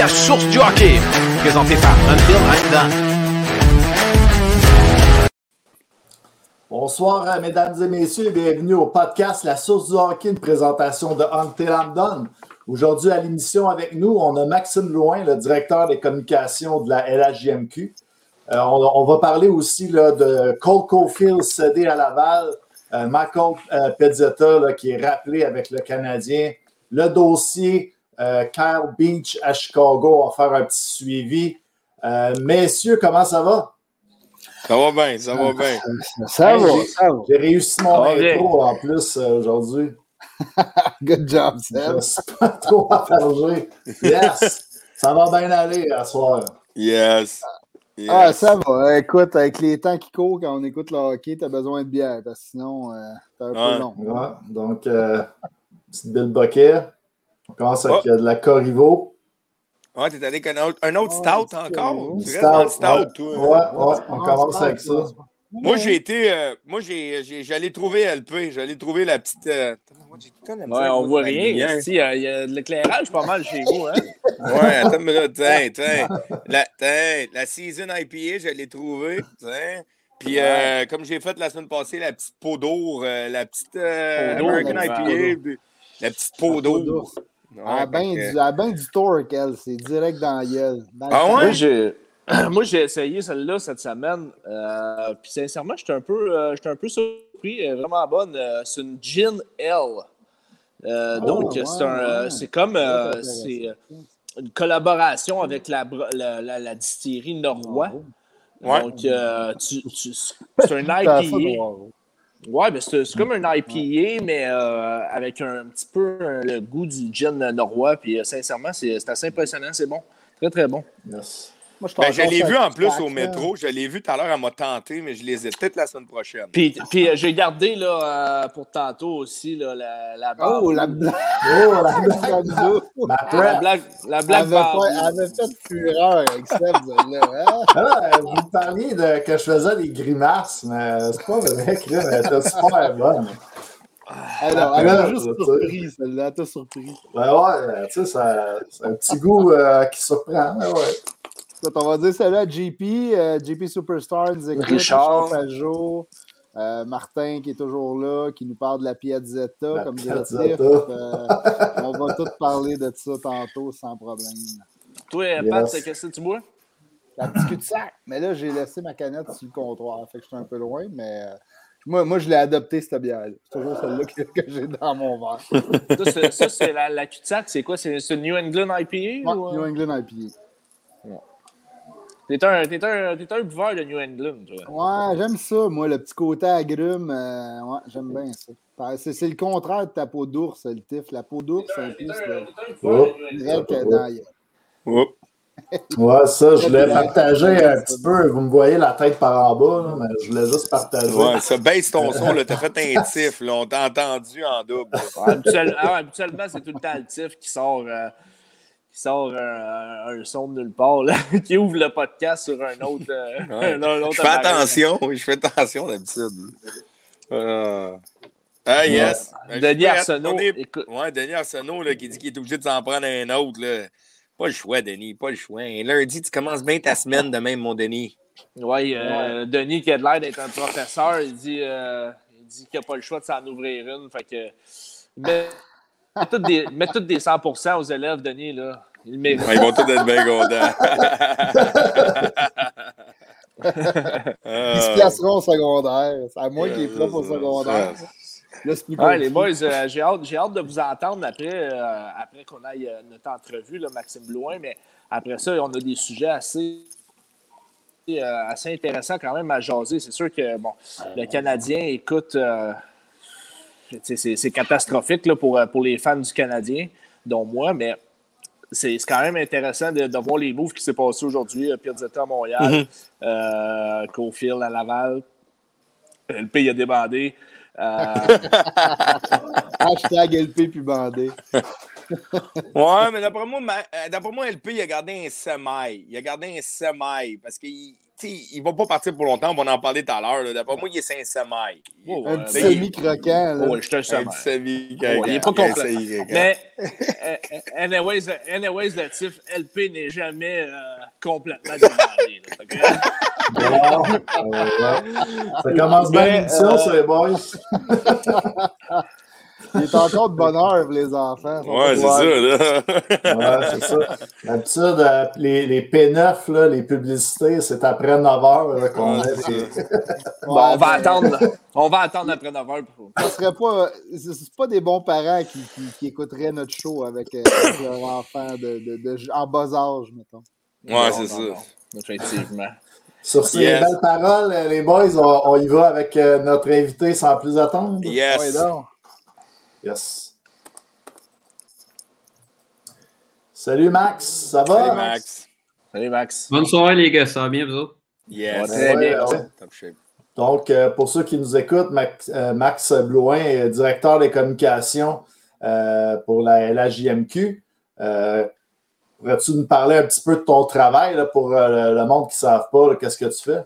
la source du hockey, présenté par Until. Bonsoir, euh, mesdames et messieurs, bienvenue au podcast La Source du Hockey, une présentation de Until. Aujourd'hui, à l'émission avec nous, on a Maxime Louin, le directeur des communications de la LHJMQ. Euh, on, va parler aussi de Cole Caulfield cédé à Laval, euh, Michael euh, qui est rappelé avec le Canadien, le dossier euh, Kyle Beach à Chicago, on va faire un petit suivi. Euh, messieurs, comment ça va? Ça va bien, ça va bien. Ça, va, ça va. J'ai réussi mon intro en plus aujourd'hui. Good job, Sam. Je suis pas trop affargé. Yes! Ça va bien aller à soir. Yes. yes. Ah, ça va. Écoute, avec les temps qui courent quand on écoute le hockey, t'as besoin de bière, parce que sinon, euh, t'es un Ouais. peu long. Ouais, donc, euh, petite Bill Bucket. On commence avec Oh. euh, de la Corriveau. Ouais, t'es allé avec un autre, un autre Oh, stout encore? restes dans le stout, ouais. toi. Ouais, ouais, on Ah, commence avec ça. Moi, j'ai été. euh, moi, j'ai, j'ai- j'allais trouver LP. J'allais trouver la petite. euh, Moi, Ouais, on voit rien. ici. Il y, a- il y a de l'éclairage pas mal chez vous. Hein? Ouais, attends une minute. Tiens, tiens. La, tiens, la Season IPA, je l'ai trouvée. Tiens. Puis, euh, comme j'ai fait la semaine passée, la petite peau d'or, euh, la petite euh, American. IPA, la petite peau peau d'or. Ouais, Elle a que- du, elle a ben du torque, elle. C'est direct dans la gueule. Dans Ah ouais? Moi, j'ai. Moi, j'ai essayé celle-là cette semaine. euh, puis sincèrement, j'étais un, peu, euh, j'étais un peu surpris. Elle est vraiment bonne. Euh, c'est une Gin L. Euh, Oh, donc, ouais, c'est, un, euh, ouais. c'est comme euh, c'est euh, une collaboration avec la, la, la- la distillerie Norrois. Ouais. Donc, euh, tu- tu- c'est un IPA. Ouais, ben c'est comme un IPA, mais euh, avec un, petit peu euh, le goût du gin norrois. Puis euh, sincèrement, c'est c'est assez impressionnant. C'est bon. Très, très bon. Yes. Moi, je Ben, je l'ai vu en plus au métro. Je l'ai vu tout à l'heure, elle m'a tenté, mais je les ai peut-être la semaine prochaine. Puis, puis euh, j'ai gardé là, euh, pour tantôt aussi là, la, la barbe. Oh, la blague. Oh, la blague. Ma la blague, la Elle blague avait barbe. fait- elle avait fait fureur avec Seb, celle-là. Hein? Ah, vous me parliez de, que je faisais des grimaces, mais c'est pas vrai, Chris. Elle était super bonne. Alors, elle m'a juste surpris, celle-là. Elle t'a surpris. Ben ouais, tu sais, ça- c'est un petit goût euh, qui surprend. Ouais. Écoute, on va dire celle-là, JP, euh, JP Superstar nous écoute, Richard. Pajot, euh, Martin qui est toujours là, qui nous parle de la Piazzetta, La comme dirait. Euh, on va tout parler de ça tantôt sans problème. Toi, Yes. Pat, qu'est-ce que tu bois? La petite cul-de-sac. Mais là, j'ai laissé ma canette sur le comptoir, fait que je suis un peu loin, mais moi, moi, je l'ai adopté, cette bière-là. C'est toujours celle-là que, que j'ai dans mon verre. Ça, c'est, la, la cul-de-sac. C'est quoi? C'est, une New England IPA? Ouais, ou? New England IPA. T'es un, t'es, un, t'es un buveur de New England, toi. Ouais, j'aime ça, moi, le petit côté agrume. euh, ouais, j'aime bien ça. Par- C'est, c'est le contraire de ta peau d'ours, le tif. La peau d'ours, c'est un plus euh. Ouais, ça, je voulais partager un petit peu. Vous me voyez la tête par en bas, là, mais je voulais juste partager. Ouais, ça baisse ton son, là. T'as fait un tif, là. On t'a entendu en double. Ouais, ah, habituellement, c'est tout le temps le TIF qui sort, euh, qui sort un, un son de nulle part, là, qui ouvre le podcast sur un autre. euh, Ouais. un autre Je fais appareil. attention, oui, je fais attention d'habitude. Euh, Ah, yes. Ben, Denis. Arsenault, est- écoute. Ouais, Denis Arsenault, là, qui dit qu'il est obligé de s'en prendre un autre, là. Pas le choix, Denis, pas le choix. Un lundi, tu commences bien ta semaine de même, mon Denis. Ouais, euh, Denis, qui a de l'air d'être un professeur, il dit, euh, il dit qu'il n'a pas le choix de s'en ouvrir une. Fait que. Mets, mets toutes des, mets toutes des 100% aux élèves, Denis, là. Ouais, ils vont tous être bien contents. Ils se placeront au secondaire. C'est à moi qui est prêt pour le secondaire. Là, c'est plus Ouais, les boys, euh, j'ai hâte, j'ai hâte de vous entendre après, euh, après qu'on aille euh, notre entrevue, là, Maxime Blouin, mais après ça, on a des sujets assez, euh, assez intéressants quand même à jaser. C'est sûr que bon, le Canadien, écoute, euh, c'est catastrophique là, pour, euh, pour les fans du Canadien, dont moi, mais c'est quand même intéressant de, de voir les moves qui s'est passé aujourd'hui. euh, Piazzetta à Montréal, euh, Cofield à Laval, le pays a débandé. Euh, Hashtag LP puis bandé. Ouais, mais d'après moi, euh, d'après moi, LP, il a gardé un semi. Il a gardé un semi parce que il- va pas partir pour longtemps, on va en parler tout à l'heure. D'après moi, il est 500 mailles. Oh, Un ouais, petit semi-croquant. oh, je te le Un petit semi Ouais, il est pas complètement. Mais, euh, euh, anyways, anyways, le tif LP n'est jamais euh, complètement démarré. Bon, euh, ça commence bien l'émission, euh, ça, les boys. Il est encore de bonne heure, les enfants. Ouais, c'est ça, là. Ouais, c'est ça. D'habitude, euh, les, les P9, là, les publicités, c'est après 9 h qu'on Ouais, des- Bon, on va attendre. On va attendre après 9 heures. Pour... Ça serait pas. C'est pas des bons parents qui, qui, qui écouteraient notre show avec, euh, avec leur enfant de, de, de- en bas âge, mettons. Ouais, Non, c'est non, ça. non. Effectivement. Sur ces Yes. belles paroles, les boys, on, on y va avec euh, notre invité sans plus attendre. Yes. Yes. Salut Max, ça va? Salut, Max. Salut, Max. Bonne soirée, les gars. Ça va bien, vous autres? Yes. Très Ouais, bien. ouais. Top shape. Donc, euh, pour ceux qui nous écoutent, Max, euh, Max Blouin est directeur des communications euh, pour la LHJMQ. Euh, Pourrais-tu nous parler un petit peu de ton travail là, pour euh, le monde qui ne savent pas, qu'est-ce que tu fais?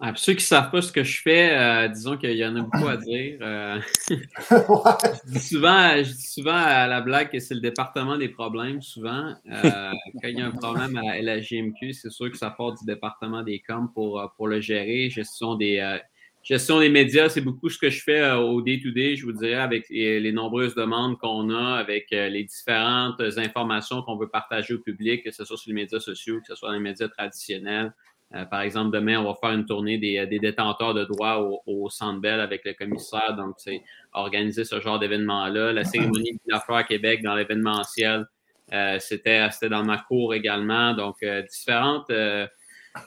Ah, pour ceux qui ne savent pas ce que je fais, euh, disons qu'il y en a beaucoup à dire. Euh, je, dis souvent, je dis souvent à la blague que c'est le département des problèmes, souvent. Euh, quand il y a un problème à la GMQ, c'est sûr que ça part du département des coms pour, pour le gérer. Gestion des, gestion des médias, c'est beaucoup ce que je fais au day-to-day, je vous dirais, avec les, les nombreuses demandes qu'on a, avec les différentes informations qu'on veut partager au public, que ce soit sur les médias sociaux, que ce soit dans les médias traditionnels. Euh, par exemple, demain, on va faire une tournée des, des détenteurs de droits au, au Centre Bell avec le commissaire. Donc, c'est organiser ce genre d'événement-là. La cérémonie de la fleur à Québec dans l'événementiel, euh, c'était c'était dans ma cour également. Donc, euh, différentes. euh,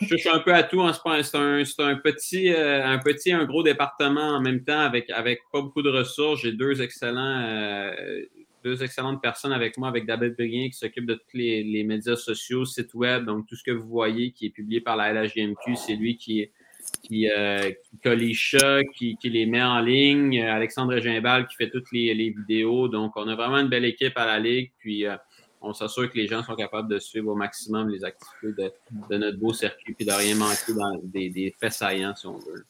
je touche un peu à tout. C'est pas un- C'est un, c'est un petit, euh, un petit, un gros département en même temps avec, avec pas beaucoup de ressources. J'ai deux excellents, euh, deux excellentes personnes avec moi, avec David Brien qui s'occupe de tous les, les médias sociaux, sites web, donc tout ce que vous voyez qui est publié par la LHGMQ, c'est lui qui, qui, euh, qui collige ça, qui, qui les met en ligne. Alexandre Gimbal qui fait toutes les, les vidéos. Donc, on a vraiment une belle équipe à la Ligue. Puis, euh, on s'assure que les gens sont capables de suivre au maximum les activités de, de notre beau circuit puis de rien manquer dans des, des faits saillants, si on veut.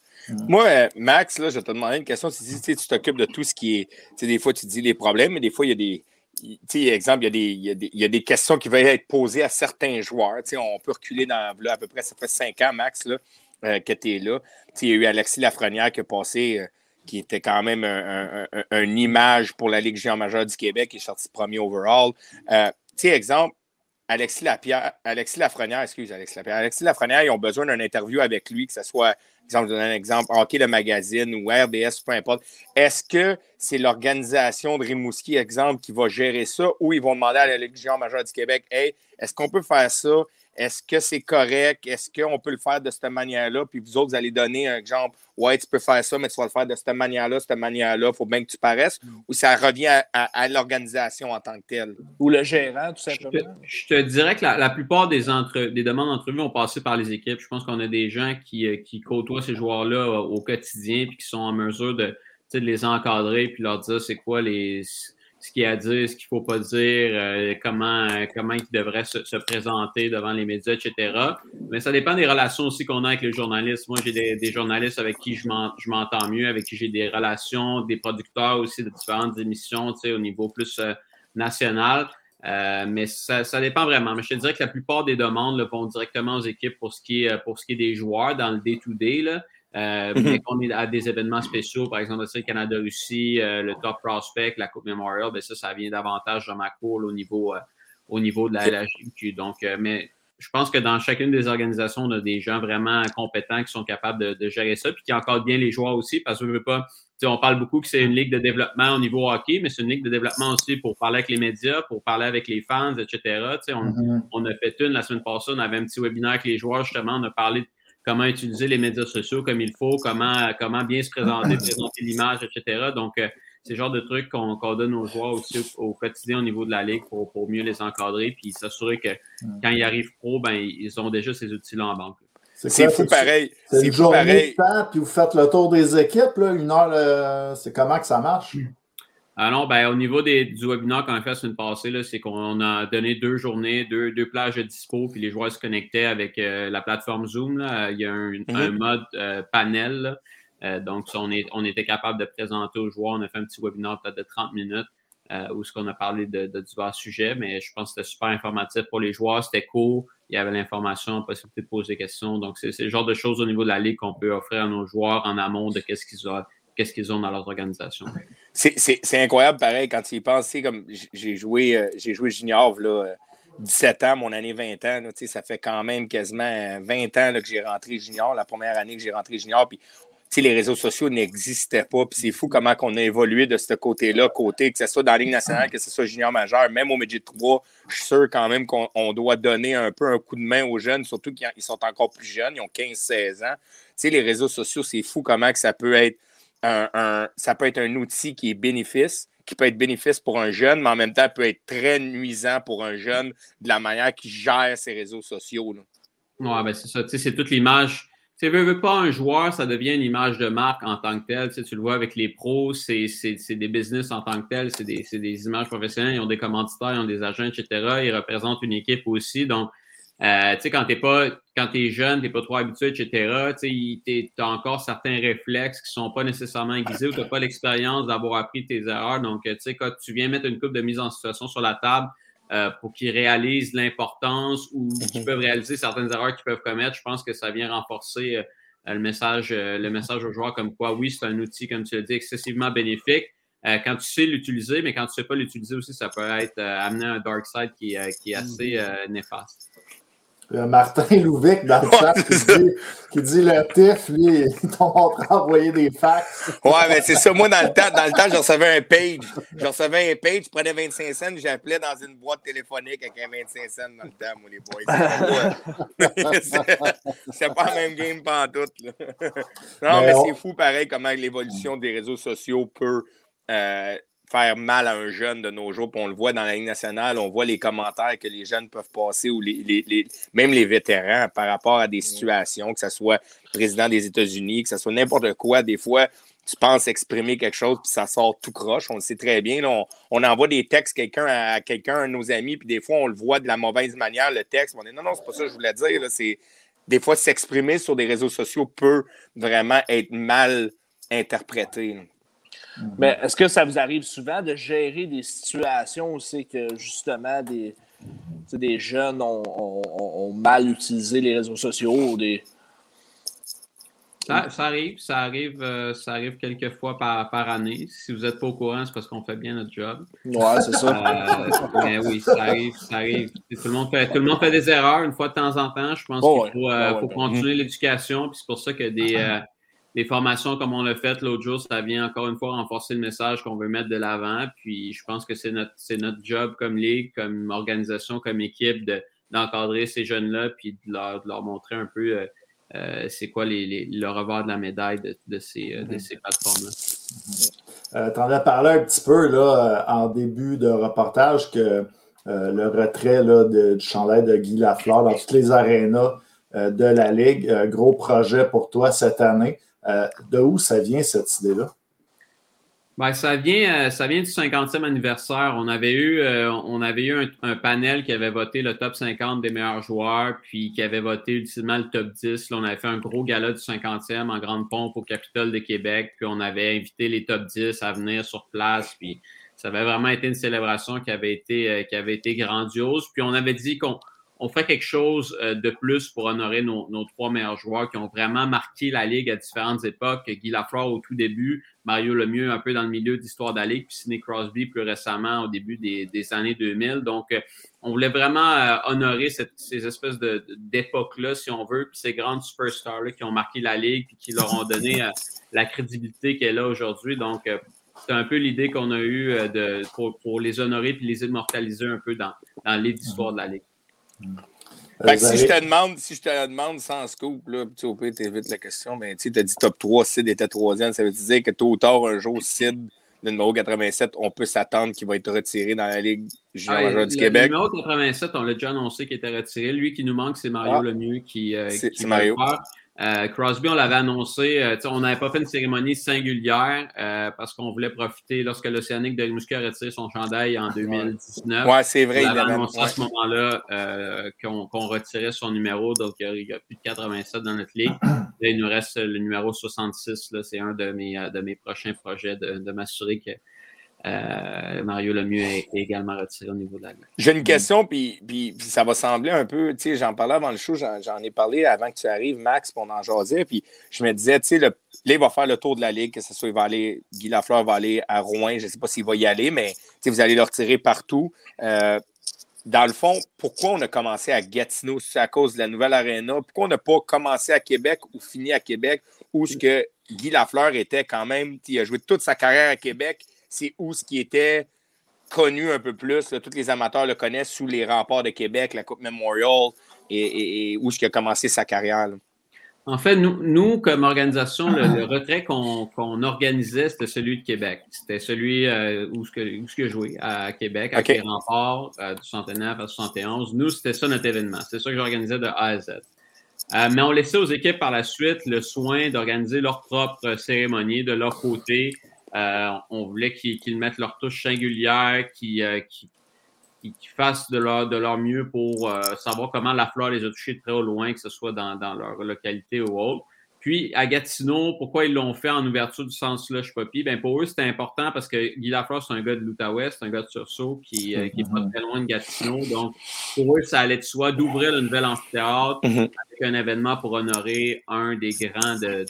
Moi, Max, là, je te demander une question. Tu tu t'occupes de tout ce qui est. Tu sais, des fois, tu dis les problèmes, mais des fois, il y a des. Tu sais, exemple, il y, a des, il, y a des, il y a des questions qui veulent être posées à certains joueurs. Tu sais, on peut reculer dans là, à peu près, ça fait cinq ans, Max, là, euh, que tu es là. Tu sais, il y a eu Alexis Lafrenière qui a passé, euh, qui était quand même un- une image pour la Ligue géant majeure du Québec, qui est sorti premier overall. Euh, tu sais, exemple, Alexis Lafrenière, excuse, Alexis. Alexis Lafrenière, ils ont besoin d'un interview avec lui, que ce soit, exemple, donne un exemple, Hockey le magazine ou RDS, peu importe. Est-ce que c'est l'organisation de Rimouski, exemple, qui va gérer ça ou ils vont demander à la géant majeure du Québec, hey, est-ce qu'on peut faire ça? Est-ce que c'est correct? Est-ce qu'on peut le faire de cette manière-là? Puis vous autres, vous allez donner un exemple, ouais, tu peux faire ça, mais tu vas le faire de cette manière-là, cette manière-là, il faut bien que tu paraisses. Ou ça revient à, à- à l'organisation en tant que telle? Ou le gérant, tout Je te, simplement. je te dirais que la, la plupart des, entre, des demandes d'entrevue ont passé par les équipes. Je pense qu'on a des gens qui, euh, qui côtoient ces joueurs-là euh, au quotidien puis qui sont en mesure de, de les encadrer puis leur dire c'est quoi les ce qu'il y a à dire, ce qu'il ne faut pas dire, euh, comment, euh, comment ils devraient se, se présenter devant les médias, etc. Mais ça dépend des relations aussi qu'on a avec les journalistes. Moi, j'ai des, journalistes avec qui je m'en- je m'entends mieux, avec qui j'ai des relations, des producteurs aussi de différentes émissions, tu sais, au niveau plus euh, national. Mais ça, dépend vraiment. Mais je te dirais que la plupart des demandes là, vont directement aux équipes pour ce qui est, pour ce qui est des joueurs dans le day-to-day. là. Euh, Mhm. Dès qu'on est à des événements spéciaux, par exemple, sais, Canada-Russie, euh, le Top Prospect, la Coupe Memorial, ben ça, ça vient davantage de ma cour au, niveau, euh, au niveau de la LHQ. Donc, euh, mais je pense que dans chacune des organisations, on a des gens vraiment compétents qui sont capables de, de gérer ça, puis qui encadrent bien les joueurs aussi, parce que je veux pas. on parle beaucoup que c'est une ligue de développement au niveau hockey, mais c'est une ligue de développement aussi pour parler avec les médias, pour parler avec les fans, etc. On, Mhm. on a fait une la semaine passée, on avait un petit webinaire avec les joueurs, justement, on a parlé de comment utiliser les médias sociaux comme il faut, comment, comment bien se présenter, présenter l'image, etc. Donc, euh, c'est le genre de trucs qu'on qu'on donne aux joueurs aussi au, au quotidien au niveau de la ligue pour, pour mieux les encadrer, puis s'assurer que quand ils arrivent pro, ben, ils ont déjà ces outils-là en banque. C'est fou pareil. C'est C'est une journée pareil. de temps, puis vous faites le tour des équipes, là, une heure, euh, c'est comment que ça marche? Ah non, ben, au niveau des, du webinaire qu'on a fait la semaine passée, c'est qu'on a donné deux journées, deux, deux plages de dispo, puis les joueurs se connectaient avec euh, la plateforme Zoom. Là. Il y a un, Mhm. un mode euh, panel. là. Euh, donc, on, est, on était capable de présenter aux joueurs. On a fait un petit webinaire peut-être de 30 minutes euh, où ce qu'on a parlé de, de divers sujets, mais je pense que c'était super informatif pour les joueurs. C'était court. Il y avait l'information, possibilité de poser des questions. Donc, c'est c'est le genre de choses au niveau de la ligue qu'on peut offrir à nos joueurs en amont de qu'est-ce qu'ils ont, qu'est-ce qu'ils ont dans leur organisation. C'est- incroyable, pareil, quand tu sais, Comme j'ai joué, euh, j'ai joué junior, là, euh, 17 ans, mon année 20 ans. là, ça fait quand même quasiment euh, 20 ans là, que j'ai rentré junior, la première année que j'ai rentré junior. Puis, les réseaux sociaux n'existaient pas. Puis c'est fou comment on a évolué de ce côté-là, côté, que ce soit dans la Ligue nationale, que ce soit junior majeur, même au Midget 3, je suis sûr quand même qu'on on doit donner un peu un coup de main aux jeunes, surtout qu'ils sont encore plus jeunes, ils ont 15-16 ans. Tu sais, les réseaux sociaux, c'est fou comment que ça peut être un, ça peut être un outil qui est bénéfice, qui peut être bénéfice pour un jeune, mais en même temps peut être très nuisant pour un jeune de la manière qu'il gère ses réseaux sociaux. là. Ouais, ben c'est ça. C'est toute l'image. Tu sais, veux, pas un joueur, ça devient une image de marque en tant que tel. Tu, le vois avec les pros, c'est des business en tant que tel, c'est des, des images professionnelles, ils ont des commanditaires, ils ont des agents, etc. Ils représentent une équipe aussi. Donc, euh, tu sais, quand t'es pas, quand t'es jeune, t'es pas trop habitué, etc., tu sais, t'as encore certains réflexes qui sont pas nécessairement aiguisés ou t'as pas l'expérience d'avoir appris tes erreurs. Donc, euh, tu sais, quand tu viens mettre une coupe de mise en situation sur la table, euh, pour qu'ils réalisent l'importance ou qu'ils peuvent réaliser certaines erreurs qu'ils peuvent commettre. Je pense que ça vient renforcer euh, le, message, euh, le message aux joueurs comme quoi, oui, c'est un outil, comme tu l'as dit, excessivement bénéfique. Euh, quand tu sais l'utiliser, mais quand tu ne sais pas l'utiliser aussi, ça peut être euh, amener un dark side qui, est- qui est assez euh, néfaste. A Martin Louvic dans le chat qui dit, qui dit le TIF, lui, ils t'ont envoyer des fax. Ouais, mais c'est ça. Moi, dans le temps, dans le temps, je recevais un page. Je recevais un page, je prenais 25 cents, j'appelais dans une boîte téléphonique avec un 25 cents dans le temps, moi, les boys. C'est pas- C'est pas la même game pantoute. Là. Non, Mais mais, on- c'est fou, pareil, comment l'évolution des réseaux sociaux peut euh, faire mal à un jeune de nos jours. Puis on le voit dans la Ligue nationale, on voit les commentaires que les jeunes peuvent passer ou les, les- les- même les vétérans par rapport à des situations, que ce soit le président des États-Unis, que ce soit n'importe quoi. Des fois, tu penses exprimer quelque chose, puis ça sort tout croche. On le sait très bien. là. on, on envoie des textes quelqu'un à, à quelqu'un, un de nos amis, puis des fois, on le voit de la mauvaise manière, le texte. On dit non, non, c'est pas ça que je voulais dire. là. C'est, des fois, s'exprimer sur des réseaux sociaux peut vraiment être mal interprété. là. Mais est-ce que ça vous arrive souvent de gérer des situations où c'est que justement des, des jeunes ont, ont- ont- ont mal utilisé les réseaux sociaux ou des. Ça, ça arrive, ça arrive, euh, ça arrive quelques fois par, par année. Si vous n'êtes pas au courant, c'est parce qu'on fait bien notre job. Ouais, c'est ça. Euh, mais oui, ça arrive, ça arrive. Tout le, monde fait, tout le monde fait des erreurs une fois de temps en temps. Je pense Oh qu'il ouais. faut, euh, ouais, faut ben, continuer l'éducation. Puis c'est pour ça que des, des formations comme on l'a fait l'autre jour, ça vient encore une fois renforcer le message qu'on veut mettre de l'avant. Puis je pense que c'est notre, c'est notre job comme ligue, comme organisation, comme équipe de, d'encadrer ces jeunes-là puis de leur, de leur montrer un peu euh, euh, c'est quoi les, les- le revers de la médaille de, de ces, euh, de ces plateformes-là. Tu en as parlé un petit peu là, en début de reportage que euh, le retrait là, de- du chandail de Guy Lafleur dans toutes les arénas euh, de la Ligue, euh, gros projet pour toi cette année. Euh, de où ça vient cette idée-là? Ben, ça vient, euh, ça vient du 50e anniversaire. On avait eu, euh, on avait eu un, panel qui avait voté le top 50 des meilleurs joueurs, puis qui avait voté ultimement le top 10. Là, on avait fait un gros gala du 50e en grande pompe au Capitole de Québec, puis on avait invité les top 10 à venir sur place, puis ça avait vraiment été une célébration qui avait été, qui avait été grandiose. Puis on avait dit qu'on on ferait quelque chose euh, de plus pour honorer nos, trois meilleurs joueurs qui ont vraiment marqué la Ligue à différentes époques. Guy Lafleur au tout début, Mario Lemieux un peu dans le milieu de l'histoire de la Ligue, puis Sidney Crosby plus récemment au début des, des années 2000. Donc, euh, on voulait vraiment euh, honorer cette- ces espèces d'époques-là, si on veut, puis ces grandes superstars-là qui ont marqué la Ligue, puis qui leur ont donné la crédibilité qu'elle a aujourd'hui. Donc, c'est un peu l'idée qu'on a eue de, pour, pour les honorer puis les immortaliser un peu dans, dans les histoires de la Ligue. Fait que Vous si avez- je te demande, si je te demande sans scoop, là, tu au pire, t'évites la question, mais tu as dit top 3, Sid était troisième, ça veut dire que tôt ou tard, un jour, Sid, le numéro 87, on peut s'attendre qu'il va être retiré dans la Ligue junior Ah, le- du le Québec. numéro 87, on l'a déjà annoncé qu'il était retiré. Lui qui nous manque, c'est Mario Ah. Lemieux qui, euh, qui le Mario. Euh, Crosby, on l'avait annoncé, euh, on n'avait pas fait une cérémonie singulière euh, parce qu'on voulait profiter lorsque l'Océanique de Rimouski a retiré son chandail en 2019. Ouais, c'est vrai. On avait annoncé à ce moment-là qu'on retirait son numéro, donc il y a plus de 87 dans notre ligue. il nous reste le numéro 66, c'est un de mes, de mes prochains projets de, de m'assurer que euh, Mario Lemieux est, également retiré au niveau de la J'ai une question, puis, ça va sembler un peu, tu sais, j'en parlais avant le show, j'en ai parlé avant que tu arrives, Max, pour en puis je me disais, tu sais, là, il va faire le tour de la Ligue, que ce soit, il va aller, Guy Lafleur va aller à Rouen, je ne sais pas s'il va y aller, mais vous allez le retirer partout. Euh, dans le fond, pourquoi on a commencé à Gatineau? C'est à cause de la nouvelle aréna. Pourquoi on n'a pas commencé à Québec ou fini à Québec, où ce que Guy Lafleur était quand même, il a joué toute sa carrière à Québec, c'est où ce qui était connu un peu plus. tous les amateurs le connaissent sous les remparts de Québec, la Coupe Memorial, et, où ce qui a commencé sa carrière. En fait, nous, nous, comme organisation, le, retrait qu'on organisait, c'était celui de Québec. C'était celui euh, où, ce que, où ce que joué à Québec, à les remparts euh, du centenaire à 71. Nous, c'était ça notre événement. C'est ça que j'organisais de A à Z. Euh, mais on laissait aux équipes par la suite le soin d'organiser leur propre cérémonie de leur côté, on voulait qu'ils mettent leur touche singulière, euh, qu'ils fassent de leur, de leur mieux pour euh, savoir comment la fleur les a touchés de très au loin, que ce soit dans, leur localité ou autre. Puis à Gatineau, pourquoi ils l'ont fait en ouverture du centre slush poppy? Pour eux, c'était important parce que Guy Lafleur, c'est un gars de l'Outaouais, c'est un gars de Sursaut qui n'est pas mm-hmm. très loin de Gatineau. Donc, pour eux, ça allait de soi d'ouvrir le nouvel amphithéâtre mm-hmm. avec un événement pour honorer un des grands de,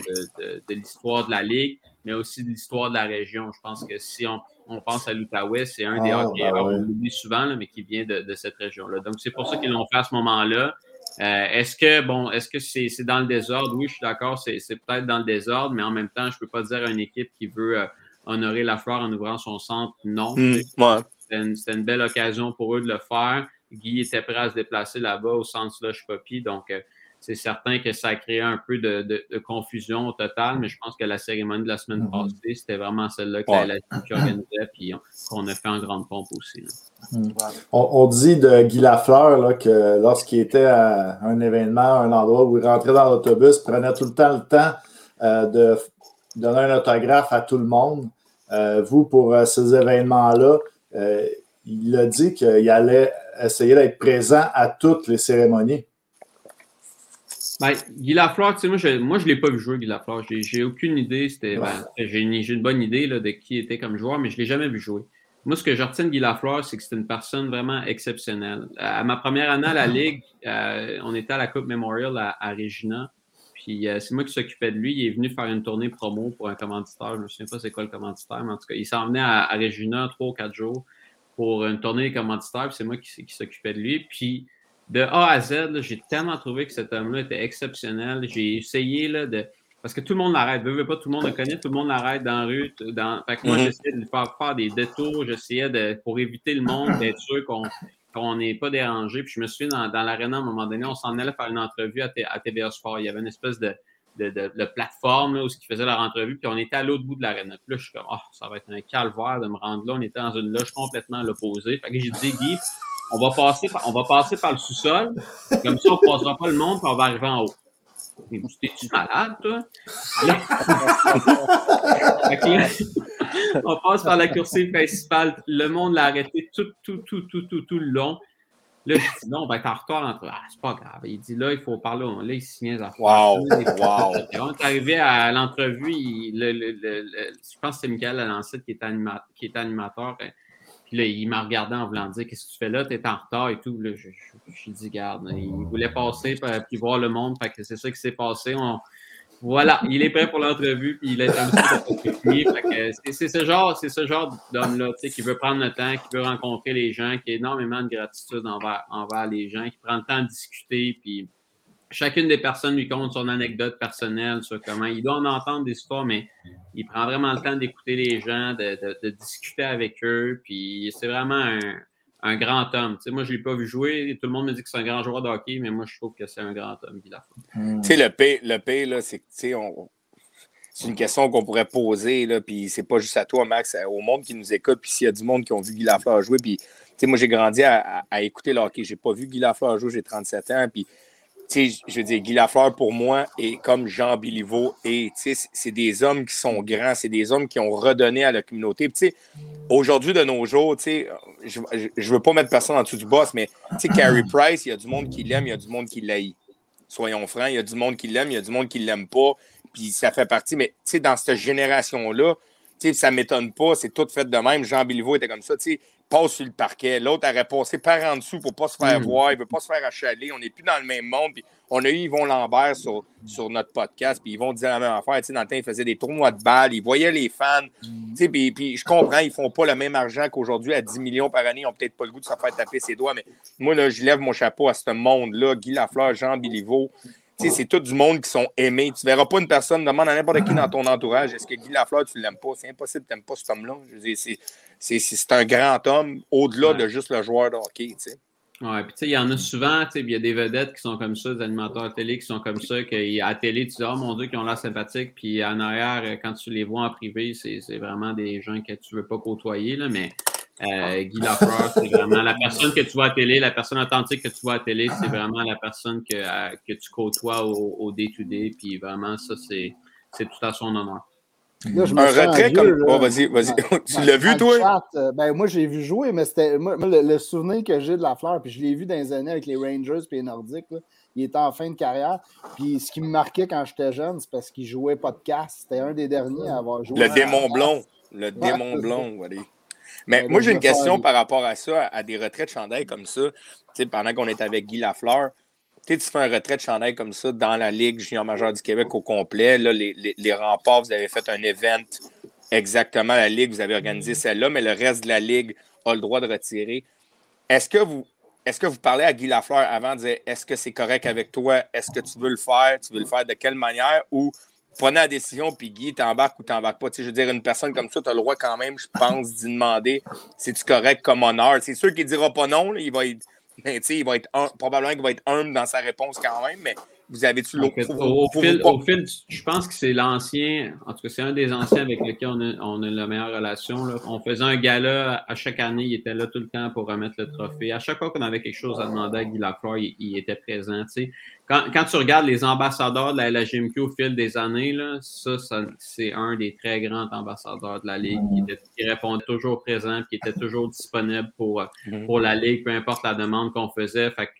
de l'histoire de la Ligue mais aussi de l'histoire de la région. Je pense que si on, pense à l'Outaouais, c'est un des ah, hockeyeurs, ben on l'oublie souvent, mais qui vient de, cette région-là. Donc, c'est pour ça qu'ils l'ont fait à ce moment-là. Euh, est-ce que, bon, est-ce que c'est dans le désordre? Oui, je suis d'accord, c'est peut-être dans le désordre, mais en même temps, je ne peux pas dire à une équipe qui veut euh, honorer la fleur en ouvrant son centre, non. Hmm, c'était une, belle occasion pour eux de le faire. Guy était prêt à se déplacer là-bas au centre Slush Poppy, donc euh, c'est certain que ça a créé un peu de, confusion au total, mais je pense que la cérémonie de la semaine mhm. passée, c'était vraiment celle-là que la qui organisait, puis qu'on a fait en grande pompe aussi. Mhm. On, dit de Guy Lafleur là, que lorsqu'il était à un événement, un endroit où il rentrait dans l'autobus, prenait tout le temps le temps euh, de donner un autographe à tout le monde. Euh, vous, pour euh, ces événements-là, il a dit qu'il allait essayer d'être présent à toutes les cérémonies. Ben, Guy Lafleur, tu sais, moi, je ne l'ai pas vu jouer, Guy Lafleur. J'ai aucune idée. C'était, ben, j'ai une, bonne idée là, de qui était comme joueur, mais je ne l'ai jamais vu jouer. Moi, ce que je retiens de Guy Lafleur, c'est que c'est une personne vraiment exceptionnelle. À ma première année à la Ligue, euh, on était à la Coupe Memorial à, Regina. Puis euh, c'est moi qui s'occupais de lui. Il est venu faire une tournée promo pour un commanditaire. Je ne me souviens pas c'est quoi le commanditaire, mais en tout cas, il s'en venait à, Regina trois ou quatre jours pour une tournée commanditaire. C'est moi qui, qui s'occupais de lui. Puis de A à Z, j'ai tellement trouvé que cet homme-là était exceptionnel. J'ai essayé là, de. Parce que tout le monde l'arrête. Veux, veux pas, tout le monde le connaît, tout le monde l'arrête dans la rue. Dans... Fait que moi, mhm. j'essayais de lui faire faire des détours. J'essayais de, pour éviter le monde, d'être sûr qu'on n'est pas dérangé. Puis je me souviens, dans, dans l'aréna, à un moment donné, on s'en allait faire une entrevue à, à, Sport. Il y avait une espèce de, de, de, plateforme là, où ils faisaient leur entrevue, puis on était à l'autre bout de l'aréna. Puis là, je suis comme, oh, ça va être un calvaire de me rendre là. On était dans une loge complètement à l'opposé. Fait que j'ai dit, Guy, on va passer par, on va passer par le sous-sol. Comme ça, on ne passera pas le monde, puis on va arriver en haut. Mais vous, t'es-tu malade, toi? on passe par la coursive principale. Le monde l'a arrêté tout, tout, tout, tout, tout, tout le long. Là, je dis non, on va être en retard. Entre... Ah, c'est pas grave. Il dit là, il faut parler. Là, il signe les Wow! wow. On est arrivé à l'entrevue. je pense que c'est Michael Alancette qui, qui est animateur. Puis là, il m'a regardé en voulant dire Qu'est-ce que tu fais là? Tu es en retard et tout. Là, je, je, dit Garde, il voulait passer puis voir le monde. Que c'est ça qui s'est passé. Voilà, il est prêt pour l'entrevue, puis il est petit C'est ce genre, c'est ce genre d'homme-là, qui veut prendre le temps, qui veut rencontrer les gens, qui a énormément de gratitude envers, envers les gens, qui prend le temps de discuter, puis chacune des personnes lui compte son anecdote personnelle sur comment il doit en entendre des histoires, mais il prend vraiment le temps d'écouter les gens, de, discuter avec eux. Puis c'est vraiment un, grand homme. moi, je ne l'ai pas vu jouer. Tout le monde me dit que c'est un grand joueur de hockey, mais moi, je trouve que c'est un grand homme, Guy. Tu sais, le P, le P là, c'est une question qu'on pourrait poser, là, puis c'est pas juste à toi, Max, au monde qui nous écoute, puis s'il y a du monde qui ont vu Guy Lafleur jouer, puis moi, j'ai grandi à, écouter le hockey. J'ai pas vu Guy Lafleur jouer, j'ai 37 ans, puis tu sais, je veux dire, Guy Lafleur, pour moi, est comme Jean Béliveau. Et, tu sais, c'est des hommes qui sont grands, c'est des hommes qui ont redonné à la communauté. Puis, tu sais, aujourd'hui, de nos jours, tu sais, je, je veux pas mettre personne en dessous du boss, mais, tu sais, Carey Price, il y a du monde qui l'aime, il y a du monde qui l'haït. Soyons francs, il y a du monde qui l'aime, il y a du monde qui l'aime pas. Puis, ça fait partie. Mais, tu sais, dans cette génération-là, tu sais, ça m'étonne pas, c'est tout fait de même. Jean Béliveau était comme ça, tu sais passe sur le parquet. L'autre aurait passé par en dessous pour ne pas se faire Mm. voir. Il ne veut pas se faire achaler. On n'est plus dans le même monde. Puis on a eu Yvon Lambert sur, sur notre podcast. Puis ils vont dire la même affaire. Tu sais, dans le temps, ils faisaient des tournois de balles. Ils voyaient les fans. Tu sais, Puis, puis je comprends, ils ne font pas le même argent qu'aujourd'hui à 10 millions par année. Ils n'ont peut-être pas le goût de se faire taper ses doigts. Mais moi, là, je lève mon chapeau à ce monde-là. Guy Lafleur, Jean Biliveau. Tu sais, c'est tout du monde qui sont aimés. Tu ne verras pas une personne, demande à n'importe qui dans ton entourage, est-ce que Guy Lafleur, tu ne l'aimes pas? C'est impossible, tu n'aimes pas cet homme-là. C'est- un grand homme au-delà Ouais. de juste le joueur de hockey. Ouais, puis tu sais, il y en a souvent, tu sais, il y a des vedettes qui sont comme ça, des animateurs télé qui sont comme ça, qu'à télé, tu dis, oh mon Dieu, qui ont l'air sympathiques, puis en arrière, euh, quand tu les vois en privé, c'est vraiment des gens que tu veux pas côtoyer, là, mais euh, Guy Lafleur, c'est vraiment la personne que tu vois à télé, la personne authentique que tu vois à télé, c'est vraiment la personne que, que tu côtoies au au day-to-day, puis vraiment, ça, c'est c'est tout à son honneur. Là, je me Un retrait comme. Oh, vas-y, vas-y. Tu l'as vu, toi? chat, euh, ben, moi, j'ai vu jouer, mais c'était. Moi, le, le souvenir que j'ai de la fleur, puis je l'ai vu dans les années avec les Rangers et les Nordiques, là, il était en fin de carrière. Puis ce qui me marquait quand j'étais jeune, c'est parce qu'il jouait podcast. C'était un des derniers à avoir joué. Le démon blond. Le démon blond, voilà. Mais Ouais, moi, j'ai une question par rapport à ça, à des retraits de chandail comme ça. Tu sais, pendant qu'on est avec Guy Lafleur, tu fais un retrait de chandail comme ça dans la Ligue junior majeure du Québec au complet. Là, les, les- les remparts, vous avez fait un event exactement la Ligue, vous avez organisé celle-là, mais le reste de la Ligue a le droit de retirer. Est-ce que vous. Est-ce que vous parlez à Guy Lafleur avant de dire est-ce que c'est correct avec toi? Est-ce que tu veux le faire? Tu veux le faire de quelle manière? Ou prenez la décision, puis Guy, t'embarques ou t'embarques pas. Tu sais, je veux dire, une personne comme ça, tu as le droit quand même, je pense, d'y demander si tu correct comme honneur? C'est sûr qu'il ne dira pas non, là, il va être. Mais tu sais, il va être hum- probablement qu'il va être humble dans sa réponse quand même, mais vous avez-tu En l'autre fait, au, au fil, au fil je pense que c'est l'ancien, en tout cas, c'est un des anciens avec lesquels on a, on a la meilleure relation. Là. On faisait un gala à chaque année, il était là tout le temps pour remettre le trophée. À chaque fois qu'on avait quelque chose à demander à Guy Lafleur, il, il était présent. tu sais. Quand, quand tu regardes les ambassadeurs de la LHMQ au fil des années, là, ça, ça c'est un des très grands ambassadeurs de la Ligue. Était- il répondait toujours présent, puis il était toujours disponible pour, Mhm. pour la Ligue, peu importe la demande qu'on faisait. Fait que,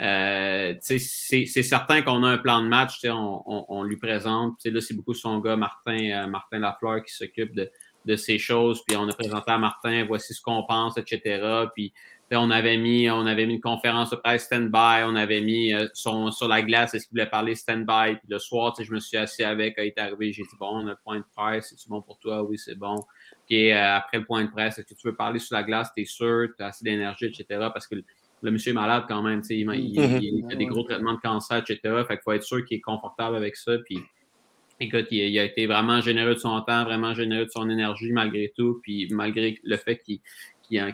euh, c'est certain qu'on a un plan de match, on, on, on lui présente. Tu sais, Là, c'est beaucoup son gars, Martin, euh, Martin Lafleur, qui s'occupe de, de ces choses. Puis on a présenté à Martin, voici ce qu'on pense, etc. Puis on avait mis, on avait mis une conférence de presse stand-by, on avait mis euh, son, sur la glace, est-ce qu'il voulait parler stand-by? Puis le soir, je me suis assis avec, il est arrivé, j'ai dit bon, on a le point de presse, c'est bon pour toi? Oui, c'est bon. Puis euh, après le point de presse, est-ce que tu veux parler sur la glace? T'es sûr? T'as assez d'énergie, etc. Parce que le- monsieur est malade quand même, tu sais, il, il- Mhm. il- a des gros traitements de cancer, etc. Fait qu'il faut être sûr qu'il est confortable avec ça. Puis, écoute, il, il a été vraiment généreux de son temps, vraiment généreux de son énergie malgré tout. Puis, malgré le fait qu'il n'y a,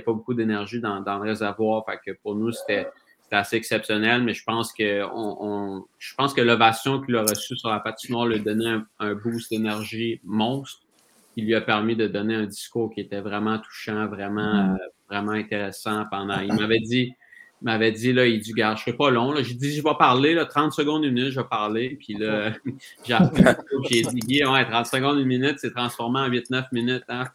pas beaucoup d'énergie dans, dans le réservoir. Fait que pour nous, c'était c'était assez exceptionnel, mais je pense que on, on- je pense que l'ovation qu'il a reçue sur la patinoire lui a donné un, un boost d'énergie monstre qui lui a permis de donner un discours qui était vraiment touchant, vraiment, euh, vraiment intéressant pendant. Il m'avait dit, il m'avait dit, là, il dit, gars, je serai pas long. J'ai dit, je vais parler, là, 30 secondes, une minute, je vais parler. Puis là, j'ai j'ai dit, Guy, ouais, 30 secondes, une minute, c'est transformé en 8-9 minutes. Hein?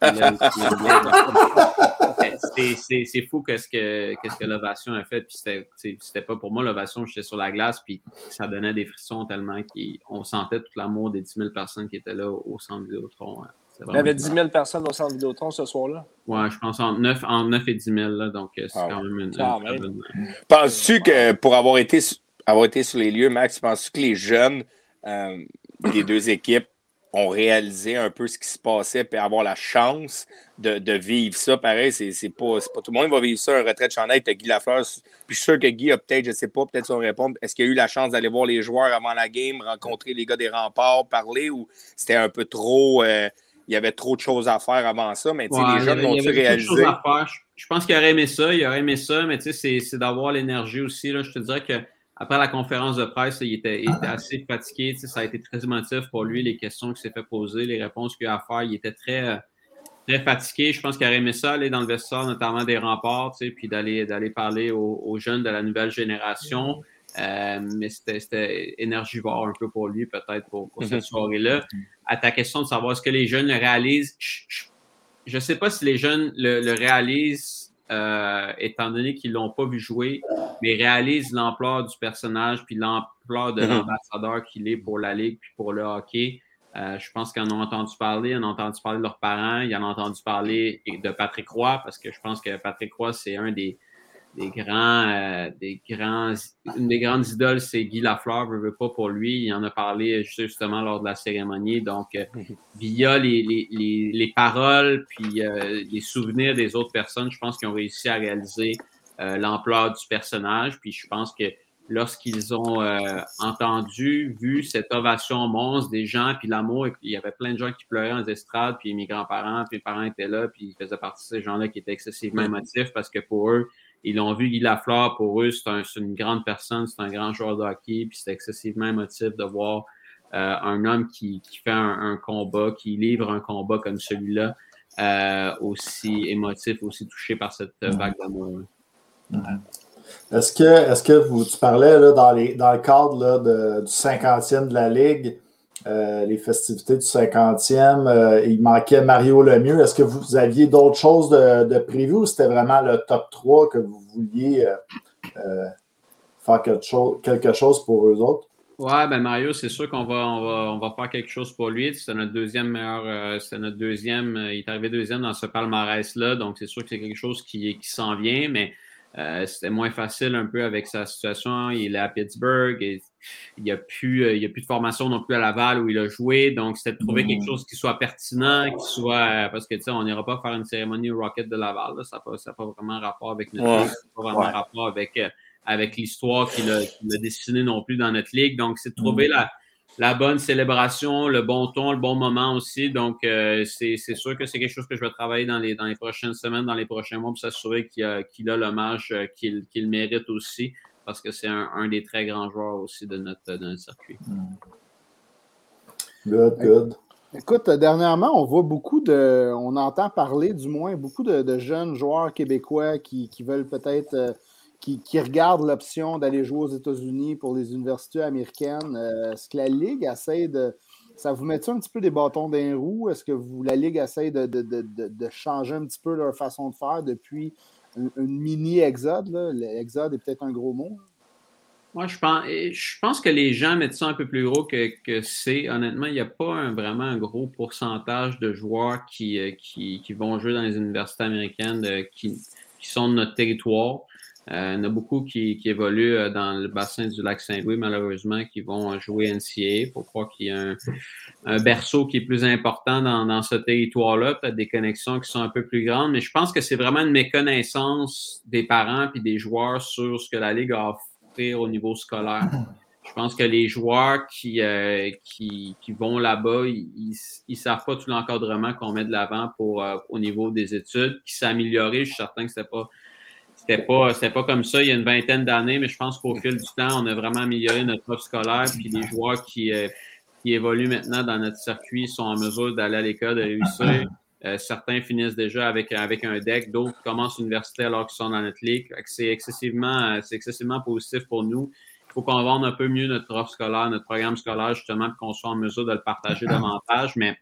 C'est- fou qu'est-ce que, que l'ovation a fait. Puis c'était- pas pour moi l'ovation, j'étais sur la glace, puis ça donnait des frissons tellement qu'on sentait tout l'amour des 10 000 personnes qui étaient là au, au centre Vidéotron. hein. Il y avait vraiment- 10 000 personnes au centre Vidéotron ce soir-là. Ouais, je pense entre 9, entre 9 et 10 000, là, donc euh, c'est Ah quand même une, même. bonne- Penses-tu que pour avoir été, avoir été sur les lieux, Max, penses-tu que les jeunes euh, des deux équipes ont réalisé un peu ce qui se passait et avoir la chance de, de vivre ça? Pareil, c'est c'est pas, c'est pas tout le monde qui va vivre ça, un retrait de chandail. Tu Guy Lafleur. Puis je suis sûr que Guy a peut-être, je sais pas, peut-être son répondre. Est-ce qu'il a eu la chance d'aller voir les joueurs avant la game, rencontrer les gars des remparts, parler ou c'était un peu trop. euh, il y avait trop de choses à faire avant ça, mais Ouais, les jeunes l'ont-tu réalisé? à faire. Je, je pense qu'il aurait aimé ça, il aurait aimé ça, mais tu sais, c'est- c'est d'avoir l'énergie aussi. Là. Je te dirais que après la conférence de presse, il était, il était assez fatigué. tu sais, Ça a été très émotif pour lui, les questions qu'il s'est fait poser, les réponses qu'il a à faire. Il était très, très fatigué. Je pense qu'il aurait aimé ça, aller dans le vestiaire, notamment des remparts, tu sais, puis d'aller d'aller parler aux, aux jeunes de la nouvelle génération. Mais c'était énergivore un peu pour lui, peut-être pour, cette mhm. soirée-là. À ta question de savoir est-ce que les jeunes le réalisent, je ne sais pas si les jeunes le, réalisent, étant donné qu'ils ne l'ont pas vu jouer, mais réalisent l'ampleur du personnage puis l'ampleur de mhm. l'ambassadeur qu'il est pour la Ligue puis pour le hockey. Euh, je pense qu'ils en ont entendu parler, ils en ont entendu parler de leurs parents, ils en ont entendu parler de Patrick Roy, parce que je pense que Patrick Roy, c'est un des, grands, euh, des grands, une des grandes idoles, c'est Guy Lafleur, ne veut pas pour lui. Il en a parlé justement lors de la cérémonie. Donc, euh, via les, paroles puis les souvenirs des autres personnes, je pense qu'ils ont réussi à réaliser l'ampleur du personnage. Puis je pense que lorsqu'ils ont euh, entendu, vu cette ovation monstre des gens, puis l'amour, il y avait plein de gens qui pleuraient dans les estrades, puis mes grands-parents, puis mes parents étaient là, puis ils faisaient partie de ces gens-là qui étaient excessivement émotifs parce que pour eux, ils l'ont vu, Guy Lafleur, pour eux, c'est un, une grande personne, c'est un grand joueur de hockey, puis c'est excessivement émotif de voir euh, un homme qui, qui fait un, combat, qui livre un combat comme celui-là, euh, aussi émotif, aussi touché par cette vague d'amour. Est-ce que, est que vous, tu parlais là, dans, les, dans le cadre du 50e de la Ligue, euh, les festivités du 50e, euh, il manquait Mario Lemieux. Est-ce que vous aviez d'autres choses de, de ou c'était vraiment le top 3 que vous vouliez euh, faire quelque chose, quelque chose pour eux autres? Ouais, ben Mario, c'est sûr qu'on va, on va, faire quelque chose pour lui. C'est notre deuxième meilleur, c'est notre deuxième, il est arrivé deuxième dans ce palmarès-là, donc c'est sûr que c'est quelque chose qui, qui s'en vient, mais c'était moins facile un peu avec sa situation. Il est à Pittsburgh et il n'y a, plus, euh, a plus de formation non plus à Laval où il a joué. Donc, c'était de trouver quelque chose qui soit pertinent, qui soit. Euh, parce que, tu sais, on n'ira pas faire une cérémonie au Rocket de Laval. Ça n'a pas, vraiment rapport avec notre ligue. Ça n'a pas vraiment rapport avec, avec l'histoire qu'il a, a dessinée non plus dans notre ligue. Donc, c'est de trouver mm. la la bonne célébration, le bon ton, le bon moment aussi. Donc, euh, c'est sûr que c'est quelque chose que je vais travailler dans les, dans les prochaines semaines, dans les prochains mois pour s'assurer qu'il a, a l'hommage euh, qu'il mérite aussi, parce que c'est un, des très grands joueurs aussi de notre, circuit. Good, good. Écoute, dernièrement, on voit beaucoup de, on entend parler du moins beaucoup de, jeunes joueurs québécois qui, veulent peut-être euh, qui, regardent l'option d'aller jouer aux États-Unis pour les universités américaines. Euh, est-ce que la Ligue essaie de. Ça vous met un petit peu des bâtons dans les roues? Est-ce que vous, la Ligue essaie de, changer un petit peu leur façon de faire depuis une, mini-exode? L'exode est peut-être un gros mot. Moi, je pense, je pense que les gens mettent ça un peu plus gros que, c'est. Honnêtement, il n'y a pas vraiment un gros pourcentage de joueurs qui, euh, qui, vont jouer dans les universités américaines euh, qui, qui, sont de notre territoire. Euh, il y en a beaucoup qui, évoluent euh, dans le bassin du lac Saint-Louis, malheureusement, qui vont jouer NCA. pour croire qu'il y a un, berceau qui est plus important dans, ce territoire-là, peut-être des connexions qui sont un peu plus grandes, mais je pense que c'est vraiment une méconnaissance des parents et des joueurs sur ce que la Ligue a offert au niveau scolaire. Je pense que les joueurs qui, euh, qui, vont là-bas, ils ne savent pas tout l'encadrement qu'on met de l'avant pour au niveau des études, qui s'est. Je suis certain que ce n'était pas c'était pas, pas comme ça il y a une vingtaine d'années, mais je pense qu'au fil du temps, on a vraiment amélioré notre offre scolaire. Puis les joueurs qui, euh, qui évoluent maintenant dans notre circuit sont en mesure d'aller à l'école, de réussir. Euh, certains finissent déjà avec, avec un deck, d'autres commencent l'université alors qu'ils sont dans notre ligue. C'est excessivement, excessivement positif pour nous. Il faut qu'on vende un peu mieux notre offre scolaire, notre programme scolaire, justement, pour qu'on soit en mesure de le partager davantage. Mais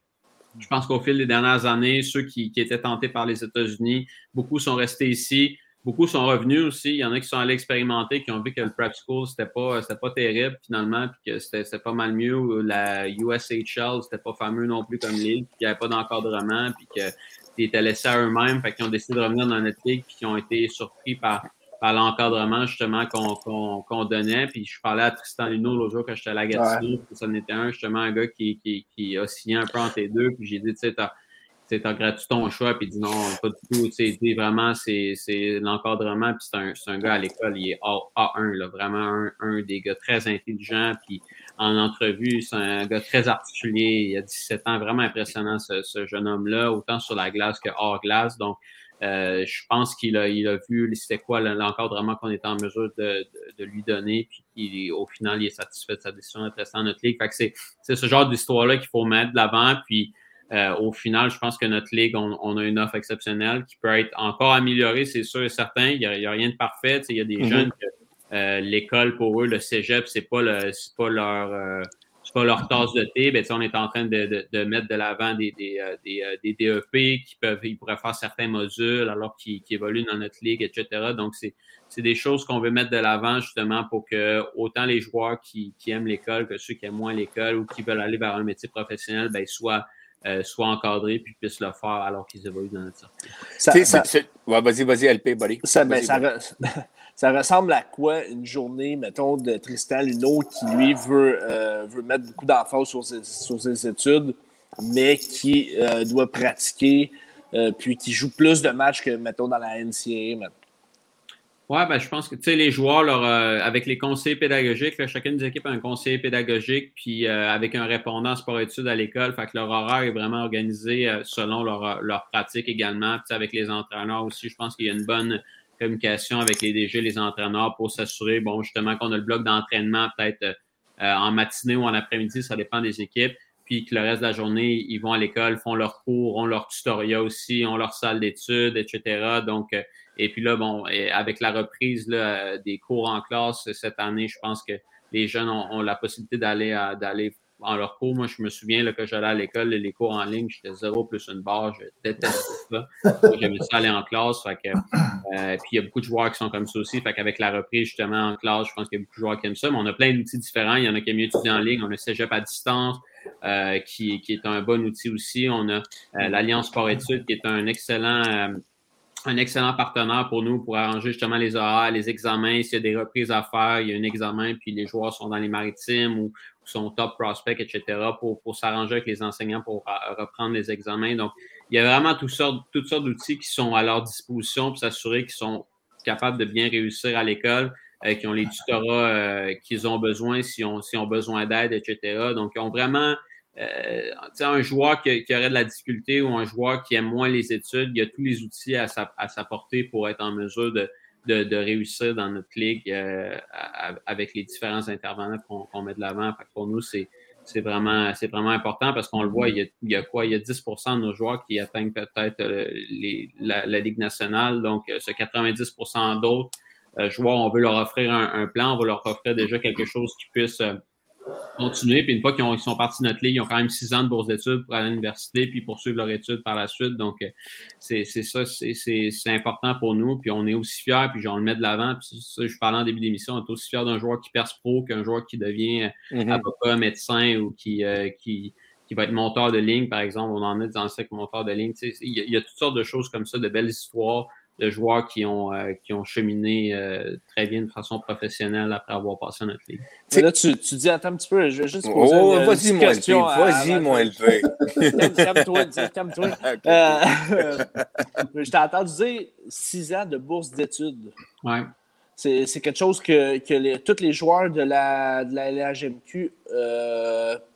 je pense qu'au fil des dernières années, ceux qui, qui étaient tentés par les États-Unis, beaucoup sont restés ici. Beaucoup sont revenus aussi. Il y en a qui sont allés expérimenter, qui ont vu que le prep school, c'était pas, pas terrible finalement, puis que c'était pas mal mieux. La USHL, c'était pas fameux non plus comme ligue, puis qu'il n'y avait pas d'encadrement, puis qu'ils étaient laissés à eux-mêmes, fait qu'ils ont décidé de revenir dans notre ligue, puis qu'ils ont été surpris par, par l'encadrement justement qu'on donnait. Puis je parlais à Tristan Lino l'autre jour quand j'étais à la Gatineau, puis ça en était un, justement, un gars qui, qui, qui a signé un peu entre les deux, puis j'ai dit, tu sais, tu ton choix, puis il dit non, pas du tout. Tu vraiment, c'est l'encadrement, puis c'est un, un, gars à l'école, il est A1, là, vraiment un, un, des gars très intelligents, puis en entrevue, c'est un gars très articulé, il a 17 ans, vraiment impressionnant ce, ce jeune homme-là, autant sur la glace que hors glace. Donc, euh, je pense qu'il a, il a vu c'était quoi l'encadrement qu'on était en mesure de, de, lui donner, puis au final, il est satisfait de sa décision d'être resté en notre ligue. Fait que c'est ce genre d'histoire-là qu'il faut mettre de l'avant, puis euh, au final, je pense que notre ligue, on, a une offre exceptionnelle qui peut être encore améliorée, c'est sûr et certain. Il n'y a, rien de parfait. Il y a des mm-hmm. jeunes que l'école pour eux, le cégep, c'est pas, le, pas leur pas leur tasse de thé, ben, on est en train de, de, mettre de l'avant des, des, des, des, DEP qui peuvent, ils pourraient faire certains modules alors qu'ils évoluent dans notre ligue, etc. Donc, c'est des choses qu'on veut mettre de l'avant justement pour que autant les joueurs qui, aiment l'école que ceux qui aiment moins l'école ou qui veulent aller vers un métier professionnel ben, soient, euh, encadrés puis puissent le faire alors qu'ils évoluent dans notre circuit. vas-y, vas-y, LP, buddy. Ben, ça, ressemble à quoi une journée, mettons, de Tristan Luneau qui, lui, veut, euh, veut mettre beaucoup d'emphase sur ses, sur ses études, mais qui euh, doit pratiquer, puis qui joue plus de matchs que, mettons, dans la NCAA, oui, ben, je pense que les joueurs, euh, avec les conseillers pédagogiques, chacune des équipes a un conseiller pédagogique, puis euh, avec un répondant sport-études à l'école, fait que leur horaire est vraiment organisé euh, selon leur, leur, pratique également. Puis, avec les entraîneurs aussi, je pense qu'il y a une bonne communication avec les DG, les entraîneurs pour s'assurer, bon, justement, qu'on a le bloc d'entraînement peut-être en matinée ou en après-midi, ça dépend des équipes puis que le reste de la journée, ils vont à l'école, font leurs cours, ont leur tutoriel aussi, ont leur salle d'études, etc. Donc, euh, et puis là, bon, avec la reprise là, des cours en classe cette année, je pense que les jeunes ont, la possibilité d'aller d'aller en leur cours. Moi, je me souviens là, que j'allais à l'école, les cours en ligne, j'étais zéro plus une barre, je détestais ça. J'aimais ça aller en classe. Euh, puis il y a beaucoup de joueurs qui sont comme ça aussi. Fait qu'avec la reprise, justement, en classe, je pense qu'il y a beaucoup de joueurs qui aiment ça. Mais on a plein d'outils différents. Il y en a qui aiment mieux étudier en ligne. On a Cégep à distance. Euh, qui, qui, est un bon outil aussi. On a euh, l'Alliance Sport-Études, qui est un excellent, un excellent partenaire pour nous pour arranger justement les horaires, les examens. S'il y a des reprises à faire, il y a un examen, puis les joueurs sont dans les maritimes ou, sont top prospect, etc., pour, pour s'arranger avec les enseignants pour reprendre les examens. Donc, il y a vraiment toutes sortes, toutes sortes d'outils qui sont à leur disposition pour s'assurer qu'ils sont capables de bien réussir à l'école. Euh, qui ont les tutorats euh, qu'ils ont besoin, s'ils ont, ont besoin d'aide, etc. Donc, ils ont vraiment euh, un joueur qui, aurait de la difficulté ou un joueur qui aime moins les études, il y a tous les outils à sa, à portée pour être en mesure de, de, réussir dans notre ligue avec les différents intervenants qu'on met de l'avant. Pour nous, c'est vraiment, vraiment important parce qu'on le voit, il y, a, quoi? Il y a 10% de nos joueurs qui atteignent peut-être la, la, Ligue nationale. Donc, ce 90% d'autres euh, joueurs, on veut leur offrir un, plan, on va leur offrir déjà quelque chose qui puisse euh, continuer. Puis une fois qu'ils sont partis de notre ligue, ils ont quand même six ans de bourse d'études pour aller à l'université puis poursuivre leur étude par la suite. Donc, euh, c'est ça, c'est important pour nous. Puis on est aussi fiers, puis on le met de l'avant. Puis ça, je parlais en début d'émission, on est aussi fiers d'un joueur qui perce pro qu'un joueur qui devient mm-hmm. avocat, médecin ou qui, qui, qui va être monteur de ligne, par exemple. On en a des anciens monteurs de ligne. Il y, a toutes sortes de choses comme ça, de belles histoires de joueurs qui ont, euh, qui ont cheminé euh, très bien de façon professionnelle après avoir passé notre ligue. là, tu, tu, dis, attends un petit peu, je vais juste poser oh, une, vas-y, moi, question. Vas-y, moi, LP. Calme-toi, calme-toi. Euh, je t'ai entendu dire six ans de bourse d'études. Ouais. C'est, c'est quelque chose que, que les, tous les joueurs de la, de la LHMQ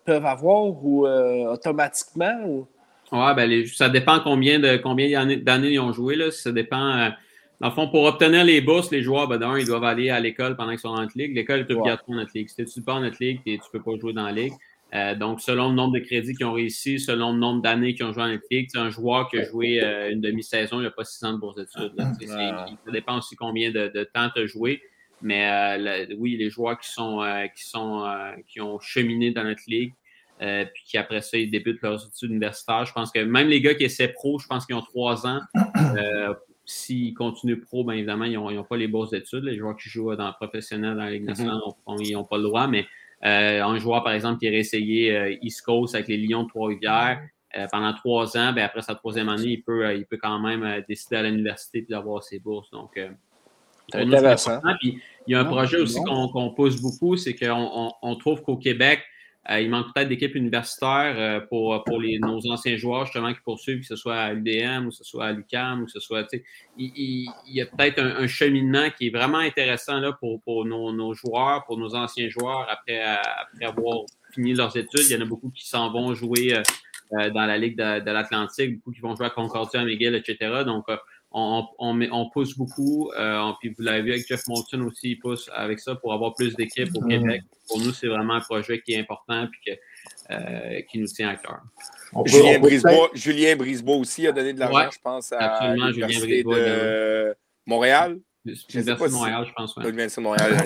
peuvent avoir ou automatiquement? Ou... Oui, ben ça dépend combien de combien d'années ils ont joué. Là. Ça dépend. Euh, dans le fond, pour obtenir les bourses, les joueurs, ben, d'un, ils doivent aller à l'école pendant qu'ils sont dans notre ligue. L'école est obligatoire dans notre ligue. Si tu ne pas dans notre ligue, tu ne peux pas jouer dans la ligue. Euh, donc, selon le nombre de crédits qu'ils ont réussi, selon le nombre d'années qu'ils ont joué dans notre ligue, un joueur qui a joué euh, une demi-saison, il n'a pas six ans de bourse d'études. Ça dépend aussi combien de, temps tu as joué. Mais oui, les joueurs qui sont qui sont qui ont cheminé dans notre ligue, euh, puis qui après ça, ils débutent leurs études universitaires. Je pense que même les gars qui essaient pro, je pense qu'ils ont trois ans. Euh, s'ils continuent pro, bien évidemment, ils n'ont pas les bourses d'études. Les joueurs qui jouent dans le professionnel dans la Ligue nationale, mm-hmm. ils n'ont pas le droit. Mais euh, un joueur, par exemple, qui a essayé East Coast avec les Lions de Trois-Rivières pendant trois ans, bien, après sa troisième année, il peut, il peut quand même décider à l'université d'avoir ses bourses. Donc. Puis, il y a un projet aussi qu'on pousse beaucoup, c'est qu'on on trouve qu'au Québec, il manque peut-être d'équipes universitaires euh, pour, pour les, nos anciens joueurs, justement, qui poursuivent, que ce soit à l'UDM ou que ce soit à l'UCAM ou ce soit. Il, il, il, y a peut-être un, cheminement qui est vraiment intéressant là, pour, pour nos, nos, joueurs, pour nos anciens joueurs, après, après avoir fini leurs études. Il y en a beaucoup qui s'en vont jouer euh, dans la Ligue de, de l'Atlantique, beaucoup qui vont jouer à Concordia, McGill, etc. Donc, on, on, on, pousse beaucoup. Euh, puis vous l'avez vu avec Jeff Moulton aussi, il pousse avec ça pour avoir plus d'équipes au Québec. Pour nous, c'est vraiment un projet qui est important et euh, qui nous tient à cœur. Julien, Brisebois, Julien Brisebois aussi a donné de l'argent, je pense, à l'Université de Montréal. L'Université de Montréal, je pense. L'Université de Montréal,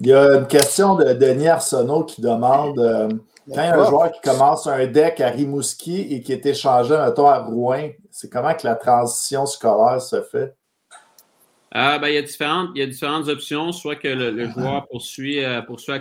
Il y a une question de Denis Arsenault qui demande euh, quand il y a un joueur qui commence un deck à Rimouski et qui est échangé, mettons, à Rouen, c'est comment que la transition scolaire se fait? Euh, ben, il, y a différentes, il y a différentes options, soit que le, joueur poursuit, euh, poursuit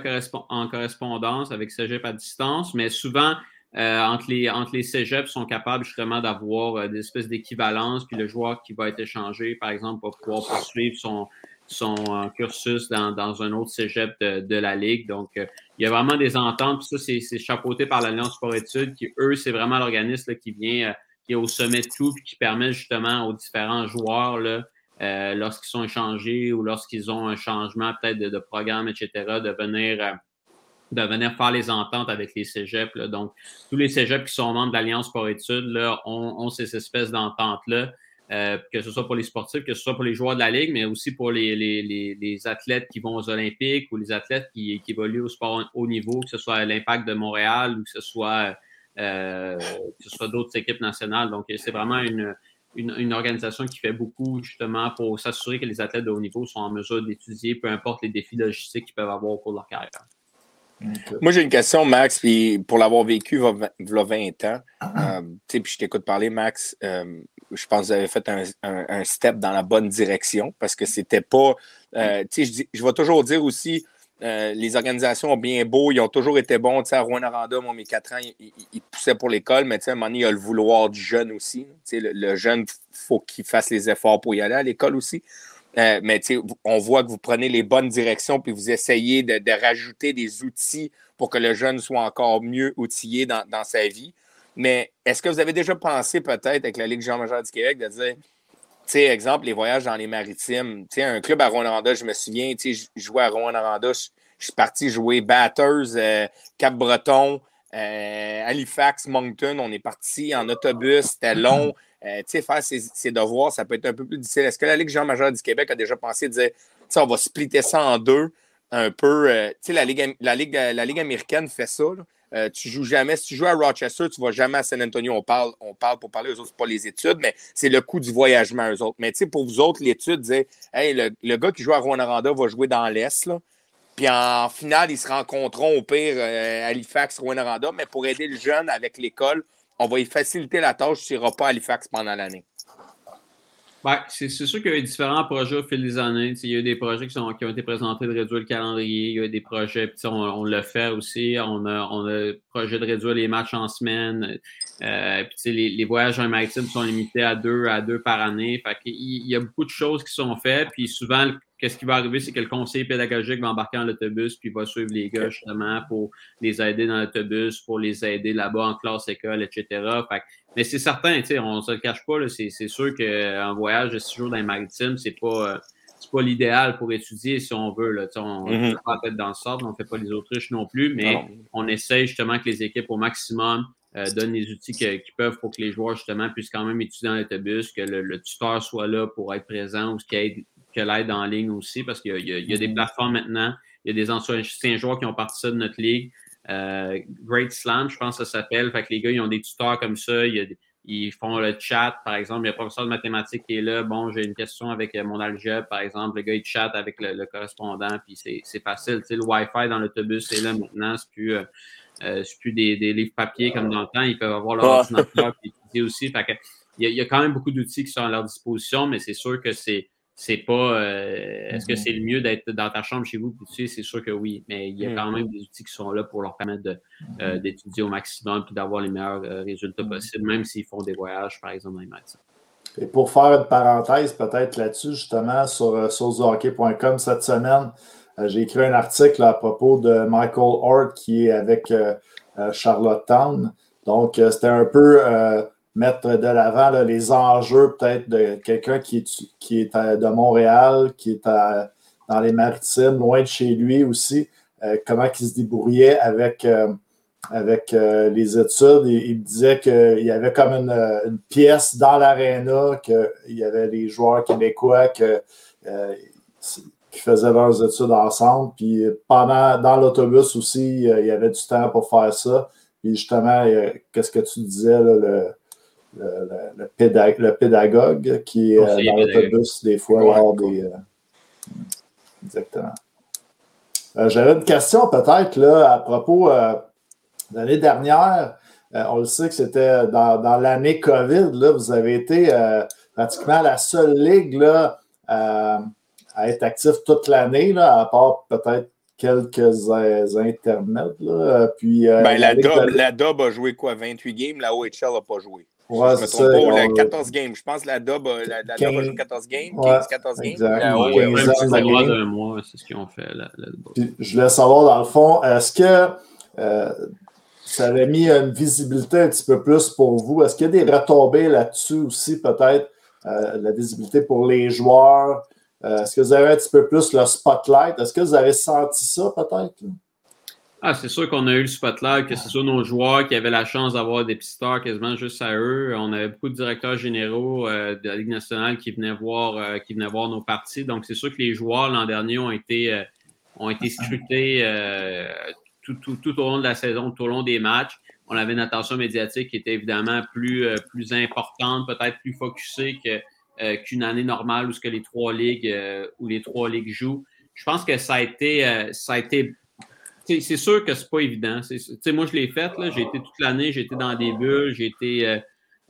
en correspondance avec Cégep à distance, mais souvent, euh, entre, les, entre les cégeps sont capables justement d'avoir des espèces d'équivalence, puis le joueur qui va être échangé, par exemple, va pouvoir poursuivre son, son cursus dans, dans, un autre cégep de, de la Ligue. Donc, il y a vraiment des ententes, puis ça, c'est chapeauté par l'Alliance sport études, qui, eux, c'est vraiment l'organisme qui vient, qui est au sommet de tout, puis qui permet justement aux différents joueurs, là, euh, lorsqu'ils sont échangés ou lorsqu'ils ont un changement peut-être de, programme, etc., de venir, euh, de venir faire les ententes avec les cégeps. Donc, tous les cégeps qui sont membres de l'Alliance pour études là, ont, ces espèces d'ententes-là, euh, que ce soit pour les sportifs, que ce soit pour les joueurs de la Ligue, mais aussi pour les, les, les, athlètes qui vont aux Olympiques ou les athlètes qui, qui évoluent au sport haut niveau, que ce soit l'Impact de Montréal ou que ce soit, que ce soit d'autres équipes nationales. Donc, c'est vraiment une une, organisation qui fait beaucoup justement pour s'assurer que les athlètes de haut niveau sont en mesure d'étudier, peu importe les défis logistiques qu'ils peuvent avoir au cours de leur carrière. Moi, j'ai une question, Max, puis pour l'avoir vécu il y a 20 ans, euh, puis je t'écoute parler, Max, euh, je pense que vous avez fait un, step dans la bonne direction parce que c'était pas. Euh, je, je vais toujours dire aussi, euh, les organisations ont bien beau, ils ont toujours été bons. à Rouen Aranda, moi, mes quatre ans, ils poussaient pour l'école, mais à un moment donné, il y a le vouloir du jeune aussi. Le, le, jeune, il faut qu'il fasse les efforts pour y aller à l'école aussi. Euh, mais on voit que vous prenez les bonnes directions puis vous essayez de, rajouter des outils pour que le jeune soit encore mieux outillé dans, sa vie. Mais est-ce que vous avez déjà pensé peut-être avec la Ligue Jean-Major du Québec de dire sais, exemple, les voyages dans les maritimes. Tu un club à Rouen-Noranda, je me souviens, tu sais, je jouais à Rouen-Noranda, je, suis parti jouer Batters, euh, Cap-Breton, euh, Halifax, Moncton. On est parti en autobus, c'était long. Euh, faire ses, devoirs, ça peut être un peu plus difficile. Est-ce que la Ligue Jean-Major du Québec a déjà pensé de dire, on va splitter ça en deux, un peu. sais, la Ligue, la, Ligue, la Ligue américaine fait ça. Euh, tu joues jamais. Si tu joues à Rochester, tu ne vas jamais à San Antonio. On parle, on parle pour parler, eux autres, ce pas les études, mais c'est le coût du voyagement, eux autres. Mais pour vous autres, l'étude disait Hey, le, gars qui joue à Rwanda va jouer dans l'Est, Puis en finale, ils se rencontreront au pire euh, Halifax, Rwanda. Mais pour aider le jeune avec l'école, on va y faciliter la tâche s'il n'ira pas à Halifax pendant l'année. Ben, c'est sûr qu'il y a eu différents projets au fil des années. il y a eu des projets qui, ont été présentés de réduire le calendrier. Il y a eu des projets, on, on le fait aussi. On a, on a le projet de réduire les matchs en semaine. Euh, les, voyages en maritime sont limités à deux, à deux par année. Fait il, y a beaucoup de choses qui sont faites. Puis souvent, qu'est-ce qui va arriver, c'est que le conseiller pédagogique va embarquer dans l'autobus, puis va suivre les gars justement pour les aider dans l'autobus, pour les aider là-bas en classe, école, etc. Fait mais c'est certain, on ne se le cache pas, c'est sûr qu'un voyage de six jours dans les maritimes, c'est pas. pas l'idéal pour étudier si on veut. Là. On ne mm-hmm. pas être dans le sort, on ne fait pas les Autriches non plus, mais on essaie justement que les équipes au maximum euh, donnent les outils qu'ils peuvent pour que les joueurs justement puissent quand même étudier dans l'autobus, que le, tuteur soit là pour être présent ou qu'il y que l'aide en ligne aussi, parce qu'il y, a des mm-hmm. plateformes maintenant, il y a des anciens joueurs qui ont parti ça de notre ligue. Euh, Great Slam, je pense que ça s'appelle. Fait que les gars, ils ont des tuteurs comme ça. ils font le chat, par exemple. Il y a un professeur de mathématiques qui est là. Bon, j'ai une question avec euh, mon algèbre, par exemple. Le gars, il chatte avec le, correspondant, puis c'est facile. Tu sais, le Wi-Fi dans l'autobus, c'est là maintenant. C'est plus, euh, plus des, livres papier comme dans le temps. Ils peuvent avoir leur ordinateur puis aussi. Fait que, il, y a, quand même beaucoup d'outils qui sont à leur disposition, mais c'est sûr que c'est c'est pas euh, est-ce que mm-hmm. c'est le mieux d'être dans ta chambre chez vous tu sais, c'est sûr que oui mais il y a quand mm-hmm. même des outils qui sont là pour leur permettre euh, mm-hmm. d'étudier au maximum et d'avoir les meilleurs euh, résultats possibles même s'ils font des voyages par exemple dans les maths. Et pour faire une parenthèse peut-être là-dessus justement sur sourcehockey.com cette semaine j'ai écrit un article à propos de Michael Hart qui est avec Charlottetown donc c'était un peu mettre de l'avant les enjeux peut-être de quelqu'un qui est, qui est de Montréal, qui est dans les maritimes, loin de chez lui aussi, euh, comment il se débrouillait avec, euh, avec euh, les études. Il, disait qu'il y avait comme une, pièce dans l'aréna, qu'il y avait les joueurs québécois que, qui faisaient leurs études ensemble. Puis pendant, dans l'autobus aussi, il y avait du temps pour faire ça. Puis justement, qu'est-ce que tu disais, là, le, le, le, pédag le, pédagogue qui est euh, dans l'autobus des fois ouais, lors des. Euh, exactement. Euh, J'avais une question peut-être là à propos l'année dernière. on le sait que c'était dans, dans l'année COVID. Là, vous avez été pratiquement la seule ligue là, à être actif toute l'année, à part peut-être quelques intermèdes. Là. Puis, ben, la, Dob, la Dob a joué quoi, 28 games, la OHL n'a pas joué. Ouais, je me trompe pas, la 14 games. Je pense que la Dob, la, la 15, Dob a joué 14 games, 15, 14 games. Exact. La, ouais, ouais, ouais, d'un mois, c'est ce qu'ils ont fait. La, Puis, je voulais savoir, dans le fond, est-ce que euh, ça avait mis une visibilité un petit peu plus pour vous? Est-ce qu'il y a des retombées là-dessus aussi, peut-être, euh, la visibilité pour les joueurs? Euh, est-ce que vous avez un petit peu plus le spotlight? Est-ce que vous avez senti ça, peut-être? Ah, c'est sûr qu'on a eu le spotlight, que ce soit nos joueurs qui avaient la chance d'avoir des stars quasiment juste à eux. On avait beaucoup de directeurs généraux euh, de la Ligue nationale qui venaient voir, euh, qui venaient voir nos parties. Donc, c'est sûr que les joueurs l'an dernier ont été, euh, ont été scrutés tout, tout, tout, au long de la saison, tout au long des matchs. On avait une attention médiatique qui était évidemment plus, plus importante, peut-être plus focusée que, qu'une année normale où ce que les trois ligues où les trois ligues jouent. Je pense que ça a été, ça a été c'est sûr que c'est pas évident. moi, je l'ai fait. J'ai été toute l'année, j'ai été dans des bulles, j'ai été. Euh,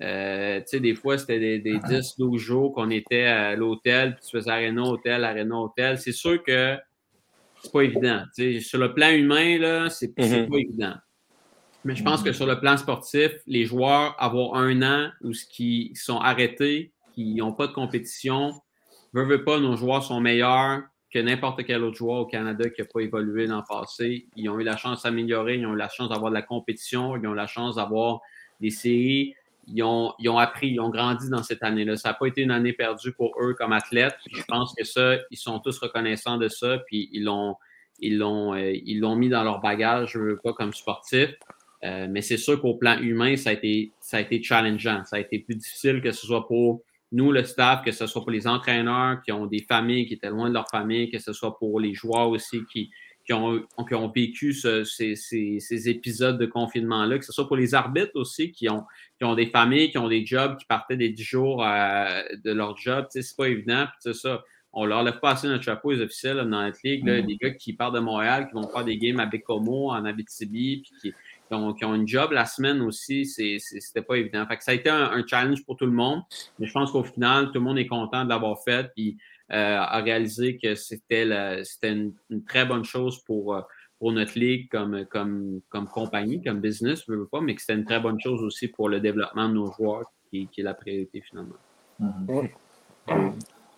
euh, des fois, c'était des, des 10, 12 jours qu'on était à l'hôtel, puis tu faisais Arena Hôtel, Arena Hôtel. C'est sûr que c'est pas évident. sur le plan humain, là, c'est mm-hmm. pas évident. Mais je pense que sur le plan sportif, les joueurs, avoir un an où qui sont arrêtés, qui n'ont pas de compétition, veut, veut pas, nos joueurs sont meilleurs que n'importe quel autre joueur au Canada qui n'a pas évolué dans le passé. Ils ont eu la chance de s'améliorer, ils ont eu la chance d'avoir de la compétition, ils ont eu la chance d'avoir des séries. Ils ont, ils ont appris, ils ont grandi dans cette année-là. Ça n'a pas été une année perdue pour eux comme athlètes. je pense que ça, ils sont tous reconnaissants de ça, puis ils l'ont, ils l'ont, euh, ils l'ont mis dans leur bagage, je veux pas comme sportif. Euh, mais c'est sûr qu'au plan humain, ça a été, ça a été challengeant. Ça a été plus difficile que ce soit pour nous, le staff, que ce soit pour les entraîneurs qui ont des familles, qui étaient loin de leur famille, que ce soit pour les joueurs aussi qui, qui, ont, qui ont vécu ce, ces, ces, ces, épisodes de confinement-là, que ce soit pour les arbitres aussi qui ont, qui ont des familles, qui ont des jobs, qui partaient des 10 jours euh, de leur job. C'est pas évident. Ça. On leur lève pas assez notre chapeau, les officiels dans notre ligue. Là, mm-hmm. Des gars qui partent de Montréal, qui vont faire des games à Bécomo, en Abitibi, puis qui, qui ont, qui ont, une job la semaine aussi, c'était pas évident. Fait que ça a été un, un, challenge pour tout le monde, mais je pense qu'au final, tout le monde est content de l'avoir fait puis euh, a réalisé que c'était une, une, très bonne chose pour, euh, pour notre ligue comme, comme, comme compagnie, comme business, je veux pas, mais que c'était une très bonne chose aussi pour le développement de nos joueurs, qui, qui est la priorité finalement. Mm-hmm.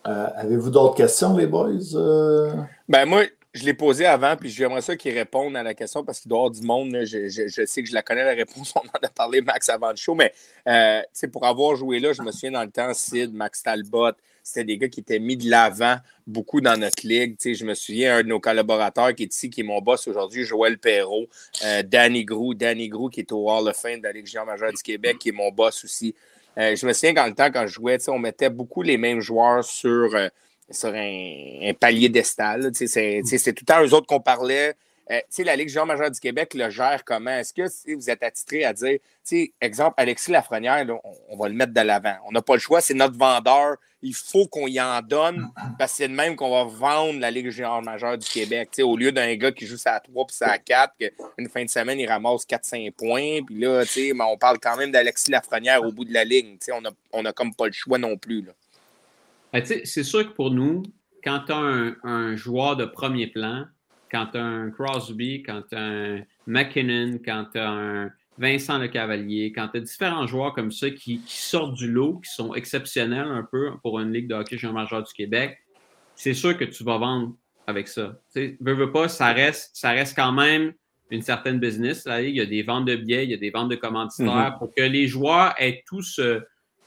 euh, Avez-vous d'autres questions, les boys? Euh? Ben moi, je l'ai posé avant, puis j'aimerais ça qu'ils répondent à la question parce qu'il doit avoir du monde. je, sais que je la connais, la réponse. On en a parlé, Max, avant le show. Mais euh, pour avoir joué là, je me souviens dans le temps, Sid, Max Talbot, c'était des gars qui étaient mis de l'avant beaucoup dans notre ligue. je me souviens, un de nos collaborateurs qui est ici, qui est mon boss aujourd'hui, Joël Perrault, euh, Danny Grou, Danny Grou qui est au Hall of Fame de la Ligue Géant majeure du Québec, qui est mon boss aussi. Euh, je me souviens dans le temps, quand je jouais, on mettait beaucoup les mêmes joueurs sur euh, sur un, palier d'estal. C'est tout le temps eux autres qu'on parlait. Euh, la Ligue Jean majeure du Québec le gère comment? Est-ce que vous êtes attitré à dire, exemple, Alexis Lafrenière, on, va le mettre de l'avant. On n'a pas le choix, c'est notre vendeur. Il faut qu'on y en donne parce que c'est de même qu'on va vendre la Ligue Jean majeure du Québec. au lieu d'un gars qui joue à 3 puis à 4, qu'une fin de semaine, il ramasse 4-5 points. Puis là, on parle quand même d'Alexis Lafrenière au bout de la ligne. On n'a on a comme pas le choix non plus. Là. Ben, c'est sûr que pour nous, quand tu as un, un, joueur de premier plan, quand tu as un Crosby, quand tu as un McKinnon, quand tu as un Vincent Le Cavalier, quand tu as différents joueurs comme ça qui, qui, sortent du lot, qui sont exceptionnels un peu pour une Ligue de hockey junior majeur du Québec, c'est sûr que tu vas vendre avec ça. Tu veux, veux pas, ça reste, ça reste quand même une certaine business. Là. Il y a des ventes de billets, il y a des ventes de commanditaires mm-hmm. pour que les joueurs aient tous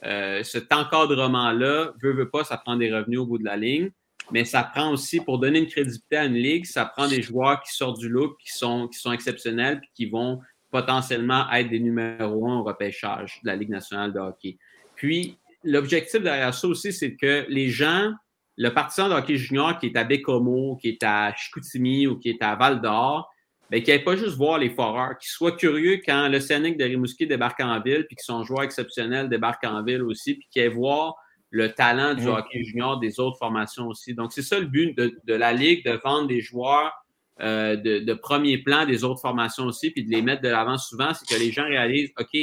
euh, cet encadrement-là, veut, veut pas, ça prend des revenus au bout de la ligne, mais ça prend aussi, pour donner une crédibilité à une ligue, ça prend des joueurs qui sortent du lot, qui sont, qui sont exceptionnels, puis qui vont potentiellement être des numéros un au repêchage de la Ligue nationale de hockey. Puis, l'objectif derrière ça aussi, c'est que les gens, le partisan de hockey junior qui est à Bécomo, qui est à Chicoutimi ou qui est à Val d'Or, ben, qu'ils n'aillent pas juste voir les foreurs, qu'ils soient curieux quand le Scénic de Rimouski débarque en ville, puis que son joueur exceptionnel débarque en ville aussi, puis qu'ils aillent voir le talent du Mhm. hockey junior des autres formations aussi. Donc, c'est ça le but de, de la Ligue, de vendre des joueurs euh, de, de premier plan des autres formations aussi, puis de les mettre de l'avant souvent, c'est que les gens réalisent, OK,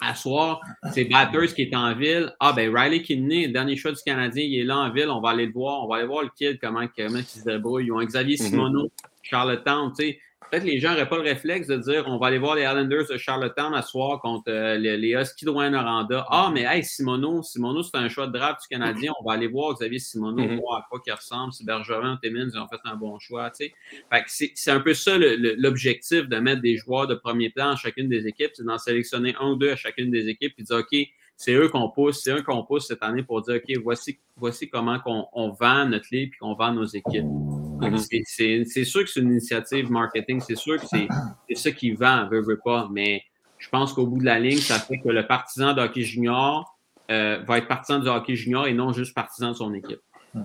à soir, c'est Batters qui est en ville. Ah, ben Riley Kidney, le dernier choix du Canadien, il est là en ville, on va aller le voir, on va aller voir le kid, comment, comment il se débrouille. Ils ont Xavier Mhm. Simoneau, Charlottetown, tu sais. Peut-être les gens n'auraient pas le réflexe de dire on va aller voir les Islanders de Charlottetown à soir contre euh, les, les Huskies de Rouen-Noranda. Ah, mais hey, Simoneau, Simoneau, c'est un choix de draft du Canadien. On va aller voir Xavier Simoneau, Mhm. voir à quoi il ressemble. Si Bergevin ou Timmins ils ont fait un bon choix. tu sais. Fait que c'est un peu ça l'objectif de mettre des joueurs de premier plan à chacune des équipes, c'est d'en sélectionner un ou deux à chacune des équipes et dire OK, c'est eux qu'on pousse, c'est eux qu'on pousse cette année pour dire OK, voici, voici comment qu'on- on, vend notre ligue puis qu'on vend nos équipes. Mhm. c'est- sûr que c'est une initiative marketing, c'est sûr que c'est c'est ça qui vend, veut, veut pas, mais je pense qu'au bout de la ligne, ça fait que le partisan de hockey junior euh, va être partisan du hockey junior et non juste partisan de son équipe. Ben,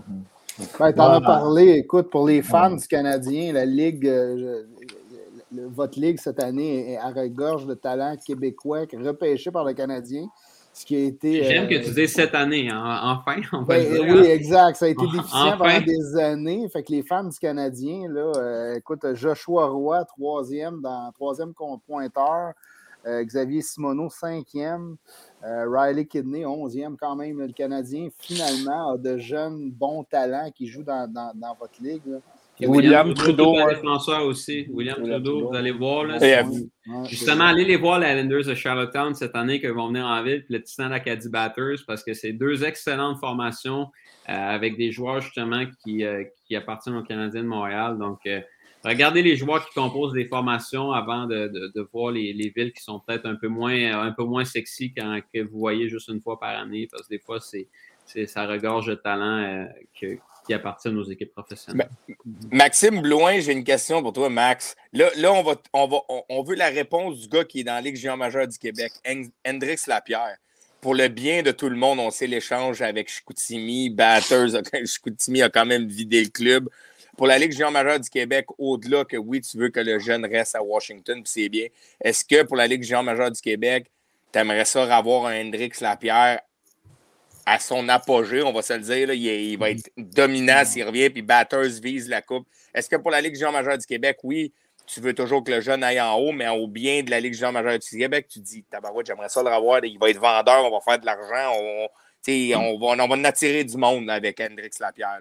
T'en as Voilà. parlé. Écoute, pour les fans du Canadien, la Ligue, euh, le- votre Ligue cette année est à regorge de talents québécois repêchés par le Canadien. Ce qui a été. J'aime euh, que tu dises cette année, hein, enfin, on va Ben, dire. oui, exact. Ça a été En- déficient enfin. pendant des années. Fait que les fans du Canadien, là, euh, écoute, Joshua Roy, troisième dans troisième pointeur. Euh, Xavier Simoneau, cinquième. Riley Kidney, onzième quand même. Le Canadien, finalement, a de jeunes bons talents qui jouent dans, dans- dans votre ligue. là. Et William Trudeau, défenseur aussi. William, William Trudeau, Trudeau. vous allez voir. Là, Justement, allez les voir, les Islanders de Charlottetown cette année, qui vont venir en ville, puis le Titan d'Acadie Batters, parce que c'est deux excellentes formations euh, avec des joueurs justement qui, euh, qui appartiennent aux Canadiens de Montréal. Donc, euh, regardez les joueurs qui composent des formations avant de, de- de voir les, les villes qui sont peut-être un peu moins un peu moins sexy quand que vous voyez juste une fois par année, parce que des fois, c'est, c'est ça regorge de talents euh, que- qui appartiennent aux équipes professionnelles. Maxime Blouin, j'ai une question pour toi, Max. Là, là on, va, on, va, on, veut la réponse du gars qui est dans la Ligue géant majeure du Québec, Hen- Hendrix Lapierre. Pour le bien de tout le monde, on sait l'échange avec Chicoutimi, Batters. Chicoutimi a quand même vidé le club. Pour la Ligue géant majeure du Québec, au-delà que oui, tu veux que le jeune reste à Washington, puis c'est bien. Est-ce que pour la Ligue géant majeure du Québec, tu aimerais ça avoir un Hendrix Lapierre à son apogée, on va se le dire. là, il, est- il va être dominant s'il revient, puis Batters vise la coupe. Est-ce que pour la Ligue géant majeure du Québec, oui, tu veux toujours que le jeune aille en haut, mais au bien de la Ligue géant majeure du Québec, tu dis, tabarouette, j'aimerais ça le revoir, il va être vendeur, on va faire de l'argent, on, on, va, on va en attirer du monde avec Hendrix Lapierre.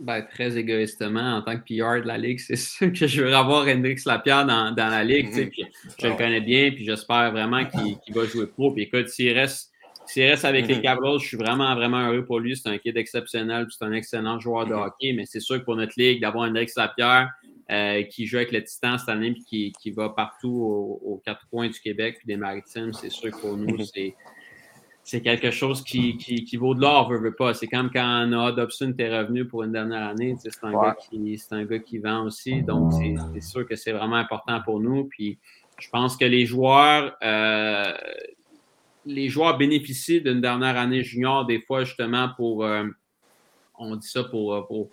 Ben, très égoïstement, en tant que PR de la Ligue, c'est sûr que je veux avoir Hendrix Lapierre dans, dans la Ligue. Mhm. puis je le connais bien, puis j'espère vraiment qu'il qu'il va jouer pro. Puis écoute, s'il reste, s'il reste avec les Mhm. Capitals, je suis vraiment, vraiment heureux pour lui. C'est un kid exceptionnel, c'est un excellent joueur de Mhm. hockey. Mais c'est sûr que pour notre Ligue, d'avoir Hendrix Lapierre euh, qui joue avec le Titan cette année, puis qui, qui va partout aux, aux quatre coins du Québec, puis des Maritimes, c'est sûr que pour nous, Mhm. c'est c'est quelque chose qui, qui, qui vaut de l'or, veut, veut pas. C'est comme quand Noah Dobson était revenu pour une dernière année. tu sais, C'est un, Ouais. gars qui- c'est un gars qui vend aussi. Donc, c'est c'est sûr que c'est vraiment important pour nous. Puis, je pense que les joueurs, euh, les joueurs bénéficient d'une dernière année junior, des fois, justement, pour. euh, on dit ça pour, euh, pour,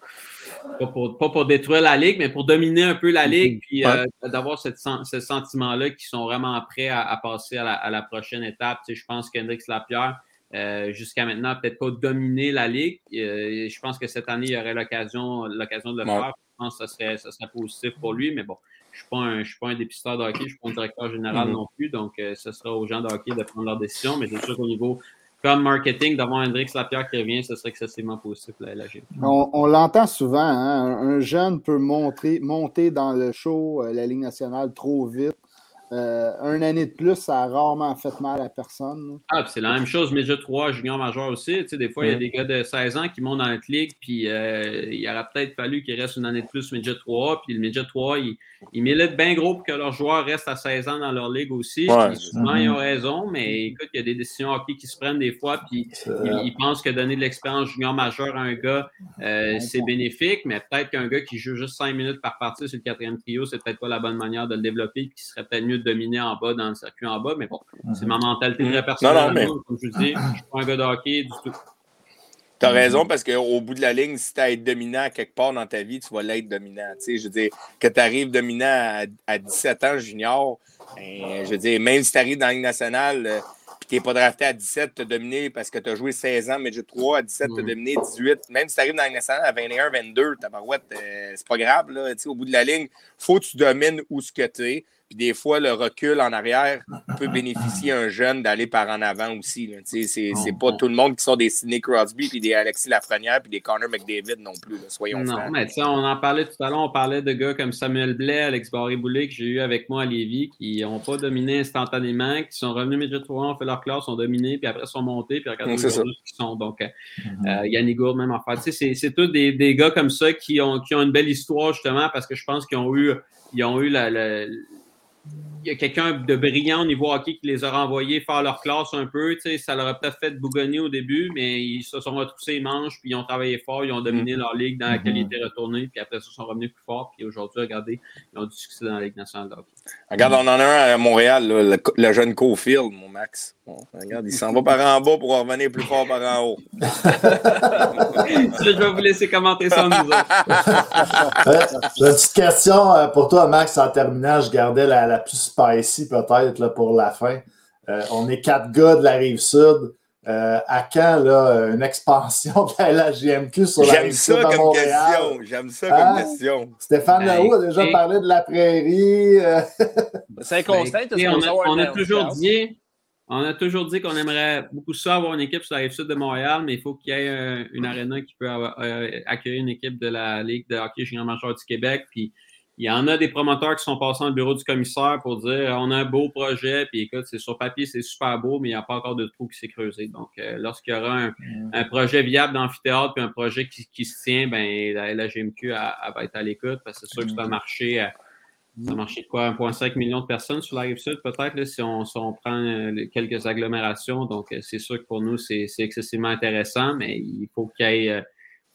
pas pour, pas pour détruire la ligue, mais pour dominer un peu la ligue, puis euh, d'avoir cette ce sentiment-là qu'ils sont vraiment prêts à, à passer à la, à la prochaine étape. Tu sais, je pense qu'Hendrix Lapierre, euh, jusqu'à maintenant, n'a peut-être pas dominé la ligue. Euh, je pense que cette année, il y aurait l'occasion l'occasion de le Ouais. faire. Je pense que ça serait, ça serait positif pour lui, mais bon, je ne suis, pas un- je suis pas un dépisteur de hockey, je ne suis pas un directeur général Mhm. non plus, donc euh, ce sera aux gens de hockey de prendre leurs décisions, mais c'est sûr qu'au niveau comme marketing, d'avoir Hendrix Lapierre qui revient, ce serait excessivement positif la LG. On, on l'entend souvent, hein, un, un jeune peut monter, monter dans le show, euh, la Ligue nationale, trop vite. Euh, un année de plus, ça a rarement fait mal à personne. là. Ah, puis c'est la même chose, Midget 3, junior majeur aussi. Tu sais, des fois, il y a des gars de 16 ans qui montent dans notre ligue, puis euh, il aurait peut-être fallu qu'il reste une année de plus Midget 3, puis le Midget 3, il, il milite bien gros pour que leurs joueurs restent à 16 ans dans leur ligue aussi. Ouais. Puis souvent, ils ont raison, mais écoute, il y a des décisions hockey qui se prennent des fois, puis ils, ils pensent que donner de l'expérience junior majeur à un gars, euh, c'est bénéfique, mais peut-être qu'un gars qui joue juste 5 minutes par partie sur le quatrième trio, c'est peut-être pas la bonne manière de le développer, puis qu'il serait peut-être mieux de dominer en bas dans le circuit en bas, mais bon, c'est ma mentalité très personnelle. Non, non, mais- Comme je vous dis, je suis pas un gars de hockey du tout. Tu as raison parce qu'au bout de la ligne, si tu as être dominant quelque part dans ta vie, tu vas l'être dominant. Tu sais, je veux dire, que tu arrives dominant à, à 17 ans junior, ben, je veux dire, même si tu arrives dans la Ligue nationale, euh, puis tu n'es pas drafté à 17, tu as dominé parce que tu as joué 16 ans, mais j'ai 3 à 17, tu as dominé 18. Même si tu arrives dans la Ligue nationale à 21, 22, ta barouette, euh, c'est pas grave. Là, Tu sais, au bout de la ligne, faut que tu domines où ce que tu es. Puis des fois, le recul en arrière peut bénéficier à un jeune d'aller par en avant aussi. C'est c'est pas tout le monde qui sont des Sidney Crosby, puis des Alexis Lafrenière, puis des Connor McDavid non plus. là, soyons Non, francs. mais tu sais, on en parlait tout à l'heure, on parlait de gars comme Samuel Blais, Alex Barré-Boulet, que j'ai eu avec moi à Lévis, qui n'ont pas dominé instantanément, qui sont revenus immédiatement, ont fait leur classe, ont dominé, puis après sont montés, puis regardez ce qu'ils sont. Donc, euh, euh, Yannick Gourde, même. Tu sais, c'est- c'est tous des, des gars comme ça qui ont, qui ont une belle histoire, justement, parce que je pense qu'ils ont eu, ils ont eu la. la- il y a quelqu'un de brillant au niveau hockey qui les a renvoyés faire leur classe un peu. Ça leur a peut-être fait bougonner au début, mais ils se sont retroussés les manches, puis ils ont travaillé fort, ils ont dominé leur ligue dans laquelle ils étaient retournés, puis après ça, ils sont revenus plus fort, puis aujourd'hui, regardez, ils ont du succès dans la Ligue nationale de hockey. Regarde, on en a un à Montréal, là, le, le jeune Cofield, mon Max. Bon, regarde, il s'en va par en bas pour revenir plus fort par en haut. je vais vous laisser commenter ça, nous autres. Euh, J'ai une petite question euh, pour toi, Max, en terminant. Je gardais la, la plus spicy peut-être pour la fin. Euh, on est quatre gars de la rive sud. Euh, à quand là, une expansion de la LHJMQ sur la J'aime rive sud ça comme Montréal? question. J'aime ça comme Hein? question. Stéphane Ben, Leroux a déjà parlé de la prairie. euh, Saint-Constant, Ben, t'as écoutez, on, a, on a un toujours dit, on a toujours dit qu'on aimerait beaucoup ça avoir une équipe sur la rive sud de Montréal, mais il faut qu'il y ait euh, une arena qui peut avoir- euh, accueillir une équipe de la Ligue de hockey junior majeur du Québec. Puis il y en a des promoteurs qui sont passés dans le bureau du commissaire pour dire on a un beau projet, puis écoute, c'est sur papier, c'est super beau, mais il n'y a pas encore de trou qui s'est creusé. Donc, euh, lorsqu'il y aura un, un projet viable d'amphithéâtre, puis un projet qui, qui se tient, ben la, la GMQ elle- elle va être à l'écoute, parce que c'est sûr que c'est un marché. euh, ça a marché de quoi? 1,5 million de personnes sur la rive sud, peut-être, si, on, si on prend euh, quelques agglomérations. Donc, euh, c'est sûr que pour nous, c'est excessivement intéressant, mais il faut qu'il y ait,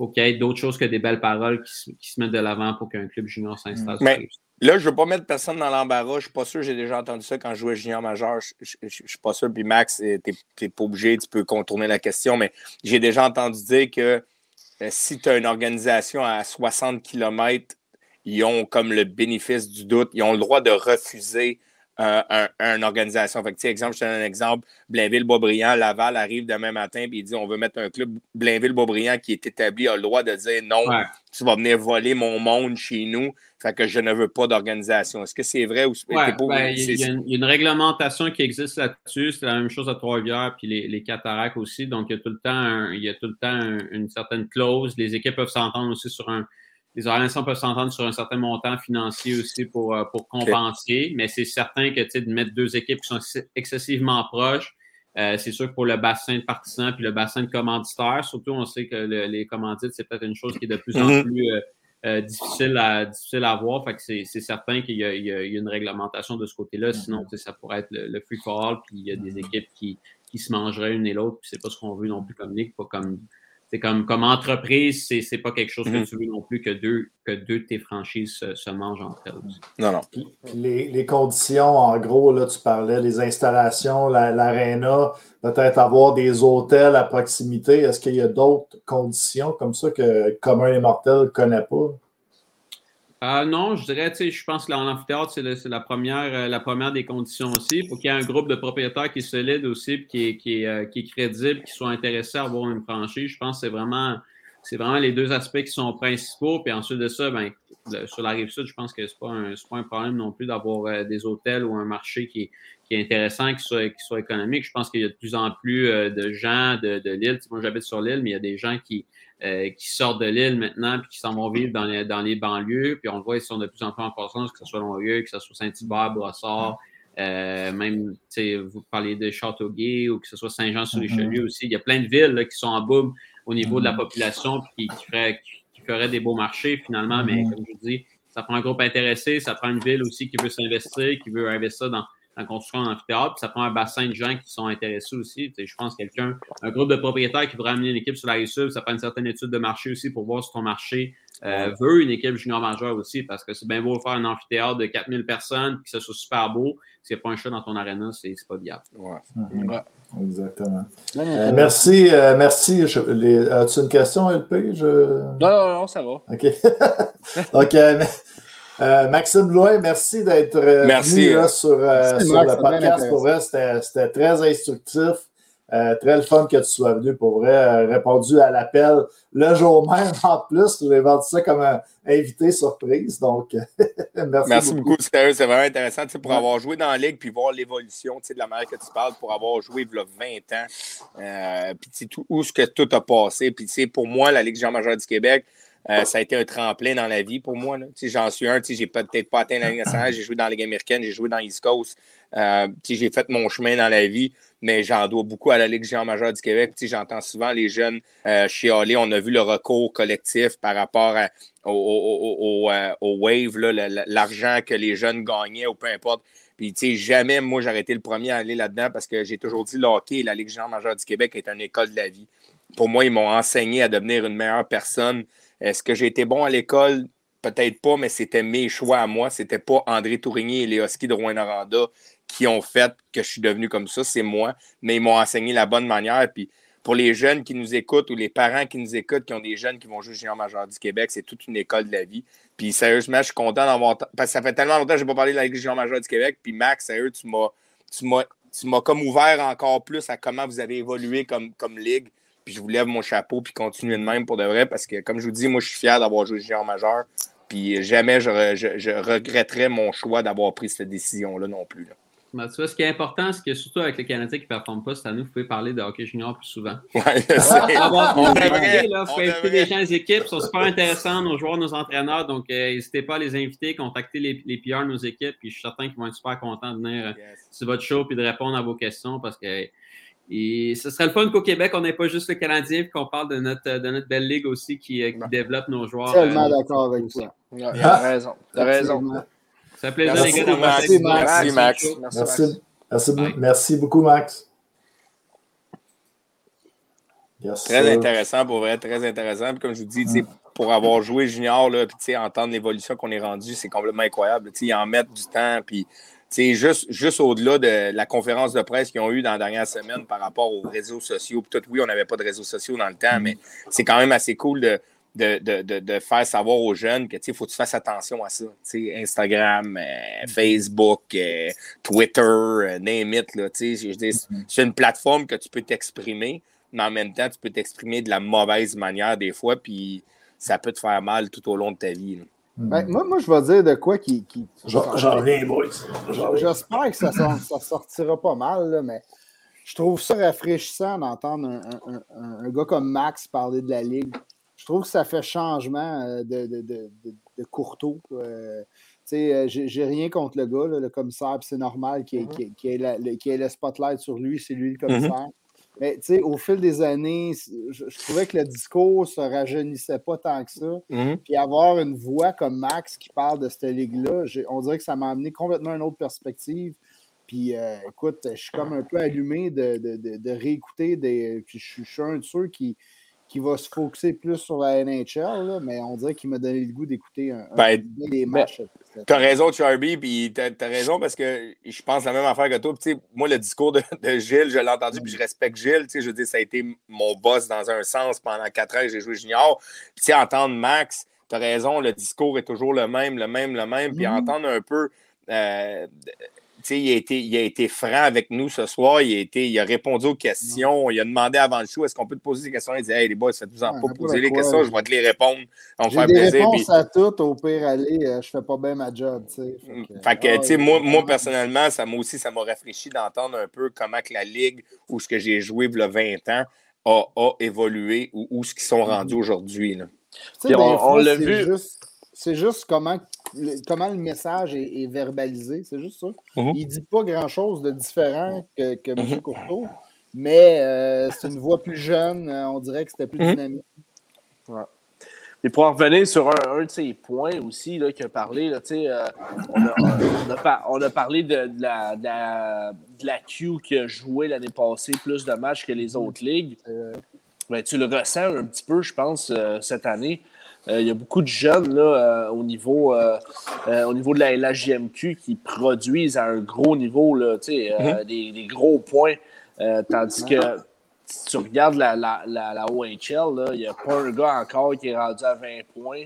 faut qu'il y ait d'autres choses que des belles paroles qui, se- qui se mettent de l'avant pour qu'un club junior s'installe Mais-. Là, je ne veux pas mettre personne dans l'embarras. Je ne suis pas sûr, j'ai déjà entendu ça quand je jouais junior majeur. Je ne suis pas sûr. Puis Max, tu n'es pas obligé, tu peux contourner la question, mais j'ai déjà entendu dire que euh, si tu as une organisation à 60 km, ils ont comme le bénéfice du doute, ils ont le droit de refuser euh, un- une organisation. Fait que, exemple, je te donne un exemple, Blainville-Boisbriand, Laval arrive demain matin et il dit on veut mettre un club Blainville-Boisbriand qui est établi, a le droit de dire non, Ouais. tu vas venir voler mon monde chez nous, fait que je ne veux pas d'organisation. Est-ce que c'est vrai ou Ouais, t'es pas- ben, il c'est- y, a une- réglementation qui existe là-dessus. C'est la même chose à Trois-Rivières puis les, les cataractes aussi. Donc, il y a tout le temps, un- il y a tout le temps un- une certaine clause. Les équipes peuvent s'entendre aussi sur un. Les organisations peuvent s'entendre sur un certain montant financier aussi pour, euh, pour compenser. Mais c'est certain que tu sais, de mettre deux équipes qui sont ex- excessivement proches, euh, c'est sûr que pour le bassin de partisans puis le bassin de commanditaires, surtout, on sait que le- les commandites, c'est peut-être une chose qui est de plus en Mhm. plus euh, euh, difficile, à, difficile à voir. Fait que c'est c'est certain qu'il y, y a il y a une réglementation de ce côté-là. Sinon, tu sais, ça pourrait être le, le free for all, puis il y a des équipes qui, qui se mangeraient une et l'autre, puis c'est pas ce qu'on veut non plus comme ligue, pas comme. C'est comme, comme entreprise, c'est c'est pas quelque chose Mhm. que tu veux non plus que deux, que deux de tes franchises se, se mangent entre elles. Non, non. Puis les, les conditions, en gros, là, tu parlais, les installations, la- l'aréna, peut-être avoir des hôtels à proximité. Est-ce qu'il y a d'autres conditions comme ça que commun et mortel ne connaît pas? Euh, non, je dirais, tu sais, je pense que l'amphithéâtre, c'est c'est la première, euh, la première des conditions aussi. Il faut qu'il y ait un groupe de propriétaires qui est solide aussi, puis qui est, qui est, euh, qui est crédible, qui soit intéressés à avoir une franchise. Je pense que c'est vraiment, c'est vraiment les deux aspects qui sont principaux. Puis ensuite de ça, ben, sur la rive sud, je pense que c'est pas un, c'est pas un problème non plus d'avoir des hôtels ou un marché qui qui est intéressant, qui soit, qui soit économique. Je pense qu'il y a de plus en plus euh, de gens de, de l'île. Tu sais, Moi, j'habite sur l'île, mais il y a des gens qui, euh, qui sortent de l'île maintenant puis qui s'en vont vivre dans les, dans les banlieues. Puis on le voit, ils sont de plus en plus en croissance, que ce soit Longueuil, que ce soit Saint-Hubert, Brossard, euh, même, tu sais, vous parlez de Châteauguay ou que ce soit Saint-Jean-sur-Richelieu aussi. Il y a plein de villes là, qui sont en boom au niveau de la population puis qui, qui, feraient, qui, qui feraient des beaux marchés finalement. Mais comme je vous dis, ça prend un groupe intéressé, ça prend une ville aussi qui veut s'investir, qui veut investir dans la construction d'un amphithéâtre, puis ça prend un bassin de gens qui sont intéressés aussi. Je pense quelqu'un, un groupe de propriétaires qui voudrait amener une équipe sur la rive sud, ça prend une certaine étude de marché aussi pour voir si ton marché euh, veut une équipe junior majeure aussi, parce que c'est bien beau de faire un amphithéâtre de 4000 personnes, puis que ce soit super beau, s'il n'y a pas un chat dans ton arena, c'est pas viable. Ouais. Ouais. Exactement. Euh, merci. euh, merci. As-tu une question, LP? Je... Non, non, non, ça va. OK. Donc, euh, Maxime Bloin, merci d'être euh, venu là, sur, euh, Merci, sur Max, le podcast. Pour vrai, c'était c'était très instructif. Euh, très le fun que tu sois venu. Pour vrai, euh, répondu à l'appel le jour même. En plus, j'ai vendu ça comme un invité surprise. Donc, merci, Merci beaucoup. c'est vraiment intéressant tu sais, pour Ouais. avoir joué dans la ligue puis voir l'évolution tu sais, de la manière que tu parles, pour avoir joué il y a 20 ans, euh, puis tu sais, tout, où ce que tout a passé? Puis tu sais, pour moi, la Ligue Jean Major du Québec, euh, ça a été un tremplin dans la vie pour moi. J'en suis un, j'ai peut-être pas atteint la Ligue nationale, j'ai joué dans la Ligue américaine, j'ai joué dans East Coast, euh, j'ai fait mon chemin dans la vie, mais j'en dois beaucoup à la Ligue Jean Major du Québec. J'entends souvent les jeunes euh, chialer, on a vu le recours collectif par rapport euh, au wave, l'argent que les jeunes gagnaient ou peu importe. Puis, jamais, moi, j'aurais été le premier à aller là-dedans parce que j'ai toujours dit le hockey la Ligue Jean Majeure du Québec est une école de la vie. Pour moi, ils m'ont enseigné à devenir une meilleure personne. Est-ce que j'ai été bon à l'école? Peut-être pas, mais c'était mes choix à moi. C'était pas André Tourigny et Léoski de Rouen-Noranda qui ont fait que je suis devenu comme ça. C'est moi. Mais ils m'ont enseigné la bonne manière. Puis, pour les jeunes qui nous écoutent ou les parents qui nous écoutent, qui ont des jeunes qui vont jouer junior majeur du Québec, c'est toute une école de la vie. Puis sérieusement, je suis content d'avoir. Parce que ça fait tellement longtemps que je n'ai pas parlé de la Ligue junior majeure du Québec. Puis Max, sérieux, tu m'as. Tu m'as, tu m'as comme ouvert encore plus à comment vous avez évolué comme, comme ligue. Puis je vous lève mon chapeau puis continuez de même pour de vrai. Parce que comme je vous dis, moi je suis fier d'avoir joué junior majeur. Puis jamais je, re- je, je regretterais mon choix d'avoir pris cette décision-là non plus. là. Ben, tu vois, ce qui est important, c'est que surtout avec les Canadiens qui ne performent pas cette année, vous pouvez parler de hockey junior plus souvent. Je sais. Ah, bon, On devrait, là, on faut inviter des gens des équipes, ils sont super intéressants, nos joueurs, nos entraîneurs, donc euh, n'hésitez pas à les inviter, contacter les, les PR de nos équipes, puis je suis certain qu'ils vont être super contents de venir euh, Yes. sur votre show et de répondre à vos questions parce que et ce serait le fun qu'au Québec, on n'ait pas juste le Canadien, puis qu'on parle de notre, de notre belle ligue aussi qui, euh, qui développe nos joueurs. Tellement euh, d'accord avec T'as raison. T'as raison. Ça fait plaisir, Merci les gars, d'avoir Max. été Max. Merci, Max. Merci, Max. Merci. Merci, Bye. merci beaucoup, Max. Yes, Très sir. intéressant, pour vrai, très intéressant. Puis comme je vous dis, sais, pour avoir joué junior, là, puis entendre l'évolution qu'on est rendu, c'est complètement incroyable. Ils en mettent du temps, puis sais, juste, juste au-delà de la conférence de presse qu'ils ont eue dans la dernière semaine par rapport aux réseaux sociaux. Tout, oui, on n'avait pas de réseaux sociaux dans le temps, mais c'est quand même assez cool de, de, de, de, de faire savoir aux jeunes que il faut que tu fasses attention à ça. Instagram, euh, Facebook, euh, Twitter, euh, name it. Dire, c'est une plateforme que tu peux t'exprimer, mais en même temps, tu peux t'exprimer de la mauvaise manière des fois, puis ça peut te faire mal tout au long de ta vie. là. Ben, moi, moi, je vais dire de quoi qui. qui- J'en reviens, boys. J'espère que ça, sort- ça sortira pas mal, là, mais je trouve ça rafraîchissant d'entendre un, un- un- un gars comme Max parler de la Ligue. Je trouve que ça fait changement euh, de, de, de, de, de Courteau. Euh, tu sais, euh, j'ai rien contre le gars, là, le commissaire, puis c'est normal qu'il ait- la- le- spotlight sur lui, c'est lui le commissaire. Mais tu sais, au fil des années, je, je trouvais que le discours se rajeunissait pas tant que ça. Puis avoir une voix comme Max qui parle de cette ligue-là, on dirait que ça m'a amené complètement une autre perspective. Puis euh, écoute, je suis comme un peu allumé de, de- de- de réécouter des. puis je suis un de ceux qui, qui va se focuser plus sur la NHL, là, mais on dirait qu'il m'a donné le goût d'écouter un, un Ben, des matchs. T'as raison, Charby, puis t'as as raison parce que je pense la même affaire que toi. Puis, moi, le discours de, de Gilles, je l'ai entendu, puis je respecte Gilles. Je veux dire, ça a été mon boss dans un sens pendant quatre ans que j'ai joué junior. Puis, tu sais, entendre Max, t'as raison, le discours est toujours le même, le même, le même. Puis, Mhm. entendre un peu. euh, il a, été, il a été franc avec nous ce soir. Il a, été, il a répondu aux questions. Il a demandé avant le show est-ce qu'on peut te poser des questions? Il dit Hey, les boys, faites-vous en Ouais, pas poser les questions, je vais te les répondre. Ça va faire des plaisir. réponses Puis- à toutes, au pire, aller, euh, je fais pas bien ma job, tu sais. Fait que, Fait que, ah, tu sais, moi, moi, personnellement, ça m'a aussi, ça m'a rafraîchi d'entendre un peu comment que la Ligue, où ce que j'ai joué il y a 20 ans, a, a évolué ou où ce qu'ils sont rendus aujourd'hui. on- on l'a vu. juste- C'est juste comment le, comment le message est, est verbalisé, c'est juste ça. Mhm. Il dit pas grand-chose de différent que, que M. Courteau, mais euh, c'est une voix plus jeune, euh, on dirait que c'était plus Mhm. dynamique. Et pour en revenir sur un, un de ces points aussi qu'il a parlé, là, euh, on, a, on, a par- on a parlé de, de la, de, la, de la Q qui a joué l'année passée plus de matchs que les autres ligues. Euh, Ben, tu le ressens un petit peu, je pense, euh, cette année. Il y a beaucoup de jeunes là, au, niveau, au niveau de la LHJMQ qui produisent à un gros niveau, là, mm-hmm. des, des, gros points. tandis que si tu regardes la, la, la, OHL, il n'y a pas un gars encore qui est rendu à 20 points.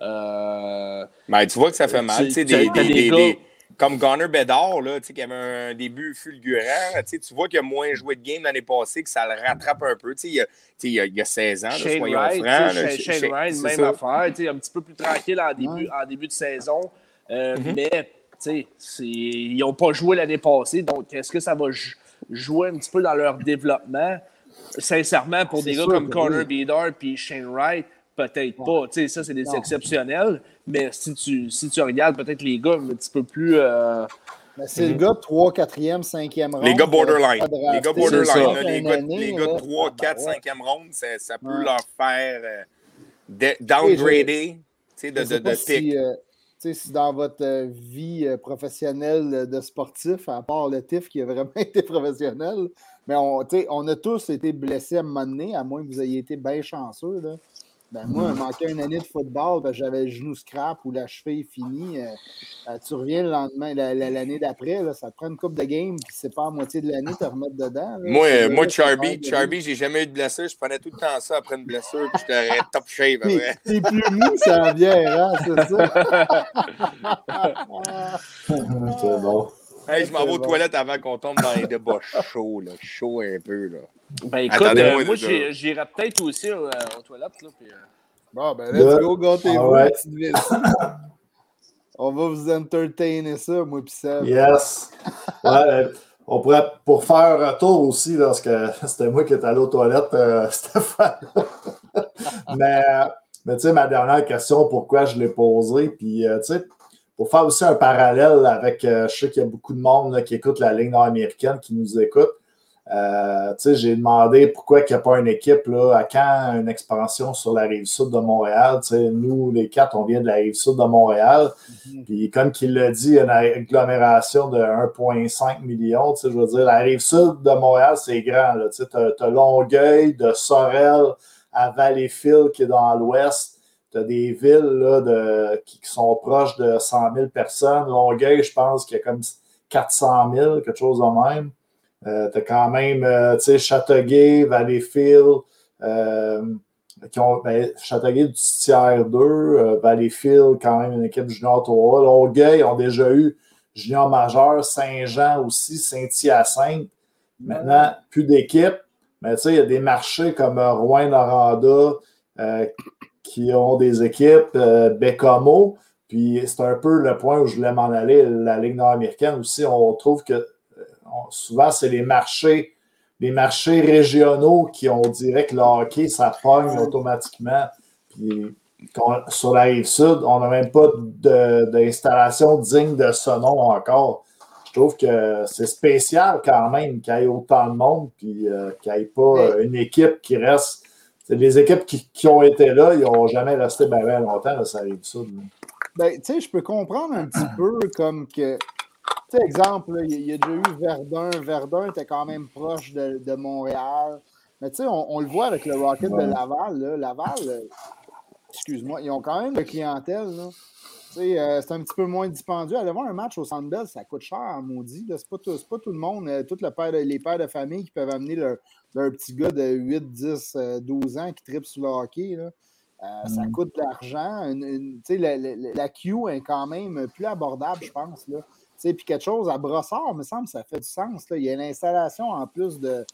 Euh, ben, tu vois que ça fait mal. Tu, des, des, des, comme Gunnar Bedard, là, qui avait un début fulgurant, tu vois qu'il a moins joué de game l'année passée, que ça le rattrape un peu. Il y a, il, a, 16 ans, Shane soyons Wright, francs. Shane, Wright, même ça. affaire, un petit peu plus tranquille en début, en début de saison. Euh, mm -hmm. Mais ils n'ont pas joué l'année passée, donc est-ce que ça va jouer un petit peu dans leur développement? Sincèrement, pour des gars comme Connor Bedard et Shane Wright, peut-être pas. Tu sais, ça, c'est des exceptionnels. Mais si tu, si tu regardes peut-être les gars un petit peu plus. Euh... c'est le gars 3, 4e, 5e ronde. Les gars borderline. Les gars borderline. les, gars, les gars 3, 4, 5e ronde, ça, ça peut ouais. leur faire euh, downgrader de, de, de, de pick. Si, euh, si dans votre euh, vie professionnelle de sportif, à part le TIF qui a vraiment été professionnel, mais on, on a tous été blessés à un moment donné, à moins que vous ayez été bien chanceux. Là. Ben moi, il manquait une année de football, j'avais le genou scrap ou la cheville finie. Euh, euh, tu reviens le lendemain, l'année d'après, ça te prend une coupe de game, puis c'est pas à moitié de l'année te remettre dedans. moi, euh, moi Charby, Charby j'ai jamais eu de blessure. Je prenais tout le temps ça après une blessure, puis j'étais top shape. C'est plus mou, ça vient, hein, c'est ça? c'est bon. Hey, je m'en vais aux toilettes avant qu'on tombe dans les débats chauds, là. Chaud un peu, là. Ben écoute, euh, moi, j'irai peut-être aussi euh, aux toilettes, là. Puis, euh... Bon, ben, let's go, gâtez-vous, right. On va vous entertainer ça, moi, pis ça. Yes. Ouais, on pourrait, pour faire un tour aussi, parce que c'était moi qui étais allé aux toilettes, euh, Stéphane. mais, mais tu sais, ma dernière question, pourquoi je l'ai posée, puis, tu sais, pour faire aussi un parallèle avec, euh, je sais qu'il y a beaucoup de monde là, qui écoute la ligne nord-américaine, qui nous écoute. Euh, j'ai demandé pourquoi il n'y a pas une équipe là, à quand une expansion sur la rive sud de Montréal. nous, les quatre, on vient de la rive sud de Montréal. Mm-hmm. Puis comme qu'il l'a dit, une agglomération de 1,5 million. Je veux dire, la rive sud de Montréal, c'est grand. Tu as, Longueuil, de Sorel à Valleyfield qui est dans l'ouest tu as des villes là, de, qui, sont proches de 100 000 personnes. Longueuil, je pense qu'il y a comme 400 000, quelque chose de même. Euh, tu as quand même, euh, tu sais, Châteauguay, Valleyfield, euh, qui ont, ben, Châteauguay du tiers 2, euh, Valleyfield, quand même une équipe junior 3. Longueuil ont déjà eu junior majeur, Saint-Jean aussi, Saint-Hyacinthe. Maintenant, plus d'équipes. Mais tu sais, il y a des marchés comme Rouen-Noranda, qui ont des équipes Bécamo. Puis c'est un peu le point où je voulais m'en aller, la Ligue nord-américaine aussi. On trouve que souvent, c'est les marchés, les marchés régionaux qui, on dirait que le hockey, ça pogne automatiquement. Puis sur la rive sud, on n'a même pas d'installation digne de ce nom encore. Je trouve que c'est spécial quand même qu'il y ait autant de monde, puis euh, qu'il n'y ait pas une équipe qui reste les équipes qui, ont été là, ils n'ont jamais resté bien, longtemps, ça arrive ça. Ben, tu sais, je peux comprendre un petit peu comme que, tu sais, exemple, il y, a déjà eu Verdun. Verdun était quand même proche de, Montréal. Mais tu sais, on, le voit avec le Rocket de Laval. Laval, euh, excuse-moi, ils ont quand même de clientèle. Là. Euh, c'est un petit peu moins dispendieux. Aller voir un match au Sandbell, ça coûte cher maudit. C'est pas, tout, pas tout le monde, euh, tout le père les pères de famille qui peuvent amener leur, petit gars de 8, 10, 12 ans qui tripe sur le hockey. Là. Euh, ça mm. coûte de l'argent. La, la, la, Q est quand même plus abordable, je pense. Puis quelque chose à brossard, me semble, ça fait du sens. Là. Il y a une installation en plus de,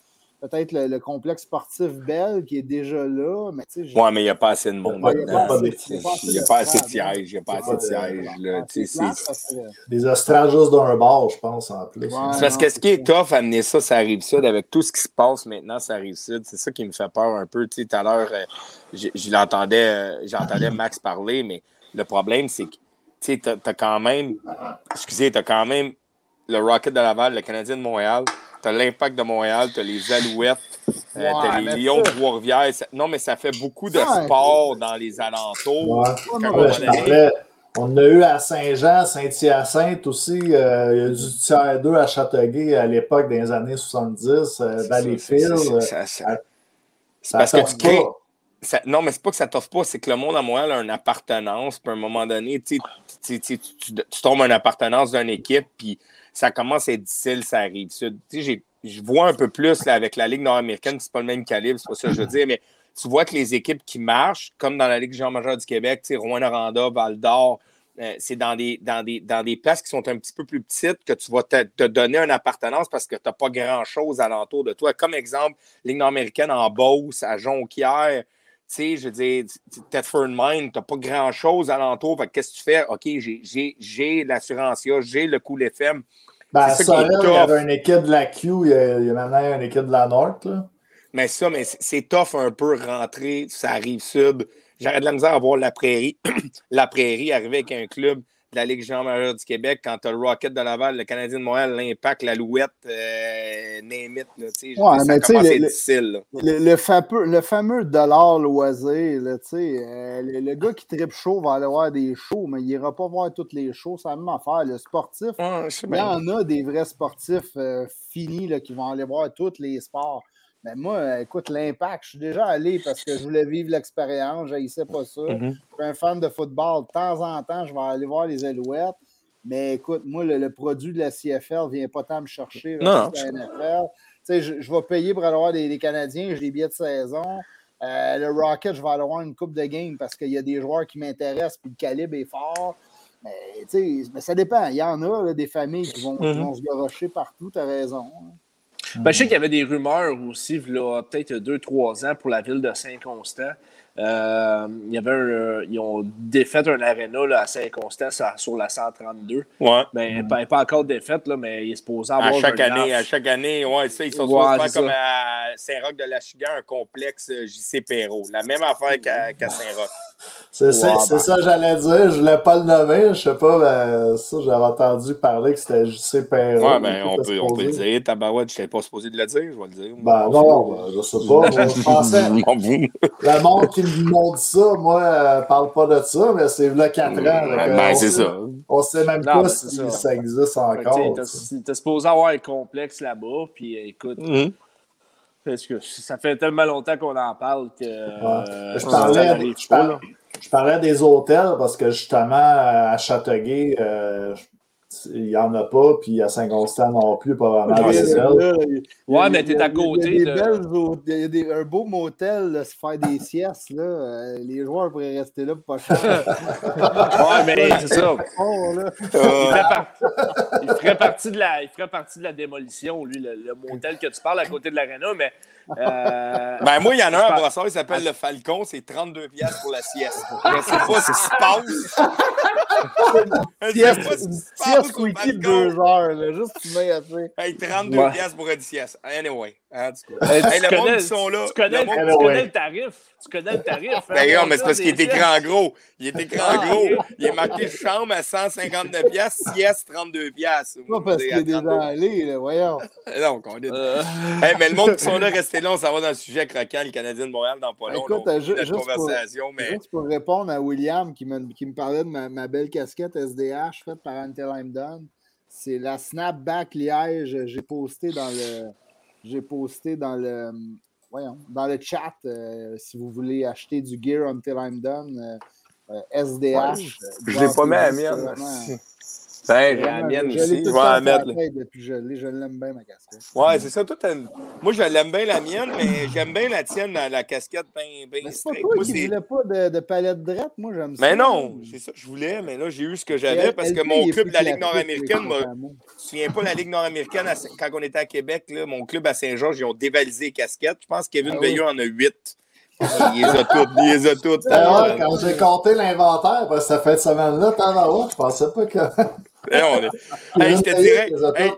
peut-être le, complexe sportif Belle qui est déjà là. Mais ouais, mais il n'y a pas assez de monde. Il n'y a, pas assez de sièges. Il n'y a pas assez de sièges. Des astrales juste d'un bar, je pense, en plus. c'est parce que ce qui est tough, amener ça, ça arrive sud, avec tout ce qui se passe maintenant, ça arrive sud. C'est ça qui me fait peur un peu. Tu sais, tout à l'heure, euh, euh, j'entendais Max parler, mais le problème, c'est que tu as, quand même, excusez, tu as quand même le Rocket de Laval, le Canadien de Montréal, tu as l'Impact de Montréal, tu as les Alouettes, euh, tu as les Lions de Trois-Rivières. Non, mais ça fait beaucoup de sport dans les alentours. on a eu à Saint-Jean, Saint-Hyacinthe aussi. Euh, il y a du tiers 2 à Châteauguay à l'époque des années 70, euh, Valleyfield. C'est parce que tu crées, non, mais c'est pas que ça t'offre pas, c'est que le monde à Montréal a une appartenance, puis à un moment donné, tu, tu, tu, tombes une appartenance d'une équipe, puis ça commence à être difficile, ça arrive. je vois un peu plus avec la Ligue nord-américaine, c'est pas le même calibre, c'est pas ça que je veux dire, mais tu vois que les équipes qui marchent, comme dans la Ligue Jean majeure du Québec, Rouen-Noranda, Val-d'Or, euh, c'est dans des, dans, des, dans des places qui sont un petit peu plus petites que tu vas te, te donner une appartenance parce que tu n'as pas grand-chose alentour de toi. Comme exemple, Ligue nord-américaine en Beauce, à Jonquière, sais, je veux dire, Thetford Mine, tu n'as pas grand-chose alentour. Fait que qu'est-ce que tu fais? OK, j'ai- j'ai l'Assurancia, j'ai le Cool FM. Ben, ça Sorel, il y avait une équipe de la Q, il y a, il y a maintenant une équipe de la North. Là. Mais ça, mais c'est- tough un peu rentrer, ça arrive sud. J'arrête de la misère à voir la prairie. la prairie arriver avec un club de la Ligue Jean majeure du Québec quand tu as le Rocket de Laval, le Canadien de Montréal, l'Impact, l'Alouette, euh, name it, là, tu sais, je veux Ouais, mais ça tu sais, difficile. Le, le fameux, le fameux dollar loisir, là, tu sais, euh, le, le gars qui tripe chaud va aller voir des shows, mais il n'ira pas voir toutes les shows, la même affaire. Le sportif, Ouais, il y en a des vrais sportifs euh, finis là, qui vont aller voir tous les sports. Mais moi, euh, écoute, l'impact, je suis déjà allé parce que je voulais vivre l'expérience, je sais pas ça. Je suis un fan de football. De temps en temps, je vais aller voir les Alouettes. Mais écoute, moi, le, le produit de la CFL ne vient pas tant me chercher. Non, la NFL. Je, je vais payer pour aller voir les, les Canadiens, j'ai des billets de saison. Euh, le Rocket, je vais aller voir une coupe de game parce qu'il y a des joueurs qui m'intéressent puis le calibre est fort. Mais, mais ça dépend. Il y en a là, des familles qui vont, qui Mhm. vont se garocher partout, tu as raison. Ben, je sais qu'il y avait des rumeurs aussi, peut-être deux, trois ans, pour la ville de Saint-Constant. Euh, il y avait un- ils ont défait un aréna là, à Saint-Constant sur, la 132. Ouais. Ben, pas, pas encore défaite, là, mais il est supposé avoir À chaque un année, à chaque année, ouais, ça, ils sont Ouais, supposés faire comme ça. à Saint-Roch de la Chigan, un complexe euh, JC Perrault. La même affaire qu'à Saint-Roch. C'est ça, ben. ça j'allais dire. Je voulais pas le nommer. Je sais pas, ben, ça, j'avais entendu parler que c'était JC Perrault. Ouais, ben, on peut, on peut le dire. Tabarouette, je n'étais pas supposé de le dire, je vais le dire. Ben non, ben, je sais pas. Moi, je pensais, le monde qui me montre ça, moi, euh, parle pas de ça, mais c'est là 4 ans. donc, euh, Ben, on c'est sait- ça. On sait même Non, pas ben, si ça. ça. existe encore. T'es supposé avoir un complexe là-bas, puis écoute, Mhm. parce que ça fait tellement longtemps qu'on en parle que euh, parlais, je parlais des hôtels parce que justement, à Châteauguay, euh, il n'y en a pas, puis à Saint-Constant non plus, pas vraiment Ouais. Ouais, mais t'es à côté Il y a de- des belles il y a des- un beau motel, là, se faire des siestes. Là, euh, les joueurs pourraient rester là pour pas cher. Ouais, mais c'est ça. Oh, là. Il ferait, par- il ferait partie de la, il ferait partie de la démolition, lui, le, le motel que tu parles à côté de l'aréna, mais. Euh, Ben, moi, il y en a un à Brossard, il s'appelle le Falcon, c'est 32 piastres pour la sieste. Je sais pas ce qui se passe. Sieste, pas se sieste quickie de deux heures, là, juste tu mets assez. Hey, 32 Ouais. piastres pour une sieste. Anyway. hein, tu vois. hey, le monde qui sont là. Tu connais, le monde- tu Anyway. connais le tarif? Tu connais le tarif. hein, Ben, non, mais c'est parce qu'il écrit en gros. Il est écrit en Ah, gros. Il est marqué chambre à 159 piastres, sieste 32 piastres. Pas parce qu'il est déjà allé, là, voyons. Non, on est... Euh, Hey, mais le monde qui sont là, restez là, on s'en va dans le sujet croquant, le Canadien de Montréal, dans pas long. Écoute, on juste pour- conversation, mais... Juste pour répondre à William qui me, qui me parlait de ma, ma belle casquette SDH faite par Antel Dunn, c'est la Snapback Liège. J'ai posté dans le. J'ai posté dans le. Voyons, dans le chat euh, si vous voulez acheter du gear Until I'm Done. euh, euh, SDH. Je l'ai pas mis à la mienne. Ben, j'ai la mienne ici. Je vais la mettre. là. Depuis je l'ai, je l'aime bien ma casquette. Ouais, c'est ça. Toi, Moi, je l'aime bien la mienne, mais j'aime bien la tienne, la, la casquette bien ben Mais c'est pas straight. toi qui voulais pas de, de palette drette, moi j'aime ça. Mais non, c'est ça que je voulais, mais là, j'ai eu ce que j'avais parce que mon club de la Ligue nord-américaine. Je me souviens pas, la Ligue nord-américaine, quand on était à Québec, là, mon club à Saint-Georges, ils ont dévalisé les casquettes. Je pense que Kevin Ah. Veilleux en a huit. Il les a toutes, il les a toutes. Euh, quand j'ai compté l'inventaire, parce que ça fait une semaine-là, t'en as je pensais pas que. on est- Hey, je te dirais, hey,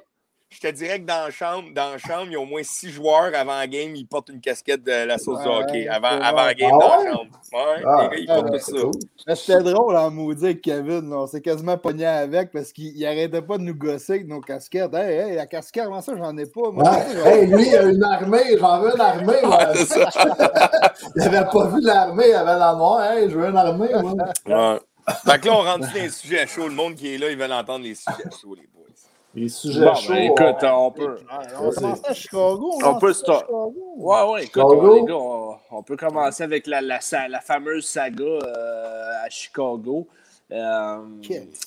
je te que dans la chambre, dans la chambre, il y a au moins six joueurs avant la game, ils portent une casquette de la sauce de Ouais, hockey. ouais, Avant, avant la game Ah dans la chambre. Ouais, Ah, les gars, ils portent tout c'est ça. cool. C'était drôle en maudit avec Kevin. là. On s'est quasiment pogné avec parce qu'il il arrêtait pas de nous gosser avec nos casquettes. Hey, hey, la casquette, comment ça, j'en ai pas. Moi, Ouais. Hey, lui, il a une armée, j'en veux une armée. moi. Ouais, c'est ça. il avait pas vu l'armée, il avait la noire. Hey, je veux une armée, moi. Fait que là, on rentre dans les sujets chauds? Le monde qui est là, ils veulent entendre les sujets chauds, les boys. Les sujets Bon, chauds. ben, écoute, on peut. On à Chicago. On peut start-. Ouais, ouais, écoute, on, les gars, on, on peut commencer avec la, la, fameuse saga euh, à Chicago. Euh,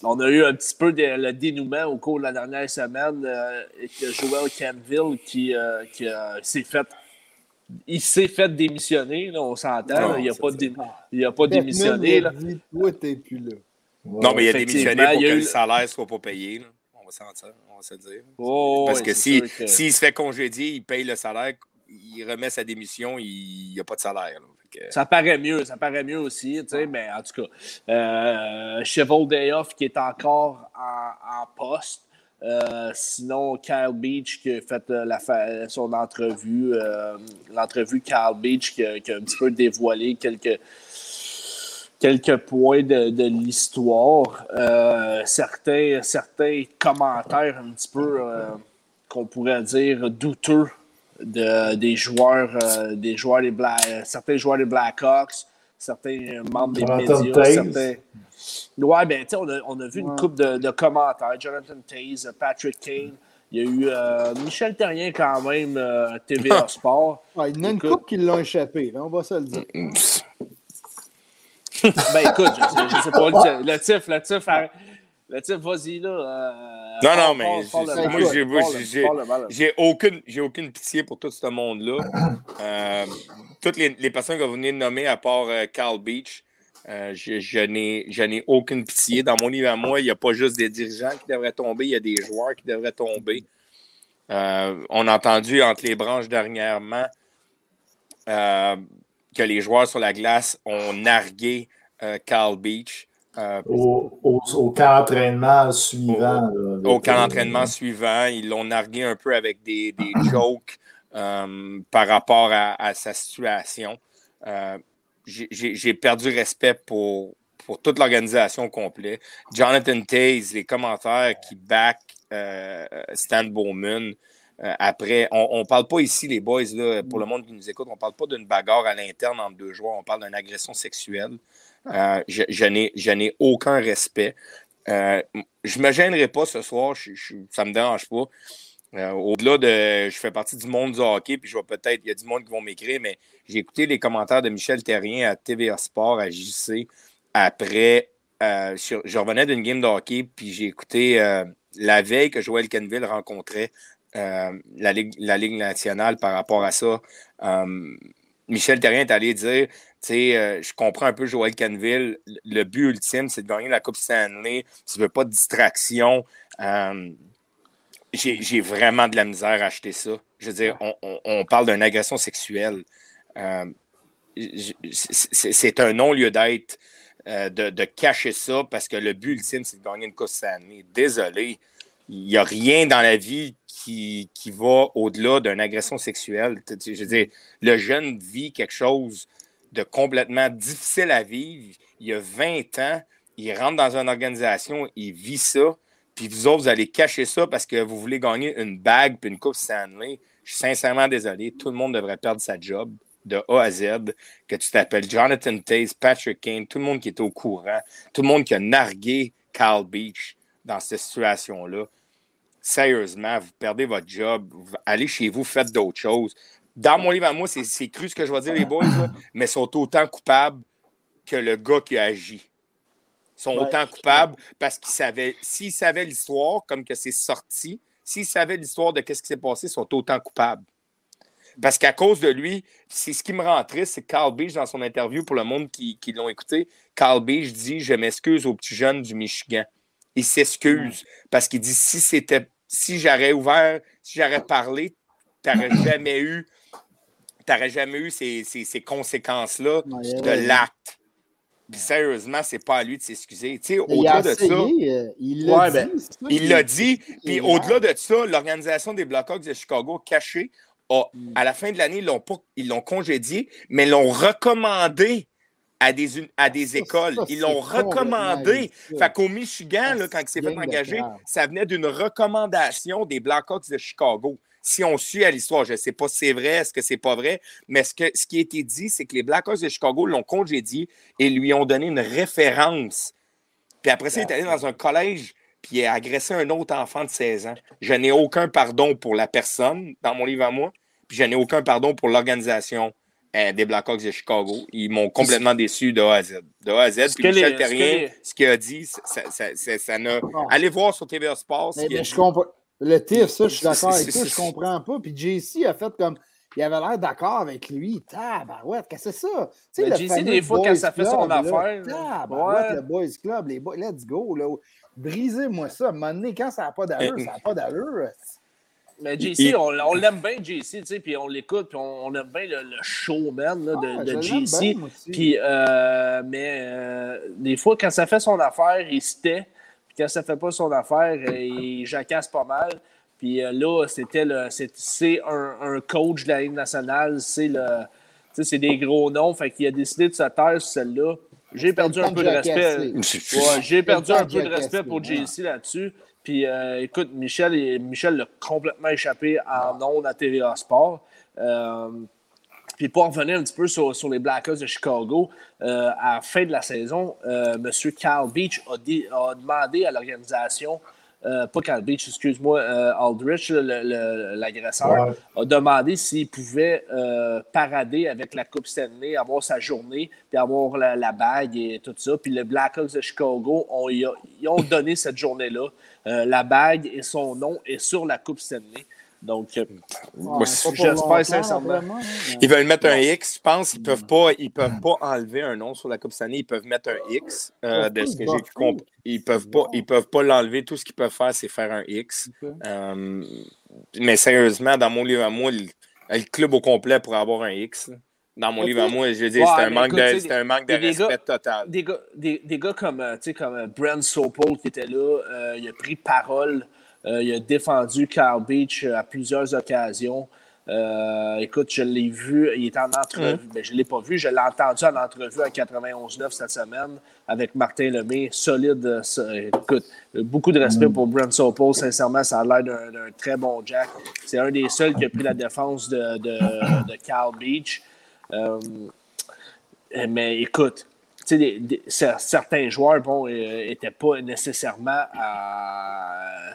on a eu un petit peu de- le dénouement au cours de la dernière semaine euh, avec Joel Campbell qui, euh, qui euh, s'est fait. Il s'est fait démissionner, là, on s'entend. il n'a pas, dé- il a pas démissionné. il là. a dit, Toi, t'es plus là. Non, mais il a démissionné pour il y a que eu- le salaire ne soit pas payé. là. On va s'en dire, on va se dire. Oh, Parce ouais, que c'est si- que- s'il se fait congédier, il paye le salaire, il remet sa démission, il n'y a pas de salaire. là. Fait que- Ça paraît mieux, ça paraît mieux aussi, tu sais, mais en tout cas, euh, Cheval Dayoff qui est encore en, en poste. Euh, sinon, Kyle Beach qui a fait euh, la son entrevue, euh, l'entrevue Kyle Beach qui a, un petit peu dévoilé quelques, quelques points de, de l'histoire. Certains, certains commentaires un petit peu, qu'on pourrait dire, douteux de, des joueurs, des joueurs des joueurs des Blackhawks, certains membres des Jonathan médias, certains. Ouais, ben, tu sais, on a, on a vu une coupe de, de commentaires. Jonathan Taze, Patrick Kane. Il y a eu euh, Michel Terrien quand même, euh, TVA Sport. Ouais, il y en a une Écoute. couple qui l'ont échappé, là, on va se le dire. Ben écoute, je sais, je sais pas, le, le tif, le tif, arrête. Le vas-y là. euh, Non, parle- non, mais moi, j'ai- aucune, j'ai aucune pitié pour tout ce monde-là. Euh, toutes les, les personnes que vous venez de nommer, à part euh, Carl Beach, euh, je, je n'ai, je n'ai aucune pitié. Dans mon livre à moi, il n'y a pas juste des dirigeants qui devraient tomber, il y a des joueurs qui devraient tomber. Euh, on a entendu entre les branches dernièrement euh, que les joueurs sur la glace ont nargué euh, Carl Beach. Euh, Au, au, au camp d'entraînement suivant. au camp euh, d'entraînement suivant. Ils l'ont nargué un peu avec des, des jokes euh, par rapport à, à sa situation. Euh, j'ai- perdu respect pour, pour toute l'organisation au complet. Jonathan Taze, les commentaires qui back Stan Bowman. après, on ne parle pas ici, les boys, là, pour le monde qui nous écoute, on ne parle pas d'une bagarre à l'interne entre deux joueurs, on parle d'une agression sexuelle. Euh, je je n'ai aucun respect. Euh, je me gênerai pas ce soir, je, je, ça me dérange pas. Euh, Au-delà de, je fais partie du monde du hockey, puis je vais peut-être, il y a du monde qui vont m'écrire, mais j'ai écouté les commentaires de Michel Terrien à TVA Sport, à JC, après, euh, sur- je revenais d'une game de hockey, puis j'ai écouté la veille que Joël Kenville rencontrait la, Ligue, la Ligue nationale par rapport à ça. Michel Terrien est allé dire, euh, je comprends un peu Joël Canville. Le but ultime, c'est de gagner la Coupe Stanley. Tu veux pas de distraction. Euh, j'ai vraiment de la misère à acheter ça. Je veux dire, on, on- on parle d'une agression sexuelle. Euh, c'est un non-lieu d'être de, de cacher ça parce que le but ultime, c'est de gagner une Coupe Stanley. Désolé, il n'y a rien dans la vie qui, qui va au-delà d'une agression sexuelle. Je veux dire, le jeune vit quelque chose de complètement difficile à vivre. Il y a 20 ans, il rentre dans une organisation, il vit ça, puis vous autres, vous allez cacher ça parce que vous voulez gagner une bague puis une coupe Stanley. Je suis sincèrement désolé. Tout le monde devrait perdre sa job de A à Z, que tu t'appelles Jonathan Taze, Patrick Kane, tout le monde qui est au courant, tout le monde qui a nargué Carl Beach dans cette situation-là. Sérieusement, vous perdez votre job, allez chez vous, faites d'autres choses. Dans mon livre à moi, c'est cru ce que je vais dire, les boys, là, mais sont autant coupables que le gars qui a agi. Ils sont Ouais. autant coupables parce qu'ils savaient, s'ils savaient l'histoire, comme que c'est sorti, s'ils savaient l'histoire de ce qui s'est passé, ils sont autant coupables. Parce qu'à cause de lui, c'est ce qui me rend triste, c'est Carl Beach, dans son interview pour le monde qui, qui l'ont écouté, Carl Beach dit Je m'excuse aux petits jeunes du Michigan. Il s'excuse parce qu'il dit si c'était si j'aurais ouvert, si j'aurais parlé, t'aurais jamais eu t'aurais jamais eu ces, ces- ces conséquences-là Ouais, de ouais. l'acte. Puis sérieusement, c'est pas à lui de s'excuser. Tu sais, au-delà de ça, essayé, euh, il l'a Ouais, dit. ben, ça il l'a dit. Puis au-delà de ça, l'organisation des Blackhawks de Chicago caché, a- à la fin de l'année, ils l'ont pas, ils l'ont congédié, mais l'ont recommandé à des, uni- à des Ça, écoles. ça, ils l'ont recommandé. Fait qu'au Michigan, là, quand il s'est fait engager, ça venait d'une recommandation des Blackhawks de Chicago. Si on suit à l'histoire, je ne sais pas si c'est vrai, est-ce que c'est pas vrai, mais ce, que, ce qui a été dit, c'est que les Blackhawks de Chicago l'ont congédié et lui ont donné une référence. Puis après ça, il est allé dans un collège puis il a agressé un autre enfant de 16 ans. Je n'ai aucun pardon pour la personne dans mon livre à moi, puis je n'ai aucun pardon pour l'organisation euh, des Blackhawks de Chicago. Ils m'ont complètement déçu de A à Z. De A à Z. Puis que Michel les- Terrien, ce que les- ce qu'il a dit, ça, ça, ça, ça n'a- Allez voir sur TVA Sports. Mais, a mais je comprends. Le TIF, ça, je suis d'accord avec toi, je comprends pas. Puis JC a fait comme. Il avait l'air d'accord avec lui. Tabarouette, qu'est-ce que c'est ça? Tu sais, Mais le JC, des fois, quand ça fait son affaire, Tabarouette, ouais. le Boys Club, les boys, let's go. Là. Brisez-moi ça. À un moment donné, quand ça n'a pas d'allure, ça n'a pas d'allure. Mais JC, on, on l'aime bien, JC, tu sais, puis on l'écoute, puis on, on aime bien le, le showman là, de, Ah, de JC. bien. Puis, euh, mais euh, des fois, quand ça fait son affaire, il se tait. Quand ça fait pas son affaire, euh, il jacasse pas mal. Puis euh, là, c'était le, c'est, c'est un, un coach de la Ligue nationale, c'est le, c'est des gros noms, fait qu'il a décidé de se taire sur celle-là. J'ai perdu un peu de respect. Ouais, j'ai perdu un peu de respect pour. JC là-dessus. Puis euh, écoute, Michel, Michel l'a complètement échappé en ondes à TVA Sport. Euh, puis pour revenir un petit peu sur, sur les Blackhawks de Chicago, euh, à la fin de la saison, euh, M. Carl Beach a, demandé à l'organisation, euh, pas Carl Beach, excuse-moi, Aldrich, l'agresseur, Ouais. a demandé s'il pouvait parader avec la Coupe Stanley, avoir sa journée, puis avoir la, la bague et tout ça. Puis les Blackhawks de Chicago, ont, ils, a- ils ont donné cette journée-là. La bague et son nom est sur la Coupe Stanley. Donc, euh, j'espère sincèrement. vraiment, hein. Ils veulent mettre un X, je pense. Ils peuvent pas, ils peuvent pas enlever un nom sur la Coupe année. Ils peuvent mettre un X. euh, de ce que j'ai compris. Ils peuvent pas, ils peuvent pas l'enlever. Tout ce qu'ils peuvent faire, c'est faire un X. Euh, mais sérieusement, dans mon livre à moi, le, le club au complet pour avoir un X. là. Dans mon livre à moi, je veux dire, Ouais, c'est un, manque écoute, de- un manque de respect gars- total. des gars, des, des gars comme, tu sais, comme Brent Sopel qui était là, euh, il a pris parole, euh, il a défendu Carl Beach euh, à plusieurs occasions. Euh, écoute, je l'ai vu, il était en entrevue, Mm. ben, je ne l'ai pas vu, je l'ai entendu en entrevue à 91.9 cette semaine avec Martin Lemay, solide. euh, so- écoute, euh, beaucoup de respect Mm. pour Brent Sopel, sincèrement, ça a l'air d'un très bon Jack. C'est un des seuls qui a pris la défense de, de, Beach. Euh, mais écoute, des- des- cer- certains joueurs, bon, n'étaient pas nécessairement à.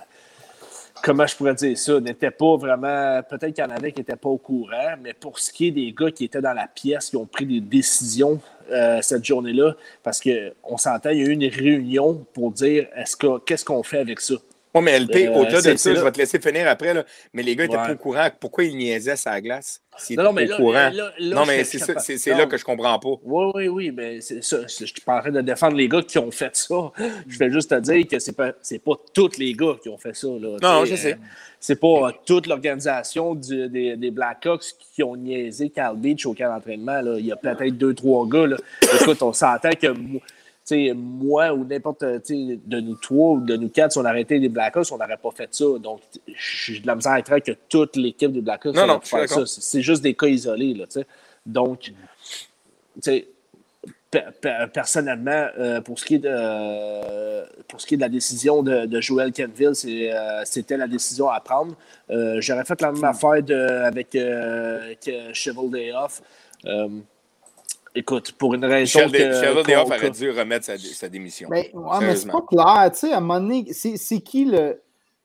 Comment je pourrais dire ça? N'étaient pas vraiment. Peut-être qu'il y en avait qui n'étaient pas au courant, mais pour ce qui est des gars qui étaient dans la pièce, qui ont pris des décisions euh, cette journée-là, parce qu'on s'entend, il y a eu une réunion pour dire est-ce que qu'est-ce qu'on fait avec ça? Oui, mais LP, Euh, au-delà de ça, je vais te laisser finir après, là, mais les gars n'étaient Ouais. pas au courant. Pourquoi ils niaisaient la glace? S'ils étaient mais pas là, au courant. là, là, non, mais c'est ça- là que je comprends pas. Oui, oui, oui, mais c'est ça. Je suis pas en train de défendre les gars qui ont fait ça. Je fais juste te dire que c'est pas, pas tous les gars qui ont fait ça. Là, Non, je sais. euh, c'est pas euh, toute l'organisation des, des Blackhawks qui ont niaisé Carl Beach au camp d'entraînement. Il y a peut-être deux, trois gars. Là. Écoute, on s'entend que sais, moi ou n'importe de nous trois ou de nous quatre, si on arrêtait les Blackhawks, on n'aurait pas fait ça. Donc, j'ai de la misère à croire que toute l'équipe des Blackhawks Non, non, faire ça. C'est juste des cas isolés. Là. Donc, pe- pe- personnellement, euh, pour, ce qui est de, euh, pour ce qui est de la décision de, de Joel Kenville, euh, c'était la décision à prendre. J'aurais fait la même affaire de, avec Cheval Day Off. Écoute, pour une raison Michel, que... Michel aurait dû remettre sa, sa démission. Mais, ouais, mais c'est pas clair. Tu sais, à un moment donné, c'est c'est qui le,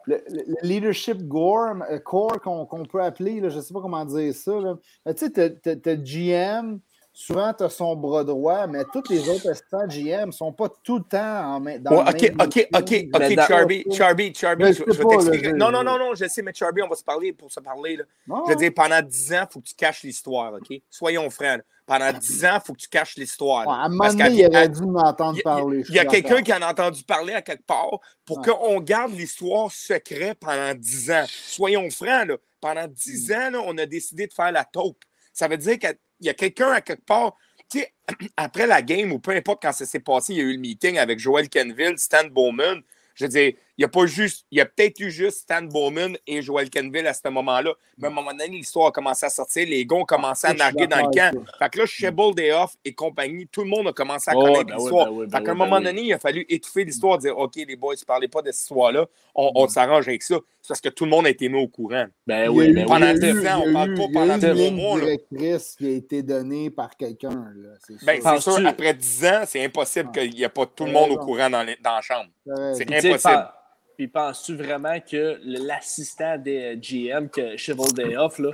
le, le leadership core, euh, core qu'on qu'on peut appeler, là, je ne sais pas comment dire ça. là. Mais Tu sais, t'as- t'as t'as GM, souvent tu as son bras droit, mais tous les autres assistants GM ne sont pas tout le temps en main. Dans Ouais, le OK, même OK. OK, OK, Charby, Charby, Charby, je, vais t'expliquer. Non, non, non, non, je sais, mais Charby, on va se parler pour se parler. Là. Je veux dire, pendant 10 ans, il faut que tu caches l'histoire, OK? Soyons francs. Pendant 10 ans, il faut que tu caches l'histoire. ouais, à un moment donné, il dû m'entendre Il y a- parler. il y a quelqu'un qui en a entendu parler à quelque part pour Ouais. qu'on garde l'histoire secrète pendant 10 ans. Soyons francs, là, pendant 10 Mm. ans, là, on a décidé de faire la taupe. Ça veut dire qu'il y a quelqu'un à quelque part. Tu sais, après la game ou peu importe quand ça s'est passé, il y a eu le meeting avec Joel Kenville, Stan Bowman. Je veux dire, il y a pas juste, il y a peut-être eu juste Stan Bowman et Joel Kenville à ce moment-là. Mais à un moment donné, l'histoire a commencé à sortir, les gars ont commencé à suis narguer dans le camp. Fait que là, Shebble Dayoff et compagnie, tout le monde a commencé à Oh, connaître ben l'histoire. ben oui, ben fait qu'à un ben moment oui. donné, il a fallu étouffer l'histoire, dire OK, les boys, ne parlez pas de cette histoire-là, on, on s'arrange avec ça. C'est parce que tout le monde a été mis au courant. Ben Il oui, eu- ben pendant oui. il y a eu- 10 ans, on il a parle pas il y a pendant eu une ligne mois, là. directrice qui a été donnée par quelqu'un. Ben, sûr. c'est sûr, après 10 ans, c'est impossible qu'il n'y ait pas tout le monde au courant dans, la chambre. C'est impossible. Puis penses-tu vraiment que l'assistant des GM, que Cheval Day Off, là,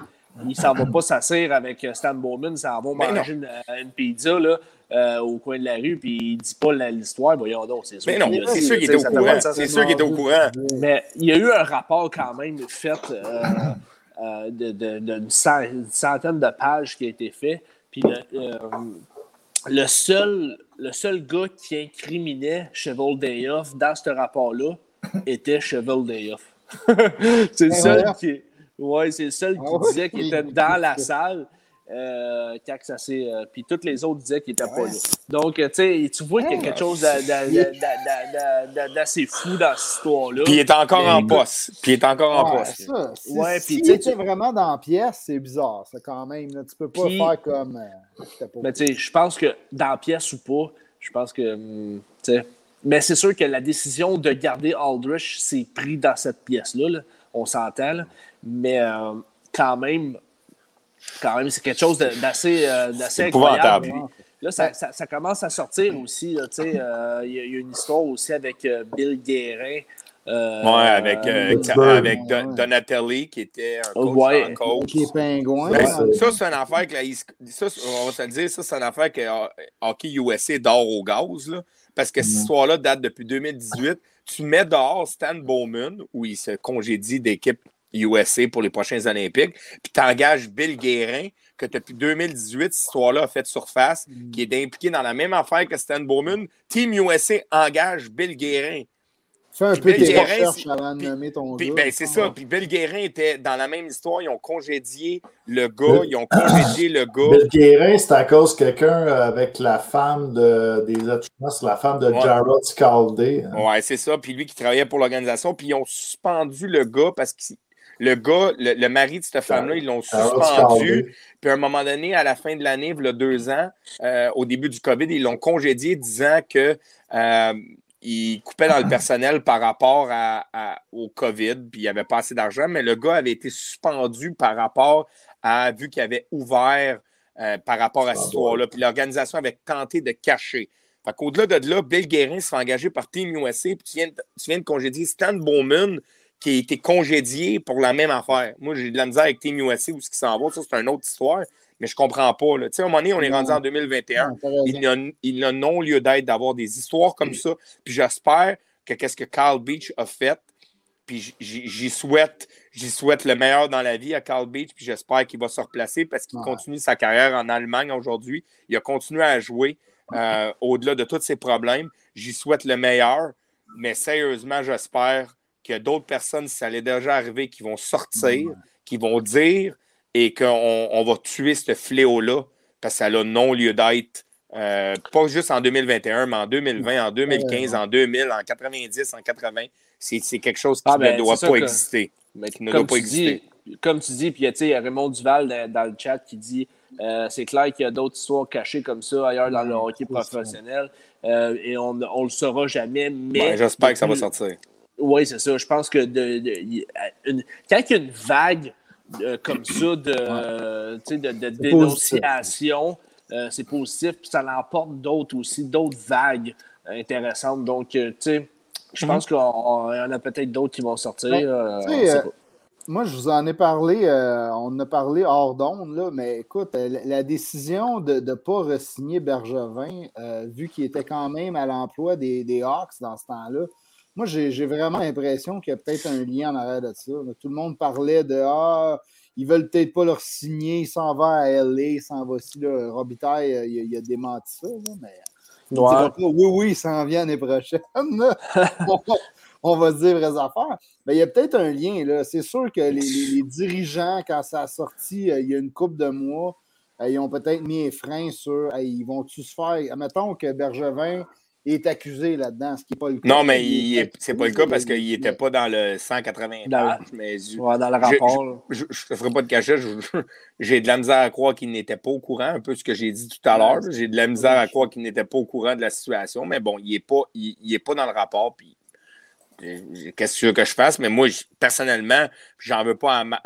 il s'en va pas s'asseoir avec Stan Bowman, ça va Ben manger une, une pizza là, euh, au coin de la rue, puis il dit pas l'histoire. Voyons donc, c'est sûr. Mais non, qu'il- c'est sûr qu'il était au courant. C'est sûr qu'il était au courant. Mais il y a eu un rapport quand même fait euh, euh, de- de- d'une centaine de pages qui a été fait. Puis le, euh, le seul, le seul gars qui incriminait Cheval Day Off dans ce rapport-là était Cheval Day Off. c'est le Ah seul ouais? qui, ouais, c'est le seul qui Ah ouais? disait qu'il était dans la salle. Euh, quand ça s'est, euh, puis tous les autres disaient qu'il n'était pas là. Donc, tu sais, tu vois qu'il y a quelque chose d'a- d'a- d'a- d'a- d'a- d'assez fou dans cette histoire-là. Puis il est encore Mais en écoute- poste. Puis il est encore en Ouais, poste. ça. Si, Ouais, était tu- vraiment dans la pièce, c'est bizarre, ça, quand même. là. Tu peux pas Puis- faire comme. euh, Mais tu sais, je pense que dans la pièce ou pas, je pense que. hum, tu sais. Mais c'est sûr que la décision de garder Aldrich s'est pris dans cette pièce-là. là. On s'entend. là. Mais euh, quand même, quand même, c'est quelque chose d'assez euh, d'assez C'est incroyable. épouvantable. Puis Là, ça, ça- ça commence à sortir aussi. là, tu sais, euh, Il y, a- il y a une histoire aussi avec euh, Bill Guérin. euh, Ouais, avec, euh, avec Don-. Donatelli, qui était un coach Ouais. en coach. les pingouins. Ben, là. ça, c'est une affaire que la ça, on va se le dire, ça, c'est une affaire que euh, Hockey USA dort au gaz, là, parce que cette histoire-là date depuis 2018. Tu mets dehors Stan Bowman, où il se congédie d'équipe USA pour les prochains Olympiques, puis tu engages Bill Guérin, que depuis 2018, cette histoire-là a fait surface, qui est impliqué dans la même affaire que Stan Bowman. Team USA engage Bill Guérin. Fais un Puis peu Bill tes Guérin, recherches c'est- avant de puis- nommer ton Puis, gars. ben, c'est ça. Puis Bill Guérin était dans la même histoire. Ils ont congédié le gars. Ils ont congédié le gars. Bill Guérin, c'est à cause de quelqu'un avec la femme de, des Etchmas, la femme de Ouais. Jarrod Scaldé. hein. Ouais, c'est ça. Puis lui qui travaillait pour l'organisation. Puis ils ont suspendu le gars parce que le gars, le, le mari de cette femme-là, ils l'ont suspendu. Puis à un moment donné, à la fin de l'année, il y a deux ans, euh, au début du COVID, ils l'ont congédié disant que euh, il coupait dans le personnel par rapport à, à- au COVID, puis il n'y avait pas assez d'argent, mais le gars avait été suspendu par rapport à, vu qu'il avait ouvert euh, par rapport à cette histoire-là, puis l'organisation avait tenté de cacher. Fait qu'au-delà de là, Bill Guérin se fait engager par Team USA, puis tu viens, de- tu viens de congédier Stan Bowman, qui a été congédié pour la même affaire. Moi, j'ai de la misère avec Team USA, où ce qui s'en va, ça, c'est une autre histoire, mais je comprends pas. là. Tu sais, à un moment donné, on est rendu en 2021. Non, t'as raison. Il n'a non lieu d'être d'avoir des histoires comme ça. Puis j'espère que qu'est-ce que Carl Beach a fait, puis j'y souhaite, j'y souhaite le meilleur dans la vie à Carl Beach, puis j'espère qu'il va se replacer parce qu'il Ouais. continue sa carrière en Allemagne aujourd'hui. Il a continué à jouer euh, au-delà de tous ses problèmes. J'y souhaite le meilleur, mais sérieusement, j'espère qu'il y a d'autres personnes, si ça allait déjà arriver, qui vont sortir, qui vont dire et qu'on on va tuer ce fléau-là parce que ça a non lieu d'être. euh, pas juste en 2021, mais en 2020, en 2015, en 2000, en 90, en 80. C'est c'est quelque chose qui Ah, ne ben, doit pas que- exister. Mais qui ne comme, doit pas tu dis, comme tu dis, puis tu sais, il y a Raymond Duval dans, dans le chat qui dit euh, c'est clair qu'il y a d'autres histoires cachées comme ça ailleurs dans le hockey professionnel euh, et on ne le saura jamais. Mais Ben, J'espère que ça va sortir. Oui, c'est ça. Je pense que de, de- une- quand il y a une vague euh, comme ça de, euh, tu sais, de, de dénonciation, euh, c'est positif, puis ça l'emporte d'autres aussi, d'autres vagues intéressantes. Donc, euh, tu sais, je pense qu'il y en a peut-être d'autres qui vont sortir. Euh, euh, pas. Moi, je vous en ai parlé, euh, on en a parlé hors d'onde, là, mais écoute, euh, la, la décision de ne pas re-signer Bergevin, euh, vu qu'il était quand même à l'emploi des, des Hawks dans ce temps-là, moi, j'ai vraiment l'impression qu'il y a peut-être un lien en arrière de ça. Tout le monde parlait de Ah, ils veulent peut-être pas leur signer, il s'en va à LA, il s'en va aussi. Là. Robitaille, euh, il, a- il a démenti ça, là, mais. Ouais. pas, oui, oui, il s'en vient l'année prochaine. on, va se dire vraies affaires. Mais il y a peut-être un lien. là. C'est sûr que les, les- les dirigeants, quand ça a sorti euh, il y a une couple de mois, euh, ils ont peut-être mis un frein sur ils vont-tu se faire. Mettons que Bergevin est accusé là-dedans, ce qui n'est pas le cas. Non, mais Il il est est- c'est pas le cas parce qu'il n'était pas dans le 180 Dans- pages. Mais je Ouais, dans le rapport. je ne ferai pas de cachet. je- je- J'ai de la misère à croire qu'il n'était pas au courant, un peu ce que j'ai dit tout à l'heure. J'ai de la misère à croire qu'il n'était pas au courant de la situation. Mais bon, il n'est pas, il, il est pas dans le rapport. Puis, euh, qu'est-ce que tu veux que je fasse? Mais moi, je- personnellement, j'en veux pas à. ma-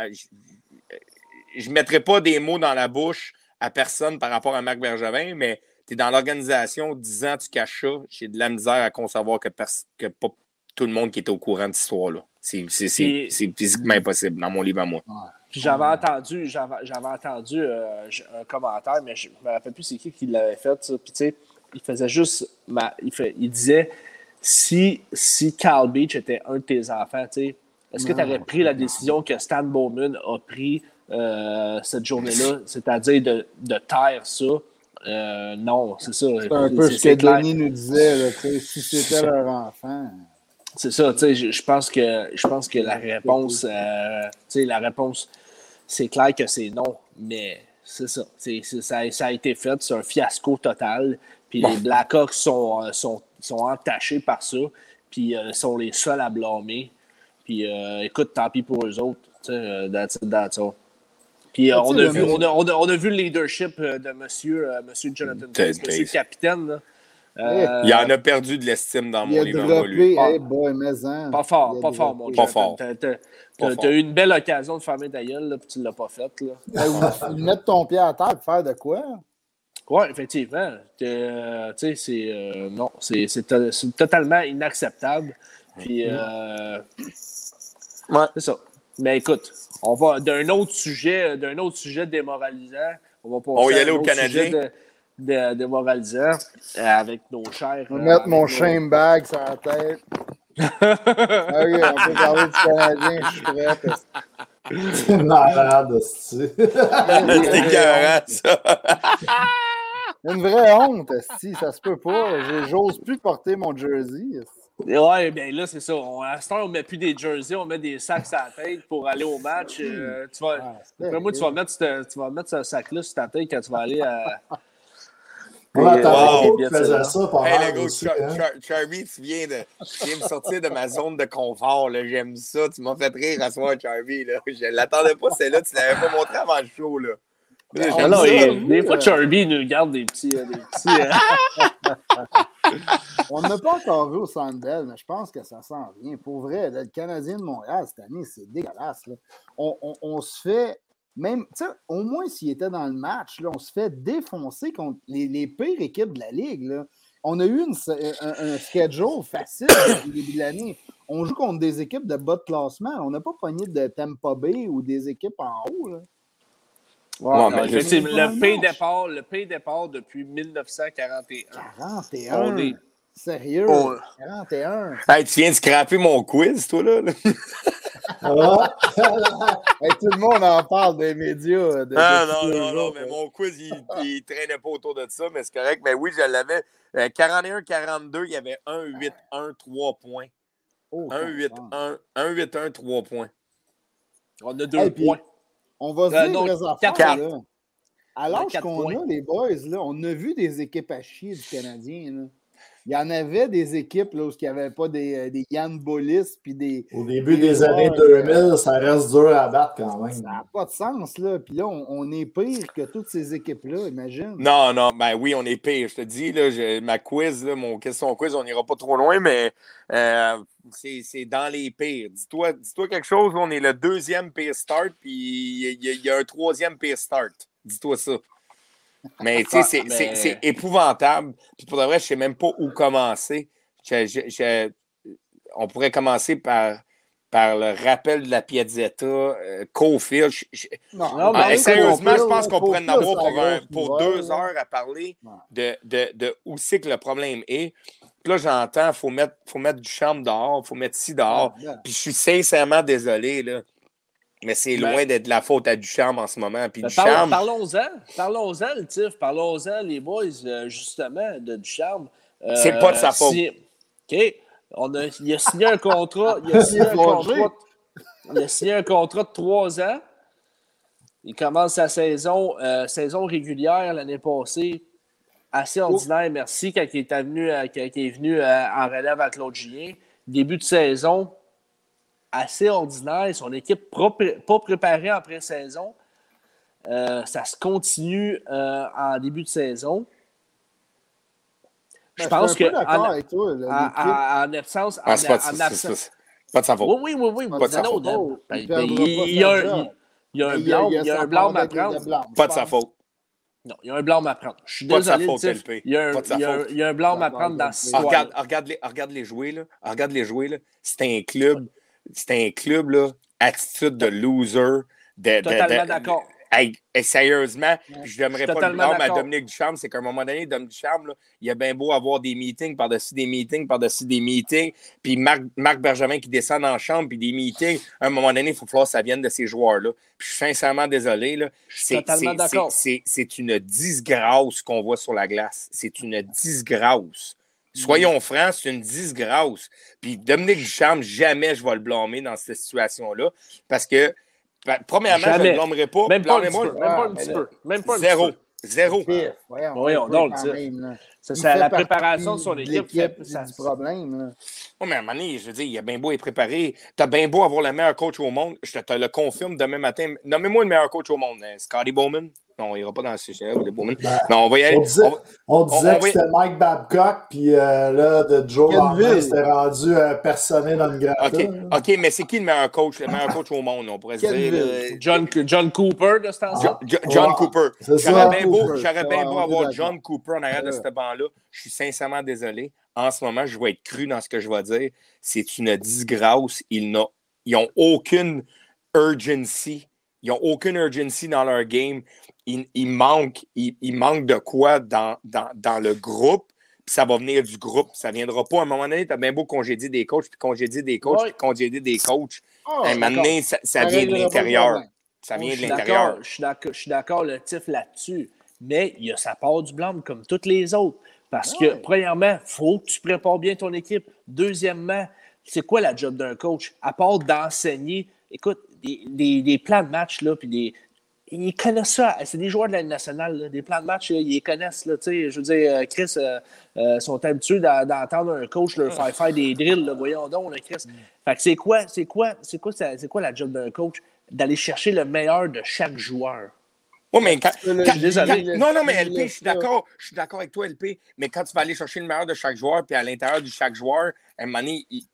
Je ne mettrai pas des mots dans la bouche à personne par rapport à Marc Bergevin, mais tu es dans l'organisation 10 ans, tu caches ça. J'ai de la misère à concevoir que, pers- que pas tout le monde qui était au courant de cette histoire-là. C'est c'est- c'est- Puis- c'est physiquement impossible dans mon livre à moi. Puis j'avais entendu, j'avais, j'avais entendu euh, un commentaire, mais je me rappelle plus c'est qui qui l'avait fait. Ça. Puis tu sais, il faisait juste, ma- il, fait, il disait si, si Carl Beach était un de tes enfants, tu sais, est-ce que tu aurais pris la décision que Stan Bowman a pris euh, cette journée-là, c'est-à-dire de, de taire ça? Euh, non, c'est ça. C'est un peu ce que. Denis nous disait, là, si c'était leur enfant. C'est ça, tu sais, je, je pense que je pense que la réponse, euh, tu sais, la réponse, c'est clair que c'est non, mais c'est ça, ça, a- ça a été fait, c'est un fiasco total, puis les Blackhawks sont, euh, sont, sont entachés par ça, puis euh, sont les seuls à blâmer, puis écoute, tant pis pour eux autres, tu sais, that's it, that's all. Puis euh, tu on, a vu, on, a, on, a, on a vu le leadership euh, de monsieur, euh, monsieur Jonathan Taze, monsieur capitaine, là. Euh, Il en a perdu de l'estime dans mon livre lui. droppé, Ah. hey boy, mais hein. Pas fort, pas fort, mon Pas fort. Fort. t'as eu une belle occasion de fermer ta gueule, là, puis tu ne l'as pas faite. Ou mettre ton pied à terre pour faire de quoi? Oui, effectivement. Euh, tu sais, c'est. euh, non, c'est c'est to- c'est totalement inacceptable. Puis, euh, Ouais. c'est ça. Mais écoute, on va d'un autre sujet, d'un autre sujet démoralisant. On va passer On va y à aller un au autre Canadien. sujet De, de- démoralisant euh, avec nos chers. Je vais euh, mettre mon nos- shame bag sur la tête. ok, on peut parler du Canadien, je suis prêt. parce- C'est malade. C'est écœurant, ça. Une vraie honte, si ça se peut pas. J'ose plus porter mon jersey. Ouais, bien là, c'est ça. On, à ce temps, on met plus des jerseys, on met des sacs à la tête pour aller au match. Euh, tu vas, Ah, après moi, tu vas, mettre ce, tu vas mettre ce sac-là sur ta tête quand tu vas aller à. Attendait Wow. faisait ça pendant Hey, le gars, aussi, Char- hein. Char- Charby, tu viens, de, tu viens me sortir de ma zone de confort. là. J'aime ça. Tu m'as fait rire à soir, Charby. Là. Je l'attendais pas, celle-là. Tu l'avais pas montré avant le show. Là. Ah non, et- des fois, Charby nous garde des petits. euh, des petits euh, On n'a pas encore vu au Sandbell, mais je pense que ça s'en vient. Pour vrai, le Canadien de Montréal cette année, c'est dégueulasse. là. On, on- on se fait, même, tu sais, au moins s'il était dans le match, là, on se fait défoncer contre les, les pires équipes de la Ligue. là. On a eu une- un, un schedule facile le début de l'année. On joue contre des équipes de bas de classement. On n'a pas pogné de Tampa Bay ou des équipes en haut. là. Ouais, mais effectivement, je- le pays départ, le pays départ depuis 1941. 41. On est- Sérieux? on- 41. Hey, tu viens de scraper mon quiz, toi, là? Hey, tout le monde en parle des médias. de- Ah, non, non, non, mais là. mon quiz, il, il traînait pas autour de ça, mais c'est correct. Mais oui, je l'avais. Euh, 41-42, il y avait 1-8-1-3 points. Oh, 1-8-1, 1-8-1, 3 points. On a deux Hey, puis- points. On va se Euh, dire non, les vraies quatre. affaires, là. À l'âge qu'on a, les boys, là, on a vu des équipes à chier du Canadien. là. Il y en avait des équipes là, où il n'y avait pas des, euh, des Yann Bollis puis des. Au début des années 2000, ça reste dur à battre quand même. Ça n'a pas de sens, là. Puis là, on, on est pire que toutes ces équipes-là, imagine. Non, non, ben oui, on est pire. Je te dis, là, je- ma quiz, là, mon question quiz, on n'ira pas trop loin, mais euh, c'est c'est dans les pires. Dis-toi dis quelque chose, on est le deuxième pire start, puis il y, a- il y a un troisième pire start. Dis-toi ça. Mais tu sais, Ah, c'est- mais- c'est c'est épouvantable. Puis pour de vrai, je ne sais même pas où commencer. Je- je- je- on pourrait commencer par, par le rappel de la Piazzetta, euh, Cofield. Je- je- Non, Non, mais sérieusement, je pense qu'on pourrait en avoir pour, un- pour deux heures à parler de, de, de où c'est que le problème est. Puis là, j'entends, il faut mettre, faut mettre du charme dehors, il faut mettre ci dehors. Ah, Puis je suis sincèrement désolé, là. Mais c'est Ben- loin d'être la faute à Duchamp en ce moment. Puis Ben, Duchamp, parlons- Parlons-en. Parlons-en, le Tiff. Parlons-en, les boys, euh, justement, de Ducharme. Euh, C'est pas de sa faute. si- OK. On a, il a signé un contrat. Il a signé un contrat, il a signé un contrat de trois ans. Il commence sa saison, euh, saison régulière l'année passée. Assez ordinaire, merci, quand il est venu, euh, quand il est venu euh, en relève à Claude Julien. Début de saison, assez ordinaire. Son équipe pas pré- pas préparée en pré-saison. Euh, ça se continue euh, en début de saison. Je Ben, pense que en, avec toi. là, en- l'équipe. en- en absence, en, Ah, c'est pas, en absence. pas de sa faute. Oui, oui, oui, oui. Pas de sa non, faute. non, ben, Il ben, perdra il il y a un- job. il- il y a un Mais blanc, il y a sa un blanc part à prendre. Pas de sa faute. Non, il y a un blâme à prendre. Je suis Pas de sa désolé, faute, LP. il y a un, il y a un- il y a un blâme à prendre dans histoire. regarde, regarde, les, regarde les jouer, là. Regarde les jouer, là. C'est un club, c'est un club, là, attitude de loser. De, Totalement d'accord. Hey, sérieusement, puis je n'aimerais pas le blâme à. Dominique Ducharme, c'est qu'à un moment donné, Dominique Ducharme, là, il a bien beau avoir des meetings par-dessus des meetings, par-dessus des meetings, puis Marc, Marc Bergevin qui descend en chambre, puis des meetings, à un moment donné, il faut falloir que ça vienne de ces joueurs-là. Puis je suis sincèrement désolé, là. C'est- c'est- c'est une disgrâce qu'on voit sur la glace. C'est une disgrâce. Soyons francs, c'est une disgrâce. Puis Dominique Ducharme, jamais je vais le blâmer dans cette situation-là, parce que, ben, premièrement, je ne Jamais. le blâmerai pas. Même pas un petit Blâmez-moi, peu. Même pas un petit peu. Même pas un petit Zéro. peu. Zéro. Voyons, Voyons donc. C'est la préparation de son équipe. ça- du problème. là. Oh, mais à un moment donné, je veux dire, il a bien beau être préparé. T'as bien beau avoir le meilleur coach au monde. Je te le confirme demain matin. Nommez-moi le meilleur coach au monde. hein. Scotty Bowman. Non, il n'ira pas dans ce sujet Bowman. non, on va y aller. On disait, On on on que c'était Mike Babcock, puis euh, là, de Joe. Lambert, c'était rendu euh, personné dans le grata. OK, OK, mais c'est qui le meilleur coach? Le meilleur coach au monde, on pourrait se dire. Là. John, John Cooper de ce temps Jo- Jo- John Cooper. J'aurais bien beau, Cooper. j'aurais bien beau on avoir. John Cooper en arrière de ce banc-là. Je suis sincèrement désolé. En ce moment, je vais être cru dans ce que je vais dire. C'est une disgrâce. Ils n'ont ils ont aucune urgency. Ils n'ont aucune urgency dans leur game. Il, il manque, il, il manque de quoi dans, dans, dans le groupe. Puis ça va venir du groupe. Ça ne viendra pas. À un moment donné, tu as bien beau congédier des coachs, puis congédier des coachs, Ouais. puis congédier des coachs. Ah, À un moment donné, ça, ça Ça vient de l'intérieur. Ça vient Je de suis l'intérieur. d'accord, Je suis d'accord, le tif là-dessus. Mais il y a sa part du blâme comme toutes les autres. Parce que, premièrement, il faut que tu prépares bien ton équipe. Deuxièmement, c'est quoi la job d'un coach? À part d'enseigner, écoute, des, des, des plans de match, là, puis des. Ils connaissent ça. C'est des joueurs de la nationale. Des plans de match, ils connaissent. Là, je veux dire, euh, Chris, euh, euh, sont habitués d'en- d'entendre un coach faire des drills. là. Voyons donc, Chris. Fait que c'est quoi, c'est quoi, c'est quoi, c'est quoi la job d'un coach? D'aller chercher le meilleur de chaque joueur. Oui, mais quand, peux le quand- suis désolé. quand- non, non, mais LP, je suis d'accord. Je suis d'accord avec toi, LP. Mais quand tu vas aller chercher le meilleur de chaque joueur, puis à l'intérieur de chaque joueur, à un moment donné, ils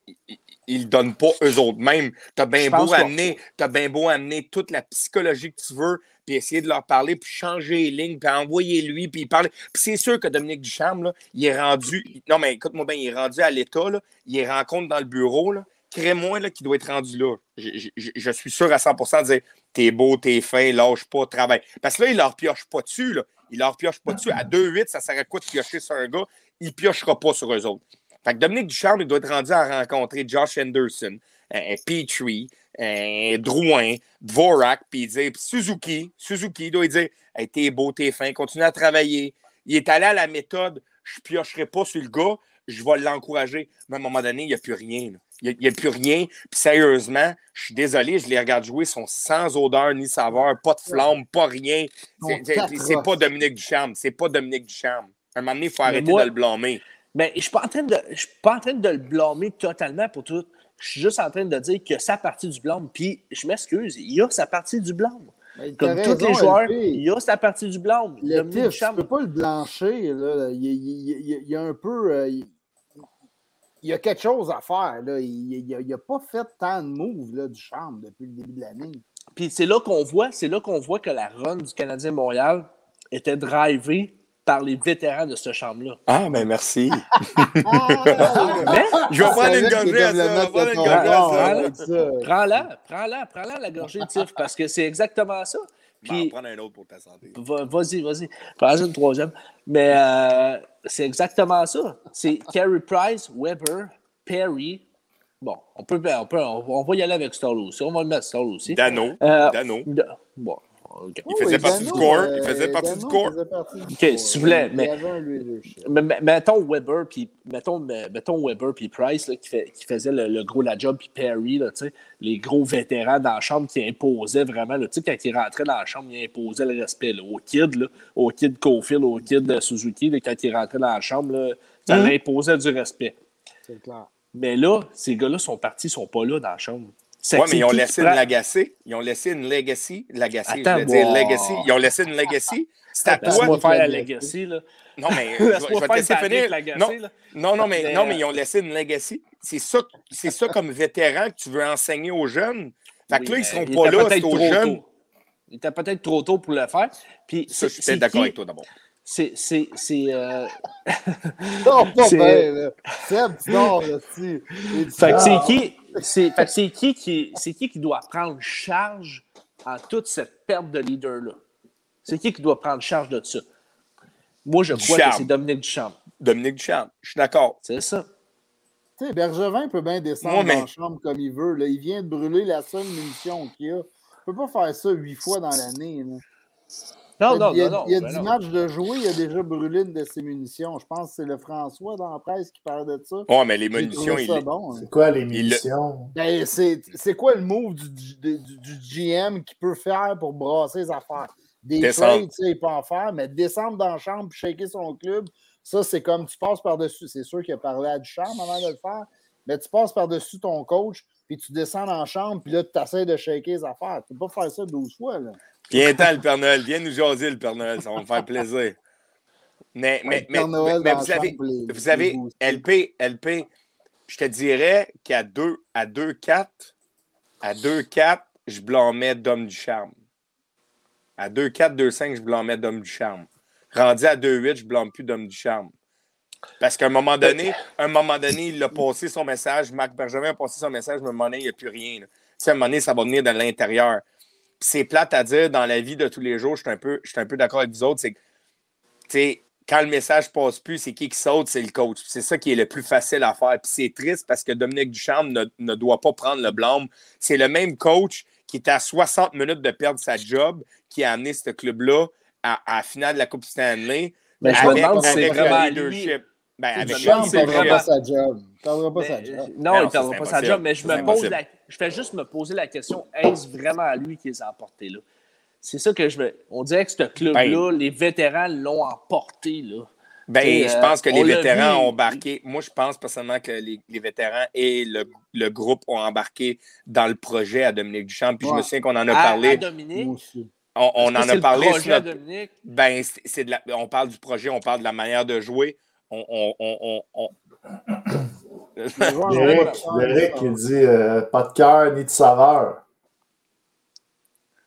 ne le donnent pas eux autres mêmes. Tu as bien beau amener, t'as bien beau amener toute la psychologie que tu veux, puis essayer de leur parler, puis changer les lignes, puis envoyer lui, puis parler. Puis c'est sûr que Dominique Ducharme, là, il est rendu. Non, mais écoute-moi bien, il est rendu à l'état, il est rencontre dans le bureau, là. Crée-moi qui doit être rendu là. Je, je- je suis sûr à 100% de dire T'es beau, t'es fin, lâche pas, travaille. Parce que là, il leur pioche pas dessus. Là. Il leur pioche pas dessus. À 2-8, ça sert à quoi de piocher sur un gars? Il piochera pas sur eux autres. Fait que Dominique Ducharme, il doit être rendu à rencontrer Josh Henderson, euh, Petrie, euh, Drouin, Dvorak, puis il dit puis Suzuki. Suzuki, il doit lui dire hey, T'es beau, t'es fin, continue à travailler. Il est allé à la méthode Je piocherai pas sur le gars, je vais l'encourager. Mais à un moment donné, il n'y a plus rien. là. Il n'y a, plus rien. Puis sérieusement, je suis désolé, je les regarde jouer, ils sont sans odeur ni saveur, pas de flamme, pas rien. C'est- pas. Dominique Ducharme. C'est pas Dominique Ducharme. À un moment donné, il faut arrêter moi- de le blâmer. Mais je ne suis pas en train de je suis pas en train de le blâmer totalement pour tout. Je suis juste en train de dire a sa partie du blâme. Puis je m'excuse, il y a sa partie du blâme. Mais Comme tous les joueurs, LP. il y a sa partie du blâme. Le Dominique tif, tu Ducharme- peux pas le blanchir. Là. Il y a un peu. euh, il, y a quelque chose à faire. Là. Il n'a pas fait tant de moves là, du charme depuis le début de l'année. Puis c'est là qu'on voit, c'est là qu'on voit que la run du Canadien Montréal était drivée par les vétérans de ce chambre-là. Ah, ben merci. Mais Je vais prendre savais une qu'il gorgée devait à le ça. Je vais mettre prendre une gorgée à ça. prends-la, prends-la, prends-la la gorgée de tif parce que c'est exactement ça. Je vais en Puis prendre un autre pour ta santé. Va- Vas-y, vas-y. Prends une troisième. Mais euh, c'est exactement ça. C'est Carey Price, Weber, Perry. Bon, on peut, on peut, on va y aller avec Stall aussi. On va le mettre Stall aussi. Dano. Euh, Dano. de- bon, OK. Il faisait partie Dano, du corps. euh, Il faisait partie du corps. faisait partie du OK, corps. si mais-. Mais- mais- Mettons Weber, puis mettons, mettons Weber puis Price là, qui, fait, qui faisait le, le gros la job, puis Perry, là, tu sais, les gros vétérans dans la chambre qui imposaient vraiment. là, Tu sais, quand ils rentraient dans la chambre, ils imposaient le respect là, au kid, là, au kid Cofield, au kid de Suzuki, là, quand ils rentraient dans la chambre, là, ça leur imposait du respect. C'est clair. Mais là, ces gars-là sont partis, ils sont pas là dans la chambre. C'est- Oui, c'est mais ils ont laissé prend- une legacy. Ils ont laissé une legacy. Legacy, Attends, je dire wow. legacy. Ils ont laissé une legacy. C'est à toi. Laisse-moi faire la Legacy. là. Non, mais je, vais- je vais te laisser finir. Lagacé, Non, là. non, non, mais, non, euh, mais ils ont laissé une legacy. C'est ça, c'est ça comme vétéran que tu veux enseigner aux jeunes. Fait que Oui, là, ils mais seront il pas là, c'est aux trop jeunes. tôt. Il était peut-être trop tôt pour le faire. Puis Ça, je c'est- suis c'est peut-être d'accord qui- avec toi d'abord. C'est. c'est, c'est, euh, Non, pas C'est- bien, là. Seb, tu dors, là, Fait que Ah. c'est qui, c'est, qui qui, c'est qui qui doit prendre charge en toute cette perte de leader-là? C'est qui qui doit prendre charge de ça? Moi, je crois que c'est Dominique Duchamp. Dominique Duchamp, je suis d'accord. C'est ça. Tu sais, Bergevin peut bien descendre Ouais, mais- dans la chambre comme il veut. Là. Il vient de brûler la seule munition qu'il a. Il peut pas faire ça huit fois dans l'année. Non, non, il y a, non, non. il y a ben 10 non. matchs de jouer, il a déjà brûlé une de ses munitions. Je pense que c'est le François dans la presse qui parlait de ça. Ouais, mais les munitions, il bon. hein. C'est quoi les Il munitions? Ben, c'est c'est quoi le move du, du, du- du GM qu'il peut faire pour brasser les affaires? Des Descendre. trades, tu sais, il peut en faire, mais descendre dans la chambre et shaker son club, ça, c'est comme tu passes par-dessus. C'est sûr qu'il a parlé à Duchamp avant de le faire, mais tu passes par-dessus ton coach, puis tu descends dans la chambre, puis là, tu essaies de shaker les affaires. Tu peux pas faire ça 12 fois, là. Viens-t'en, le Père Noël. Viens nous jaser, le Père Noël. Ça va me faire plaisir. Mais, mais, mais, Père Noël mais- vous la avez, chambre pour les- vous les avez booster. LP, LP, je te dirais qu'à 2 à 2-4, à 2-4, je blâmais Dom du Charme. À 2-4, 2-5, je blâmais Dom du Charme. Rendu à 2-8, je blâme plus Dom du Charme. Parce qu'à un moment donné, à un moment donné, il a passé son message. Marc Bergevin a passé son message, mais à un moment donné, il n'y a plus rien. Tu sais, à un moment donné, ça va venir de l'intérieur. C'est plate à dire dans la vie de tous les jours. Je suis un peu, je suis un peu d'accord avec vous autres. C'est que, tu sais, quand le message passe plus, c'est qui qui saute? C'est le coach. C'est ça qui est le plus facile à faire. Puis c'est triste parce que Dominique Ducharme ne, ne doit pas prendre le blâme. C'est le même coach qui était à 60 minutes de perdre sa job qui a amené ce club-là à, à la finale de la Coupe Stanley. Mais je me avec, demande si c'est vraiment le lui. leadership. Ben, avec c'est leadership. pas sa job. Il perdra pas Mais, sa job. euh, non, Mais il non, ne ça, perdra pas sa job, mais je me pose la, je fais juste me poser la question est-ce vraiment à lui qui les a emportés là? C'est ça que je me. On dirait que ce club-là, les vétérans l'ont emporté là. Ben, je euh, pense que les vétérans ont embarqué. Moi, je pense personnellement que les, les vétérans et le, le groupe ont embarqué dans le projet à Dominique Duchamp. Puis je me souviens qu'on en a À- à parlé. Dominique? Moi aussi. On, on en a le parlé. projet notre- à Dominique? Ben, c'est on parle du projet, on parle de la manière de jouer. On, on, ont- Eric, il dit euh, pas de cœur ni de saveur.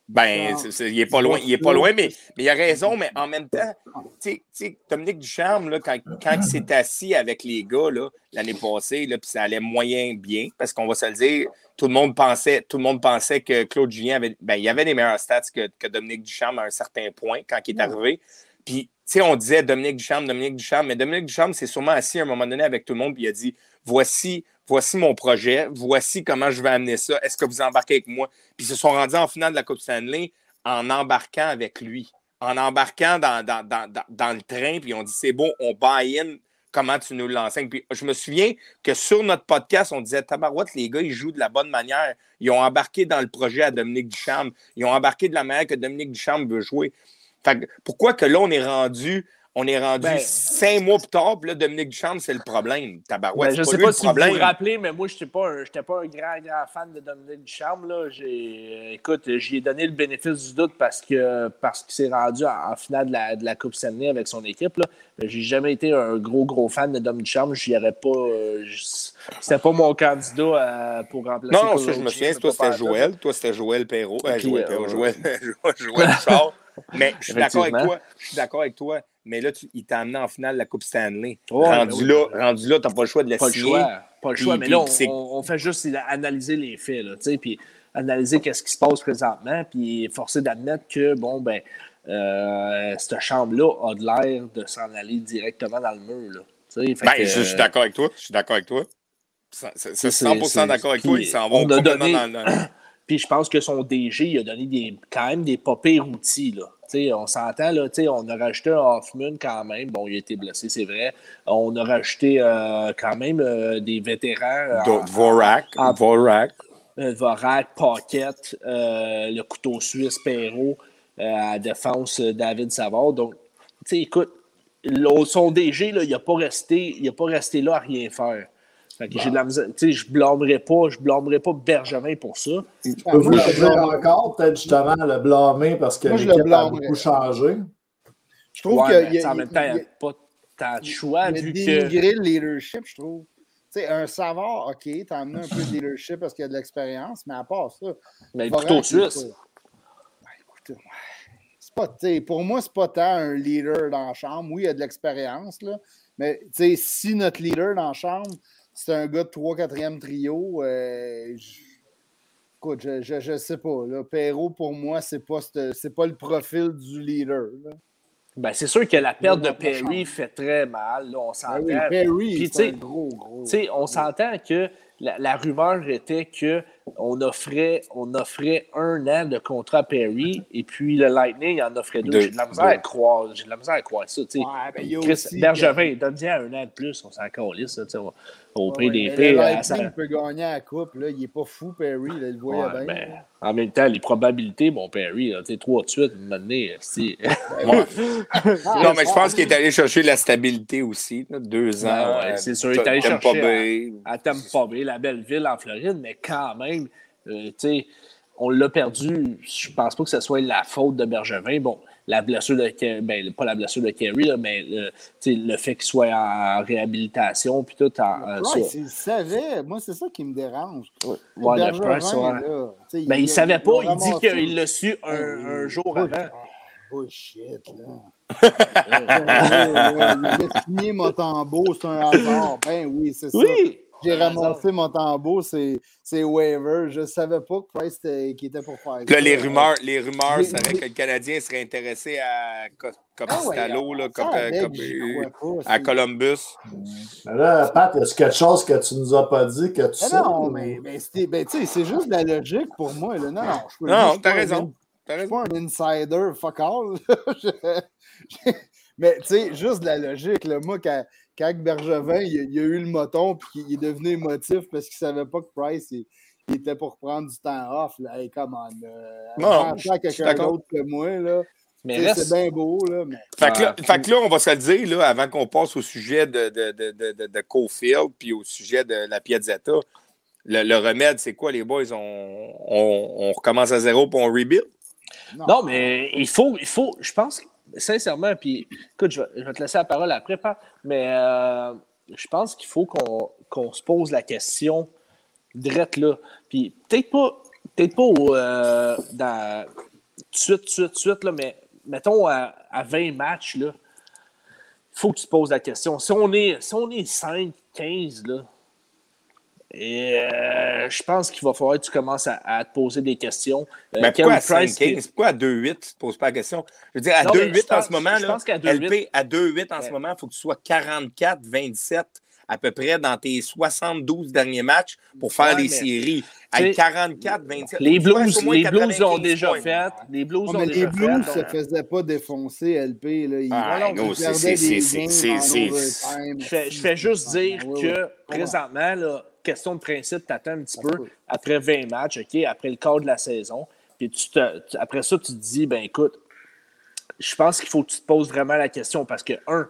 Ben, c'est- il est pas loin, il est pas loin, mais, mais il a raison, mais en même temps, tu sais- Dominique Ducharme, là, quand, quand il s'est assis avec les gars là, l'année passée, là, puis ça allait moyen bien, parce qu'on va se le dire, tout le monde pensait, tout le monde pensait que Claude Julien avait, ben, il avait des meilleurs stats que, que Dominique Ducharme à un certain point quand il est arrivé. Puis, tu sais, on disait Dominique Ducharme, Dominique Ducharme, mais Dominique Ducharme s'est sûrement assis à un moment donné avec tout le monde, puis il a dit voici, voici mon projet, voici comment je vais amener ça, est-ce que vous embarquez avec moi? Puis ils se sont rendus en finale de la Coupe Stanley en embarquant avec lui, en embarquant dans, le train, puis on dit c'est bon, on buy-in, comment tu nous l'enseignes? Puis je me souviens que sur notre podcast, on disait Tabarouette, les gars, ils jouent de la bonne manière. Ils ont embarqué dans le projet à Dominique Ducharme. Ils ont embarqué de la manière que Dominique Ducharme veut jouer. Fait pourquoi que là, on est rendu, on est rendu Ben- cinq mois plus tard, puis là, Dominique Ducharme, c'est le problème. Tabarouette, Ben, je ne sais pas si vous problème. vous rappelez, mais moi, je n'étais pas, un- pas un grand, grand fan de Dominique Ducharme. Là. J'ai, euh, écoute, j'y ai donné le bénéfice du doute parce, que, parce qu'il s'est rendu en, en finale de la, de la Coupe Stanley avec son équipe. Là. J'ai jamais été un gros, gros fan de Dom Ducharme. J'y aurais pas. euh, c'était pas mon candidat euh, pour remplacer. Non, non, ça, je me souviens, toi, c'était. Joël. Toi, c'était Joël Perrault. Euh, Puis, Joël euh, Perrault, ouais. Joël, Joël Richard. Mais je suis d'accord avec toi. Je suis d'accord avec toi. Mais là, tu, il t'a amené en finale la Coupe Stanley. Rendu, ben oui. là, rendu là, tu n'as pas le choix de la Pas le choix. Pas le Puis- choix. mais puis là, on, fait juste analyser les faits, là, tu sais, puis analyser qu'est-ce qui se passe présentement, puis forcer d'admettre que, bon, ben, euh, cette chambre-là a de l'air de s'en aller directement dans le mur, là. tu sais, fait Ben, que, je, je suis d'accord avec toi. Je suis d'accord avec toi. C'est c'est- c'est c'est- 100% c'est- d'accord avec toi. Ils s'en vont complètement donné- dans le. Puis je pense que son DG, il a donné des, quand même des pas pires outils. Là. On s'entend, là, on a rajouté un Hoffman quand même. Bon, il a été blessé, c'est vrai. On a rajouté euh, quand même euh, des vétérans. en- Dvorak. en- Dvorak. euh, Vorak, Paquette, euh, le couteau suisse Perrault, euh, à la défense euh, David Savard. Donc, écoute, son DG, là, il n'a pas, resté- il a pas resté là à rien faire. Fait que j'ai de la misère. Tu sais, je blâmerais pas, je blâmerais pas Bergevin pour ça. Ah, peux vous le dire encore, peut-être justement le blâmer parce que Moi, je le l'équipe a beaucoup changé. Je trouve Ouais, que tu y a, en même temps, il n'y a pas tant de choix il y a vu que. dénigré le leadership, je trouve. Tu sais, un savard, OK, t'as amené un peu de leadership parce qu'il y a de l'expérience, mais à part ça. Mais le couteau suisse. Ben, c'est pas, tu sais, pour moi, c'est pas tant un leader dans la chambre. Oui, il a de l'expérience, là, mais tu sais, si notre leader dans la chambre, c'est un gars de 3-4e trio, euh, je- écoute, je, je, je sais pas. Là, Perrault, pour moi, c'est pas, c'est pas le profil du leader. là. Ben, c'est sûr que la perte de Perry fait très mal. Là, on s'entend. oui, Perry, Puis, c'est tu sais, un gros, gros. Tu sais, on s'entend que la, la rumeur était offrait, on offrait un an de contrat à Perry et puis le Lightning en offrait deux. Deux. J'ai de la misère à croire. J'ai de la misère à croire ça. tu sais. Ouais, ben, il y a Chris aussi- Bergevin, donne-y un an de plus, on s'en calisse. ça, tu sais, Au, au Ouais, prix des pires. Le Lightning peut gagner à la coupe. Là. Il n'est pas fou, Perry. Là, il le voyait Ouais, bien. ben, en même temps, les probabilités, mon Perry, là, tu sais, trois de suite, maintenant, si. Non, mais je pense qu'il est allé chercher la stabilité aussi. là, deux ans. Ouais, euh, c'est sûr, il est allé chercher à- Bay. à Tampa Bay, la belle ville en Floride, mais quand même, euh, on l'a perdu. Je pense pas que ce soit la faute de Bergevin. Bon, la blessure de ben, pas la blessure de Kerry, là, mais le, sais, le fait qu'il soit en réhabilitation, puis tout en. euh, Price, il le savait. Moi, c'est ça qui me dérange. Ouais, le Price, là, Ben, il a- savait pas, il dit qu'il l'a su un, un jour Bullshit. avant. Bullshit, là. il a signé Montembeau, c'est un hasard. Ben oui, c'est ça. Oui! J'ai un ramassé Montembeau, c'est c'est waiver. Je savais pas que Price était, qu'il était pour faire là, ça. les rumeurs, les rumeurs mais- que le Canadien serait intéressé à Ah Copistalo, là, on Cop- savait Cop- que j'y crois pas, à c'est- Columbus. Mais Là, Pat, est-ce quelque chose que tu nous as pas dit que tu sais? non, mais, ben, tu sais, c'est juste de la logique pour moi. Là. Non, non, je Non, t'as raison. Je suis pas un insider, fuck all. Je- je- Mais tu sais, juste de la logique. Là. Moi, quand, quand Bergevin il, a- il a eu le moton puis qu'il est devenu émotif parce qu'il savait pas que Price il, il était pour prendre du temps off. Là. Hey, come on. là. Non, je suis quelqu'un d'autre que moi. Là. Mais reste, C'est bien beau, là, mais Fait que, là, Ouais. fait que là, on va se le dire, là, avant qu'on passe au sujet de, de, de, de, de, de Cofield puis au sujet de la Piazzetta, le, le remède, c'est quoi, les boys? On, on, on recommence à zéro pour on rebuild? Non, mais il faut, il faut, je pense, sincèrement, puis écoute, je vais, te laisser la parole après, Pat, mais euh, je pense qu'il faut qu'on se pose la question direct là. Puis peut-être pas, peut-être pas euh, dans, suite, suite, suite, là, mais mettons à, à 20 matchs, il faut que tu te poses la question. Si on est, si on est 5, 15, là, et euh, je pense qu'il va falloir que tu commences à, à te poser des questions. Euh, Mais pourquoi à Carey Price, 5-15? Pourquoi à 2-8? Tu te poses pas la question? Je veux dire, à Non, mais 2-8 je en ce moment, je là, pense qu'à 2-8 LP, à 2-8 en ce moment, il faut que tu sois 44-27 à peu près dans tes 72 derniers matchs pour faire Ouais, les mais- séries. À sais, 44-27. Les Blues, les Blues l'ont 95 déjà fait. Les Blues les fait. se faisaient pas défoncer, LP. Là. Ils, Ah, c'est-. Je fais, juste dire que présentement, là, question de principe, tu attends un petit peu après 20 matchs, OK, après le quart de la saison. Puis tu te- tu- après ça, tu te dis, ben écoute, je pense qu'il faut que tu te poses vraiment la question parce que, un,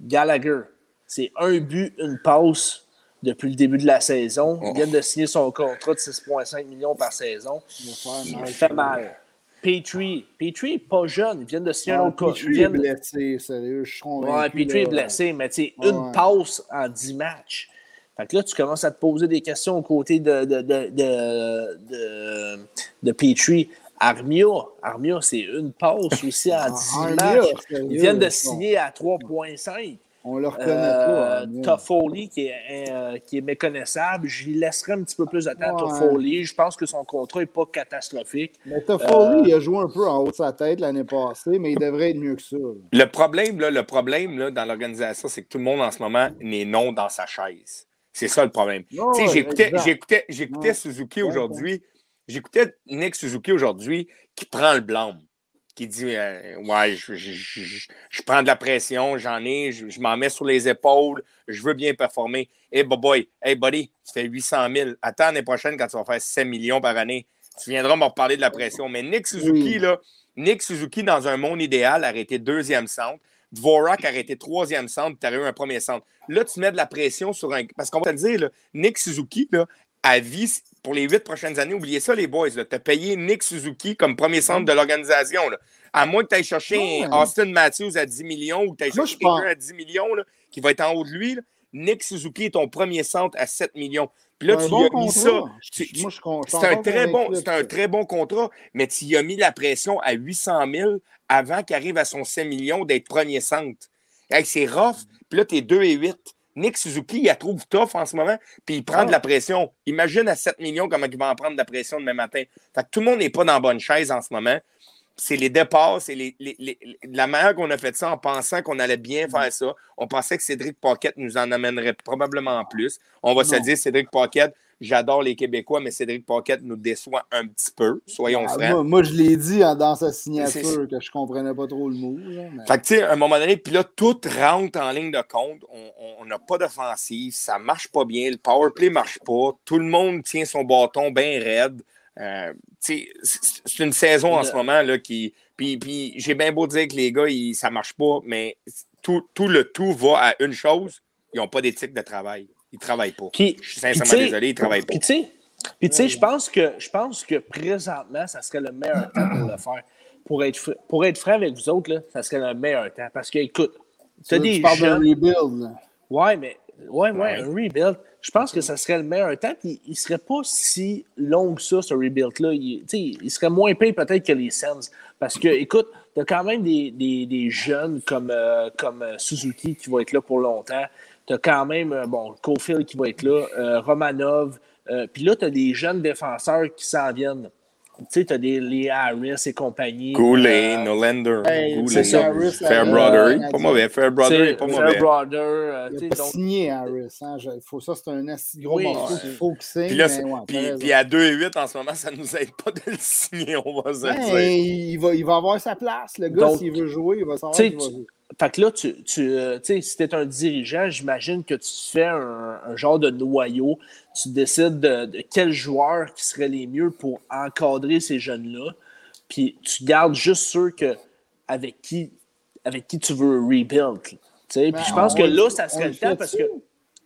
Gallagher, c'est un but, une passe depuis le début de la saison. Il vient de signer son contrat de 6,5 millions par saison. Il fait mal. Petrie, Petrie n'est pas jeune. Il vient de signer un autre contrat. Petrie est blessé, sérieux. Je suis Ouais, convaincu. Petrie est blessé, mais tu sais, une passe en 10 matchs. Fait que là, tu commences à te poser des questions aux côtés de, de, de, de, de, de Petrie. Armia, Armia, c'est une passe aussi en 10 Armia, matchs. Ils viennent de signer à 3,5. On le reconnaît Euh, pas. Armia. Toffoli, qui est, euh, qui est méconnaissable, je lui laisserai un petit peu plus de temps à. Toffoli. Je pense que son contrat n'est pas catastrophique. Mais Toffoli, Euh, il a joué un peu en haut de sa tête l'année passée, mais il devrait être mieux que ça. Le problème, là, le problème là, dans l'organisation, c'est que tout le monde en ce moment n'est non dans sa chaise. C'est ça le problème. J'écoutais, exact. j'écoutais, j'écoutais Ouais. Suzuki aujourd'hui. J'écoutais Nick Suzuki aujourd'hui qui prend le blâme. Qui dit euh, Ouais, je, je- je- je prends de la pression, j'en ai, je, je m'en mets sur les épaules, je veux bien performer. Hey, boy, hey, buddy, tu fais 800 000. Attends l'année prochaine quand tu vas faire 7 millions par année. Tu viendras me reparler de la pression. Mais Nick Suzuki, Oui. là, Nick Suzuki, dans un monde idéal, aurait été deuxième centre. Dvorak aurait été troisième centre, tu aurais eu un premier centre. Là, tu mets de la pression sur un. Parce qu'on va te le dire, là, Nick Suzuki, là, à vie, pour les huit prochaines années, oubliez ça, les boys. Tu as payé Nick Suzuki comme premier centre de l'organisation. À moins que tu ailles chercher Ouais. un Austin Matthews à 10 millions ou que tu ailles chercher quelqu'un à 10 millions là, qui va être en haut de lui. là. Nick Suzuki est ton premier centre à 7 millions. Puis là, tu bon y as mis ça. C'est un, très bon, un très bon contrat, mais tu y as mis la pression à 800 000 avant qu'il arrive à son 7 millions d'être premier centre. C'est rough. Puis là, tu es 2 et 8. Nick Suzuki, il la trouve tough en ce moment, puis il prend Ah. de la pression. Imagine à 7 millions comment il va en prendre de la pression demain matin. Fait que tout le monde n'est pas dans la bonne chaise en ce moment. C'est les départs, c'est les, les- les- la manière qu'on a fait ça en pensant qu'on allait bien faire ça. On pensait que Cédric Paquette nous en amènerait probablement plus. On va se dire, Cédric Paquette, j'adore les Québécois, mais Cédric Paquette nous déçoit un petit peu, soyons Ah, francs. moi, moi, je l'ai dit dans sa signature que je comprenais pas trop le mot. là, mais- Fait que, tu sais, à un moment donné, puis là, tout rentre en ligne de compte. On- n'a pas d'offensive, ça marche pas bien, le power play marche pas, tout le monde tient son bâton bien raide. Euh, c'est une saison en Le- ce moment là, qui. Puis, puis j'ai bien beau dire que les gars, ils, ça marche pas, mais tout, tout le tout va à une chose ils n'ont pas d'éthique de travail. Ils travaillent pas. Puis- Je suis sincèrement désolé, ils travaillent pas. Puis tu sais, puis tu sais, je pense que je pense que présentement, ça serait le meilleur temps pour le faire. Pour être, pour être franc avec vous autres, là, ça serait le meilleur temps. Parce que, écoute, tu as Tu des parles jeunes. rebuild. Ouais, mais ouais, ouais, Ouais. un rebuild. Je pense que ça serait le meilleur temps. Puis il serait pas si long que ça, ce rebuild-là. Il, il serait moins payé peut-être que les Sens. Parce que, écoute, tu as quand même des, des, des jeunes comme, euh, comme euh, Suzuki qui vont être là pour longtemps. Tu as quand même, euh, bon, Cofield qui va être là, euh, Romanov. Euh, Puis là, tu as des jeunes défenseurs qui s'en viennent. Tu sais, tu as des les Harris et compagnie. Goulet, Euh, Nolander, Hey, Goulet, c'est ça, Harris, Fairbrother, euh, pas mauvais. Fairbrother, est pas mauvais. Fairbrother, euh, tu Il pas donc- signé Harris. Hein? Je- faut, ça, c'est un assez gros Oui, morceau qu'il faut qu'il signe. Puis, là, mais c'est- ouais, t'as puis, puis à 2 et 8 en ce moment, ça ne nous aide pas de le signer, on va se Ben, dire. il, va, il va avoir sa place. Le gars, s'il veut jouer, il va savoir qu'il va jouer. Fait que là, tu, tu, euh, sais, si tu es un dirigeant, j'imagine que tu fais un, un genre de noyau. Tu décides de, de quels joueurs qui seraient les mieux pour encadrer ces jeunes-là. Puis tu gardes juste ceux que, avec, qui, avec qui tu veux rebuild. tu sais. Ben, Puis je pense que là, ça serait le temps parce que.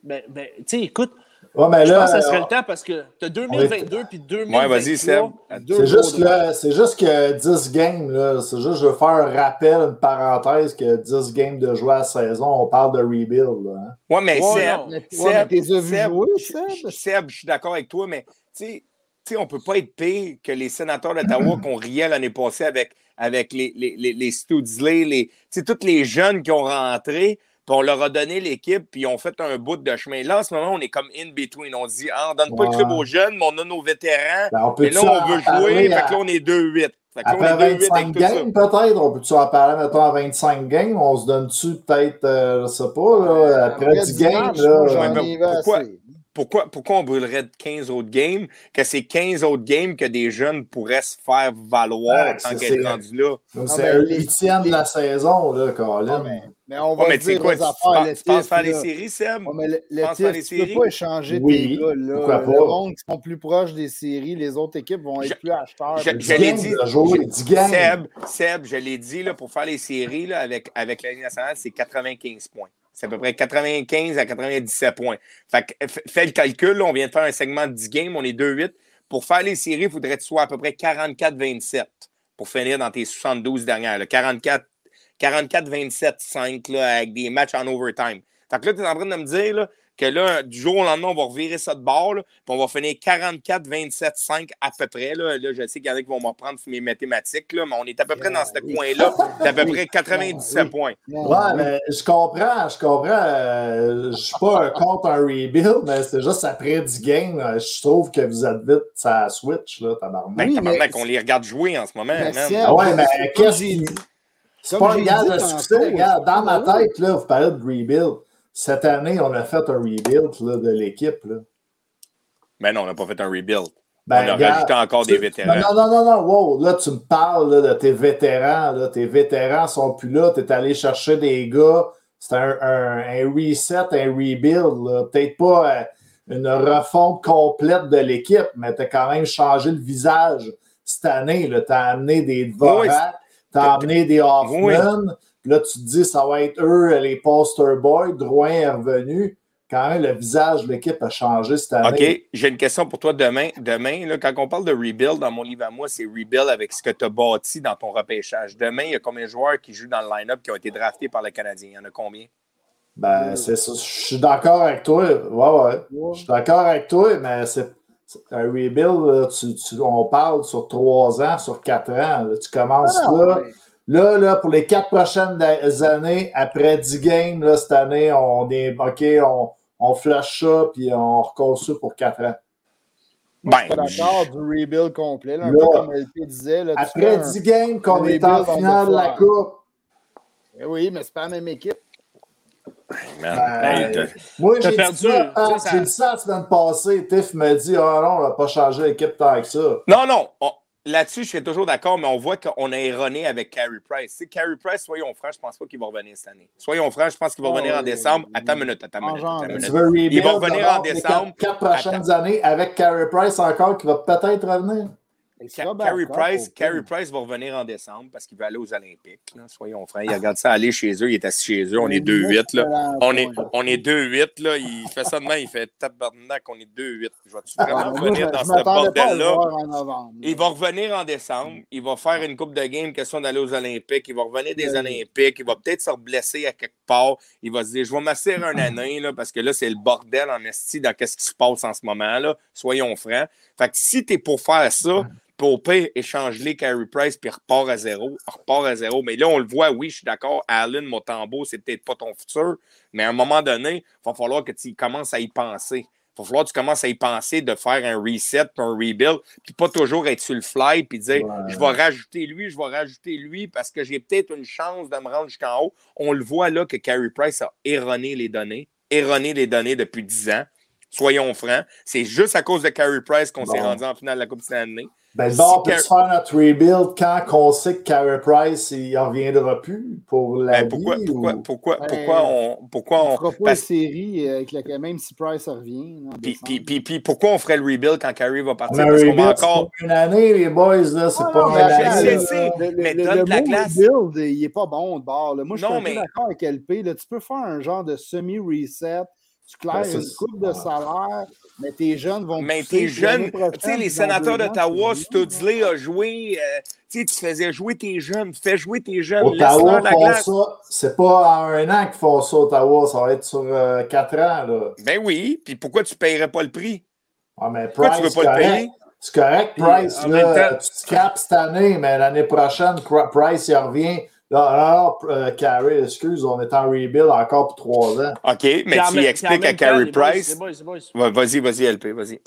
Ben, ben, tu sais, écoute, Ouais, mais je là, pense que ça serait euh, le temps parce que tu as 2022 puis 2023. Ouais, vas-y, Seb. C'est juste, gros là, c'est juste que 10 games, là, c'est juste, je veux faire un rappel, une parenthèse, que 10 games de jouer à la saison, on parle de rebuild. Là, hein. Ouais, mais Ouais, Seb, Seb, ouais, mais Seb, jouer, Seb? Seb, je suis d'accord avec toi, mais tu sais, tu sais, on ne peut pas être pire que les sénateurs d'Ottawa qu'on riait l'année passée avec, avec les, les, les, les Studsley, les, tu sais, tous les jeunes qui ont rentré, puis on leur a donné l'équipe, puis ils ont fait un bout de chemin. Là, en ce moment, on est comme in between. On se dit, ah, on donne pas Ouais. le club aux jeunes, mais on a nos vétérans. Ben, on Et là, on veut jouer, fait que là, on est 2-8. Fait que là, on Après est 2-8 25 avec tout ça. games, peut-être, on peut-tu en parler, mettons, à 25 games, on se donne-tu peut-être, euh, je sais pas, là, après 10 games, là, vu pourquoi-. Pourquoi, pourquoi on brûlerait de 15 autres games, que c'est 15 autres games que des jeunes pourraient se faire valoir Ouais, tant c'est- qu'être c'est- rendu là? Ah, c'est ben, un huitième de la saison, là, Colin. Mais, mais on va mais dire quoi, tu affaires. penses, le tu penses TIF, faire les séries, Seb? Ouais, mais le, faire les tu peux séries? pas échanger Oui, tes gars. Là. Le monde qui sont plus proches des séries, les autres équipes vont être Je- plus acheteurs. je- Puis- 10 je l'ai dit, de jouer, 10 games. Seb, Seb, je l'ai dit, là, pour faire les séries là, avec, avec la Ligue nationale, c'est 95 points. C'est à peu près 95 à 97 points. Fait que, fais le calcul, on vient de faire un segment de 10 games, on est 2-8. Pour faire les séries, il faudrait que tu sois à peu près 44-27 pour finir dans tes 72 dernières. là. 44 44-27-5 là, avec des matchs en overtime. Fait que là, tu es en train de me dire là, que là, du jour au lendemain, on va revirer ça de bord, là, puis on va finir 44-27-5 à peu près. Là, Là, je sais qu'il y en a qui vont me reprendre sur mes mathématiques, là, mais on est à peu près dans ce coin-là, d'à peu près 97 Oui. points. Ouais, oui. mais je comprends, je comprends. euh, je suis pas un contre un rebuild, mais c'est juste après 10 games, euh, je trouve que vous êtes vite ça switch, là, tabarnak. Ben, Oui, tabarnak, mais- on les regarde jouer en ce moment. Ah ouais, mais qu'est-ce dit- C'est pas dit le tantôt, succès. Regarde, dans ma tête, là, vous parlez de rebuild. Cette année, on a fait un rebuild là, de l'équipe. là. Ben non, on n'a pas fait un rebuild. Ben, on a regarde, rajouté encore tu- des vétérans. Non, non, non, non, wow. Là, tu me parles là, de tes vétérans. Là. Tes vétérans sont plus là. Tu es allé chercher des gars. C'est un, un- un reset, un rebuild. Peut-être pas euh, une refonte complète de l'équipe, mais tu as quand même changé le visage cette année. Tu as amené des Dvorak, Oui, tu as amené des Hoffman. Puis Là, tu te dis, ça va être eux, les poster boys. Drouin est revenu. Quand même, le visage de l'équipe a changé cette année. OK, j'ai une question pour toi demain. Demain, là, quand on parle de rebuild, dans mon livre à moi, c'est rebuild avec ce que tu as bâti dans ton repêchage. Demain, il y a combien de joueurs qui jouent dans le line-up qui ont été draftés par le Canadien? Il y en a combien? Ben, c'est ça. Je suis d'accord avec toi. Ouais, ouais. Je suis d'accord avec toi, mais c'est c'est un rebuild, là, tu- tu- on parle sur trois ans, sur quatre ans. là. tu commences Ah, là. ouais. Là, là, pour les quatre prochaines années, après 10 games, là, cette année, on est OK, on, on flush ça, puis on reconstruit pour quatre ans. Moi, je suis Ben, d'accord du rebuild complet. là, un Là, peu comme LP disait. Là, Après un- 10 games qu'on est en finale de la. Coupe, Eh Oui, mais c'est pas la même équipe. Man, Ben, hey, t'as- moi, j'ai dit, perdu, ça, ça- dit ça la semaine passée. Tiff me dit Ah non, on n'a pas changé l'équipe tant que ça. Non, non. on- Là-dessus, je suis toujours d'accord, mais on voit qu'on a erroné avec Carey Price. Carey Price, soyons francs, je pense pas qu'il va revenir cette année. Soyons francs, je pense qu'il va Oh, revenir en oui, décembre. oui, Attends une minute, attends une En minute. attends minute. veux Il va revenir en les décembre. Quatre, quatre prochaines années avec Carey Price encore qui va peut-être revenir? Ca- sera Carey Price, Carey. Price va revenir en décembre parce qu'il veut aller aux Olympiques. là. Soyons francs. Il regarde ça aller chez eux. Il est assis chez eux. On est 2-8. là. On est, on est 2-8. là. Il fait ça demain. Il fait tabarnak. On est 2-8. Je vais-tu Ah, vraiment revenir dans ce bordel-là? voir en novembre. Il va revenir en décembre. Il va faire une coupe de game, question d'aller aux Olympiques. Il va revenir des. Olympiques. Il va peut-être se blesser à quelque part. Il va se dire Je vais m'asseoir un année, là, parce que là, c'est le bordel en esti dans qu'est-ce qui se passe en ce moment. là Soyons francs. Fait que si tu es pour faire ça, pour pire, échange-les Carey Price, puis repart à zéro. Repart à zéro. Mais là, on le voit, oui, je suis d'accord. Allen, Motambo, c'est peut-être pas ton futur. Mais à un moment donné, il va falloir que tu commences à y penser. Il va falloir que tu commences à y penser de faire un reset, puis un rebuild, puis pas toujours être sur le fly, puis dire Ouais. je vais rajouter lui, je vais rajouter lui parce que j'ai peut-être une chance de me rendre jusqu'en haut. On le voit là que Carey Price a erroné les données, erroné les données depuis 10 ans. Soyons francs. C'est juste à cause de Carey Price qu'on s'est rendu en finale de la Coupe Stanley. Ben, bon, on peut Car- faire notre rebuild quand on sait que Carey Price, il en reviendra plus pour la Ben, pourquoi, vie, pourquoi, ou- pourquoi, Ben, pourquoi on. Pourquoi On on fera pas parce- une série euh, avec la, même si Price revient. en puis, décembre. puis, puis, puis pourquoi on ferait le rebuild quand Carey va partir? Parce qu'on va rebuild, c'est encore. pas une année, les boys, là. C'est Ah, pas non, une mais année. je sais, le, mais le- donne le de la mot glace. rebuild, il n'est pas bon de bord. là. Moi, je suis d'accord avec LP. Là. Tu peux faire un genre de semi-reset. Tu claires Ben, une coupe de salaire, mais tes jeunes vont Mais tes jeunes, tu sais, les sénateurs d'Ottawa, tu Studley a joué, euh, tu sais, tu faisais jouer tes jeunes, fais jouer tes jeunes, Ottawa font glace. ça. C'est pas en un an qu'ils font ça, Ottawa. Ça va être sur euh, quatre ans, là. Ben oui, puis pourquoi tu ne payerais pas le prix? Ah, mais Pourquoi Price, tu veux pas le correct. payer? C'est correct, Price. là, temps- tu scrapes cette année, mais l'année prochaine, Price, il revient. Alors, euh, Carey, excuse, on est en rebuild encore pour trois ans. OK, mais Puis tu y expliques à boys, Price. Ouais, Vas-y, vas-y, LP, vas-y.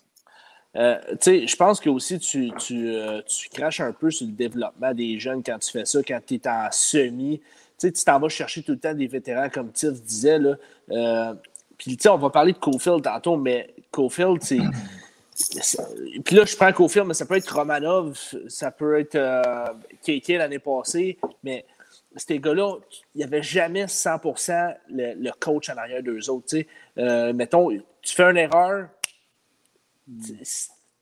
Euh, tu sais, je pense que aussi tu, tu, euh, tu craches un peu sur le développement des jeunes quand tu fais ça, quand tu es en semi. Tu sais, tu t'en vas chercher tout le temps des vétérans, comme Tiff disait. Là. Euh, puis, tu sais, on va parler de Cofield tantôt, mais Cofield, c'est. Puis là, je prends Cofield, mais ça peut être Romanov, ça peut être euh, KK l'année passée, mais ces gars-là, il n'y avait jamais 100% le, le coach en arrière d'eux autres. tu. Euh, mettons, tu fais une erreur,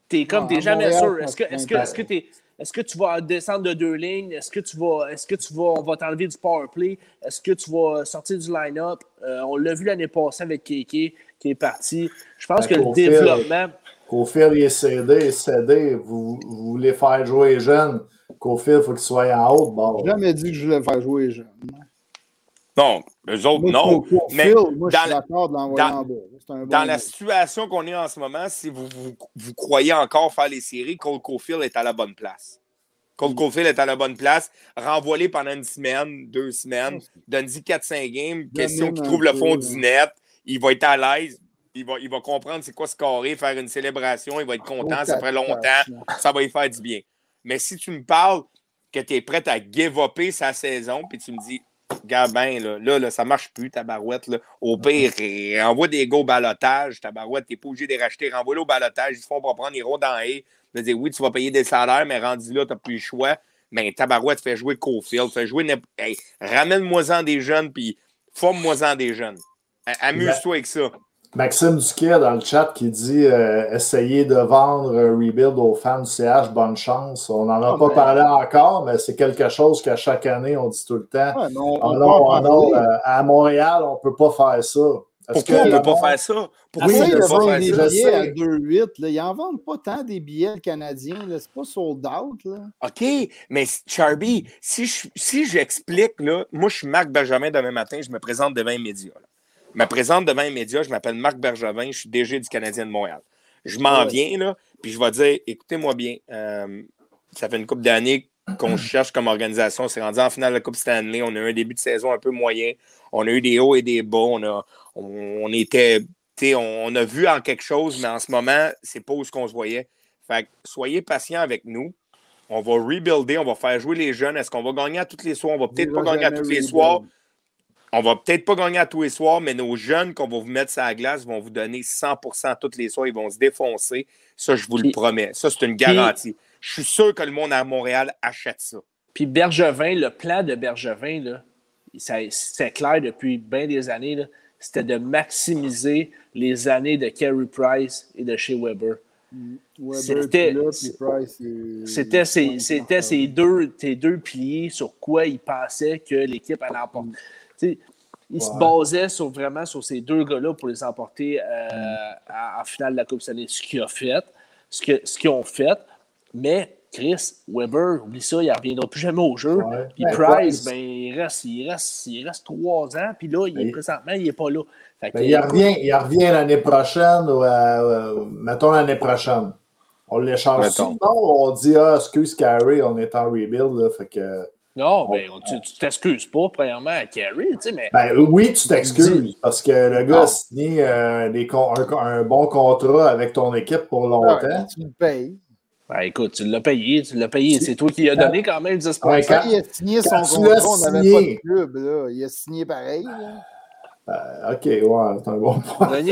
t'es comme, Non, t'es à jamais sûr. Est-ce que, est-ce que, est-ce que est-ce que tu vas descendre de deux lignes? Est-ce que tu vas, est-ce que tu vas, on va t'enlever du power play? Est-ce que tu vas sortir du line-up? Euh, on l'a vu l'année passée avec Keke qui est parti. Je pense Ben, que le développement, Cofield, il est cédé, cédé. Vous, vous voulez faire jouer les jeunes. Cofield, il faut qu'il soit en haut bord. J'ai jamais dit que je voulais faire jouer les jeunes. Non, eux autres, Moi, non. Mais Phil, moi, je dans suis la- d'accord de l'envoyer en bas. Bon Dans la situation qu'on est en ce moment, si vous, vous, vous croyez encore faire les séries, Cole Caulfield est à la bonne place. Cole Caulfield est à la bonne place. Renvoie-les pendant une semaine, deux semaines. Donne-y 4-5 games. Question qu'il trouve le fond du net. Il va être à l'aise. Il va, il va comprendre c'est quoi ce carré, faire une célébration. Il va être content. Ça ferait longtemps. Ça va lui faire du bien. Mais si tu me parles que tu es prêt à give upper sa saison, puis tu me dis, Gabin, là, là, là, ça marche plus, ta barouette. Là. Au pire, eh, envoie des gars au balotage, ta barouette, t'es pas obligé de les racheter, renvoie-les au balotage, ils se font pas prendre, ils rôdent dans les Je veux dire, oui, tu vas payer des salaires, mais rendu là, tu n'as plus le choix. Mais ta barouette fait jouer Cofield, fait jouer. Hey, Ramène-moi-en des jeunes, puis forme-moi-en des jeunes. Amuse-toi avec ça. Maxime Duquet dans le chat qui dit euh, essayez de vendre un rebuild aux fans du CH, bonne chance. On n'en a Ah, pas ben. parlé encore, mais c'est quelque chose qu'à chaque année, on dit tout le temps. Ouais, on- Ah on non, ah non, parler. euh, à Montréal, on ne peut pas faire ça. Est-ce Pourquoi on ne que- peut pas faire ça? Pourquoi on de peut pas vendre faire des ça? Billets à 2-8. là. Ils en vendent pas tant des billets le Canadien. là. C'est pas sold out. Là. OK, mais Charby, si je- si j'explique, là, moi, je suis Marc Benjamin demain matin, je me présente devant les médias. là. Me présente devant les médias, je m'appelle Marc Bergevin, je suis DG du Canadien de Montréal. Je m'en viens, là, puis je vais dire, écoutez-moi bien, euh, ça fait une couple d'années qu'on cherche comme organisation. On s'est rendu en finale de la Coupe Stanley. On a eu un début de saison un peu moyen. On a eu des hauts et des bas. On, a, on, on était, on, a vu en quelque chose, mais en ce moment, c'est pas où ce qu'on se voyait. Fait que soyez patients avec nous. On va rebuilder, on va faire jouer les jeunes. Est-ce qu'on va gagner à tous les soirs? On va peut-être pas gagner à tous les soirs. On va peut-être pas gagner à tous les soirs, mais nos jeunes qu'on va vous mettre sur la glace vont vous donner 100% tous les soirs. Ils vont se défoncer. Ça, je vous le promets. Ça, c'est une garantie. Je suis sûr que le monde à Montréal achète ça. Puis Bergevin, le plan de Bergevin, là, c'était clair depuis bien des années, c'était de maximiser les années de Carey Price et de chez Weber. Weber, C'était- puis là, puis Price, il- C'était il- ces, deux, deux piliers sur quoi il pensait que l'équipe allait emporter. Il se basait sur, vraiment sur ces deux gars-là pour les emporter euh, en, en finale de la Coupe Stanley. Ce qu'ils ont fait, ce que- ce qu'ils ont fait. Mais Chris, Weber, oublie ça, il ne reviendra plus jamais au jeu. Ouais. Puis Ben, Price, ben, il, reste, il, reste, il reste trois ans. Puis là, il est, Ben, présentement, il n'est pas là. Fait Ben, il revient, il revient l'année prochaine, ou, euh, euh, mettons l'année prochaine. On l'échange on dit Ah, excuse Carey, on est en rebuild. Là, fait que, non, ben, tu tu t'excuses pas, premièrement, à Carey, tu sais, mais ben, oui, tu t'excuses parce que le gars a signé euh, des con- un, un bon contrat avec ton équipe pour longtemps. Tu le payes. ben, écoute, tu l'as payé, tu l'as payé. C'est toi qui lui as donné quand même 10 Ouais, Quand quand- il a signé son contrat, on n'avait pas de club. Là. Il a signé pareil. là. Euh, OK, ouais, c'est un bon point.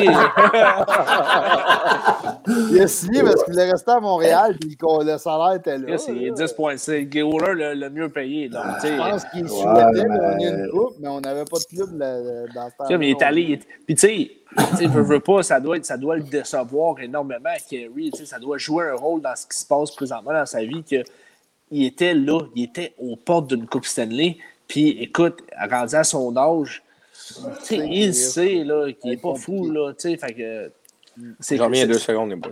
Il a signé parce qu'il est resté à Montréal et que le salaire était là. c'est là. 10 points. C'est le le, le mieux payé. Donc, sais, Je pense qu'il Ouais, souhaitait mais- gagner une coupe, mais on n'avait pas de club là, dans ce mais il est allé. il est- Puis, tu sais, tu sais, veux, pas, ça doit, être, ça doit le décevoir énormément à Kerry. Tu sais, ça doit jouer un rôle dans ce qui se passe présentement dans sa vie. Que il était là, il était aux portes d'une Coupe Stanley. Puis, écoute, rendu à son âge, il sait là, qu'il n'est pas fou. Là, tu sais, fait que. c'est- J'en reviens deux secondes, les boys.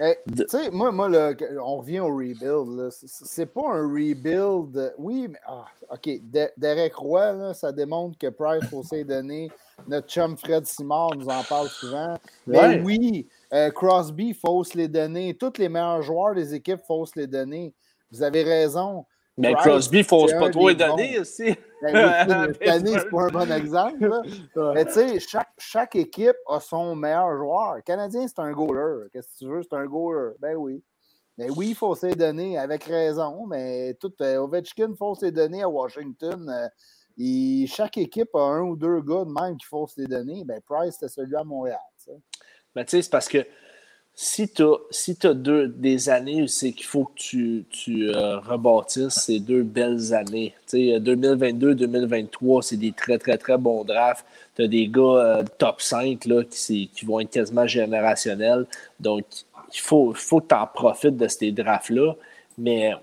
Mais, De- tu sais, moi, moi là, on revient au rebuild. C'est- pas un rebuild. euh, Oui, mais. ah, OK. De- Derek Roy, là, ça démontre que Price faut s'y donner. Notre chum Fred Simard nous en parle souvent. Mais Ouais. oui, euh, Crosby, il faut se les donner. Tous les meilleurs joueurs des équipes, il faut se les donner. Vous avez raison. Mais Price, Crosby, faut c'est pas trop donner aussi. Ben, cette année, c'est pas un bon exemple. là. Mais tu sais, chaque, chaque équipe a son meilleur joueur. Le Canadien, c'est un goaler. Qu'est-ce que tu veux? C'est un goaler. Ben oui. Mais oui, il faut s'y donner avec raison. Mais tout euh, Ovechkin, il faut s'y donner à Washington. euh, et chaque équipe a un ou deux gars de même qu'il faut s'y donner. Ben Price, c'était celui à Montréal. Mais tu sais, c'est parce que si tu as, si deux, des années où c'est qu'il faut que tu, tu euh, rebâtisses ces deux belles années. Tu sais, 2022-2023, c'est des très, très, très bons drafts. Tu as des gars euh, top 5 là, qui, qui vont être quasiment générationnels. Donc, il faut, faut que tu en profites de ces drafts-là. Mais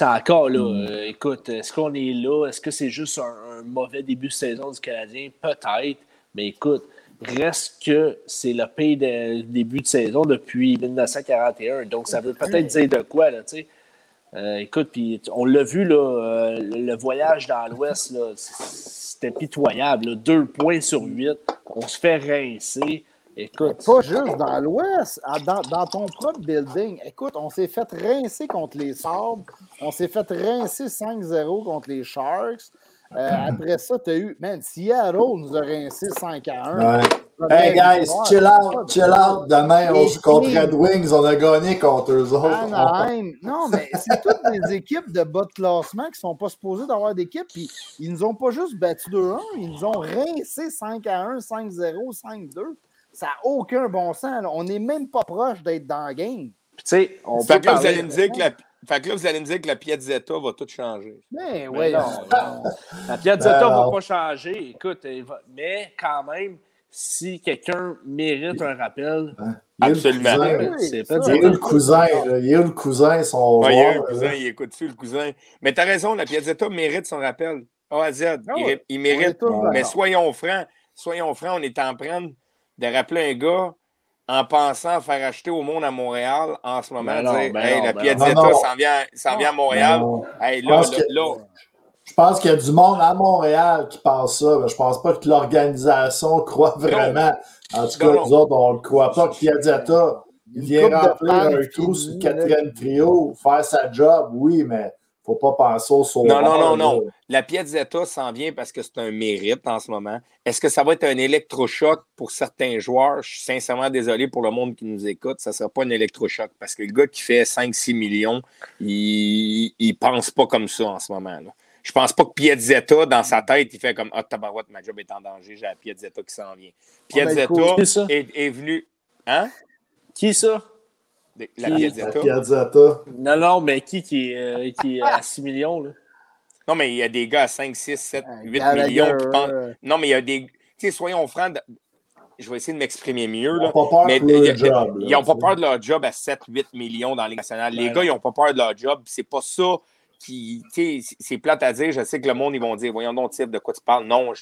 encore là, euh, écoute, est-ce qu'on est là? Est-ce que c'est juste un, un mauvais début de saison du Canadien? Peut-être. Mais écoute, reste que c'est le pays de début de saison depuis 1941. Donc, ça veut peut-être dire de quoi, là, tu sais. Euh, écoute, puis on l'a vu, là, euh, le voyage dans l'Ouest, là, c'était pitoyable. là. Deux points sur huit. On se fait rincer. Écoute, Pas juste dans l'Ouest, dans, dans ton propre building. Écoute, on s'est fait rincer contre les Sabres. On s'est fait rincer 5-0 contre les Sharks. Euh, après ça, tu as eu. Man, Seattle nous a rincé 5 à 1. Ouais. Hey guys, chill out, chill out. Demain, on joue contre Red Wings. On a gagné contre eux autres. Anaheim. Non, mais c'est toutes des équipes de bas de classement qui ne sont pas supposées d'avoir d'équipe. Puis ils nous ont pas juste battu 2-1, ils nous ont rincé 5 à 1, 5-0, 5-2. Ça n'a aucun bon sens. là. On n'est même pas proche d'être dans le game. tu sais, on Fait peut que, là, vous allez me dire que la, fait que là, vous allez me dire que la Piazzetta va tout changer. Mais Mais ouais, non, non. La Piazzetta Ben ne va non. pas changer. Écoute, va- mais quand même, si quelqu'un mérite un rappel, le Absolument. cousin. Oui, pas Il y a eu le cousin. là. Il y a eu le cousin, son Ouais, il y a joueur, cousin, là. il écoute-tu le cousin? Mais t'as raison, la Piazzetta mérite son rappel. A à Z. Ah il, ouais. il mérite. Mais soyons francs, soyons francs, on est en train de rappeler un gars en pensant faire acheter au monde à Montréal en ce moment. Ben non, dire, ben hey, non, la ben Piazzetta s'en vient, vient à Montréal. Hey, Je là, pense là, Je pense qu'il y a du monde à Montréal qui pense ça, mais je pense pas que l'organisation croit vraiment. En tout cas, Non, non. nous autres, on ne croit pas que Piazzetta il vient remplir un trou sur le quatrième trio, faire sa job, oui, mais faut pas penser au sauveur. Non, non, non, non. La Piazzetta s'en vient parce que c'est un mérite en ce moment. Est-ce que ça va être un électrochoc pour certains joueurs? Je suis sincèrement désolé pour le monde qui nous écoute. Ça ne sera pas un électrochoc parce que le gars qui fait 5-6 millions, il ne pense pas comme ça en ce moment. Là. Je pense pas que Piazzetta, dans sa tête, il fait comme Ah, tabarouette, ma job est en danger, j'ai la Piazzetta qui s'en vient. Piazzetta Qui ça? est, est venu. Hein? Qui ça? La Piazzetta. Piazzetta. Non, non, mais qui qui est, euh, qui est à 6 millions? Là? Non, mais il y a des gars à 5, 6, 7, Euh, 8 Gallagher, millions qui pensent. Non, mais il y a des. Tu sais, soyons francs, de- je vais essayer de m'exprimer mieux. Ils Là. n'ont pas peur Mais a- leur job. Ils n'ont pas peur de leur job à 7-8 millions dans la Ligue nationale. Les Ouais, gars, ils n'ont pas peur de leur job. C'est pas ça qui. Tu sais, c'est plate à dire. Je sais que le monde, ils vont dire Voyons donc, type, de quoi tu parles? Non,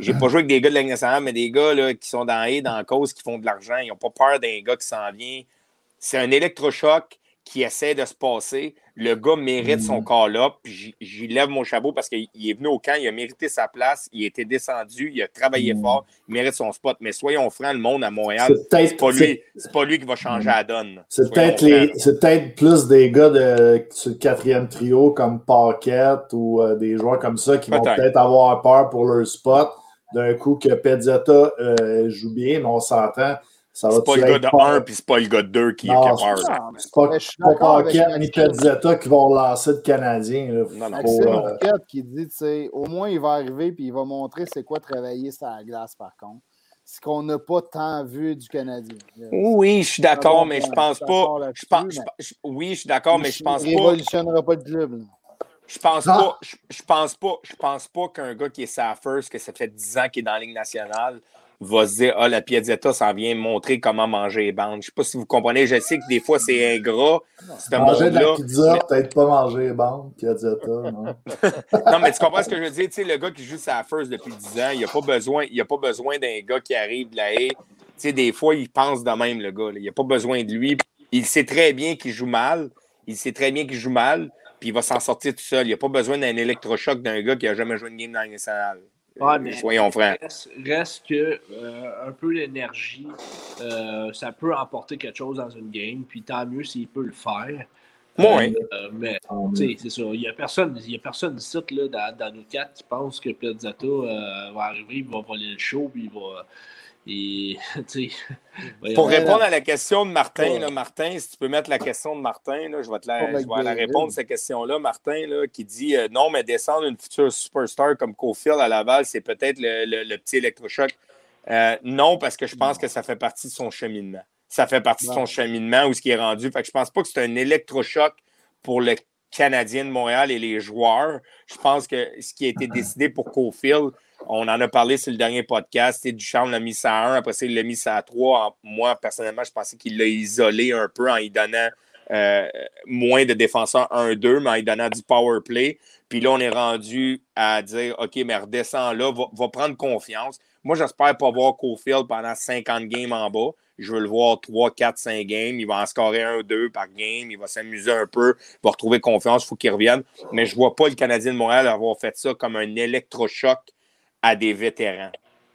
j'ai pas joué avec des gars de la Ligue nationale, mais des gars là, qui sont dans haie, dans la cause, qui font de l'argent. Ils n'ont pas peur d'un gars qui s'en vient. C'est un électrochoc qui essaie de se passer. Le gars mérite son Mhm. call-up. puis j'y- lève mon chapeau parce qu'il il est venu au camp, il a mérité sa place, il a été descendu, il a travaillé Mhm. fort, il mérite son spot. Mais soyons francs, le monde à Montréal, C'est pas lui, c'est pas lui qui va changer la donne. C'est peut-être plus des gars de, sur le quatrième trio comme Paquette ou euh, des joueurs comme ça qui vont Peut-être. avoir peur pour leur spot. D'un coup que Pezzetta euh, joue bien, mais on s'entend. Ça va C'est pas le gars de 1 puis c'est pas le gars de 2 qui, qui Non, a c'est peur. pas, suis pas avec Paquette ni qui vont lancer le Canadien. là. Non, non. Euh, qui dit, tu sais, au moins il va arriver puis il va montrer c'est quoi travailler sur la glace par contre. Ce qu'on n'a pas tant vu du Canadien. Oui, je suis d'accord, Ah mais je pense pas. Je pense, je- mais- je- oui, je suis d'accord, mais je pense Il pas. révolutionnera pas le club. là. Je pense Ah. pas, je, je pense pas, je pense pas qu'un gars qui est sa first, que ça fait 10 ans qu'il est dans la Ligue nationale, va se dire Ah, la Piazzetta s'en vient montrer comment manger les bandes. Je sais pas si vous comprenez, je sais que des fois c'est ingrat, Manger de la pizza, peut-être pas manger les bandes, Pezzetta. non? Non, mais tu comprends ce que je veux dire? Tu sais, le gars qui joue sa first depuis 10 ans, il n'a pas besoin, il a pas besoin d'un gars qui arrive de la haie. Tu sais, des fois, il pense de même, le gars. là. Il n'a pas besoin de lui. Il sait très bien qu'il joue mal. Il sait très bien qu'il joue mal, puis il va s'en sortir tout seul. Il n'a pas besoin d'un électrochoc d'un gars qui n'a jamais joué une game dans la nationale. Euh, mais- Soyons francs. Reste, reste que euh, un peu l'énergie, euh, ça peut emporter quelque chose dans une game, puis tant mieux s'il peut le faire. Moi, oui. Euh, mais tu sais, c'est ça. Il n'y a personne, il y a personne ici là, dans, dans nos quatre qui pense que Piazzetta euh, va arriver, il va voler le show, puis il va. Et, Pour répondre à la question de Martin, Ouais. là, Martin, si tu peux mettre la question de Martin, là, je vais te la, je vais la McDavid. répondre, cette question-là. Martin, là, qui dit euh, non, mais descendre une future superstar comme Cofield à Laval, c'est peut-être le, le- le petit électrochoc. Euh, non, parce que je pense que ça fait partie de son cheminement. Ça fait partie de son cheminement où ce qui est rendu. Fait que je pense pas que c'est un électrochoc pour le Canadien de Montréal et les joueurs. Je pense que ce qui a été décidé pour Cofield, on en a parlé sur le dernier podcast. Duchamp l'a mis ça à 1, après ça, il l'a mis ça à 3. Moi, personnellement, je pensais qu'il l'a isolé un peu en y donnant euh, moins de défenseurs 1-2, mais en y donnant du power play. Puis là, on est rendu à dire OK, mais redescends là, va, va prendre confiance. Moi, j'espère pas voir Cofield pendant 50 games en bas. Je veux le voir 3, 4, 5 games. Il va en scorer un ou deux par game. Il va s'amuser un peu. Il va retrouver confiance. Il faut qu'il revienne. Mais je vois pas le Canadien de Montréal avoir fait ça comme un électrochoc à des vétérans.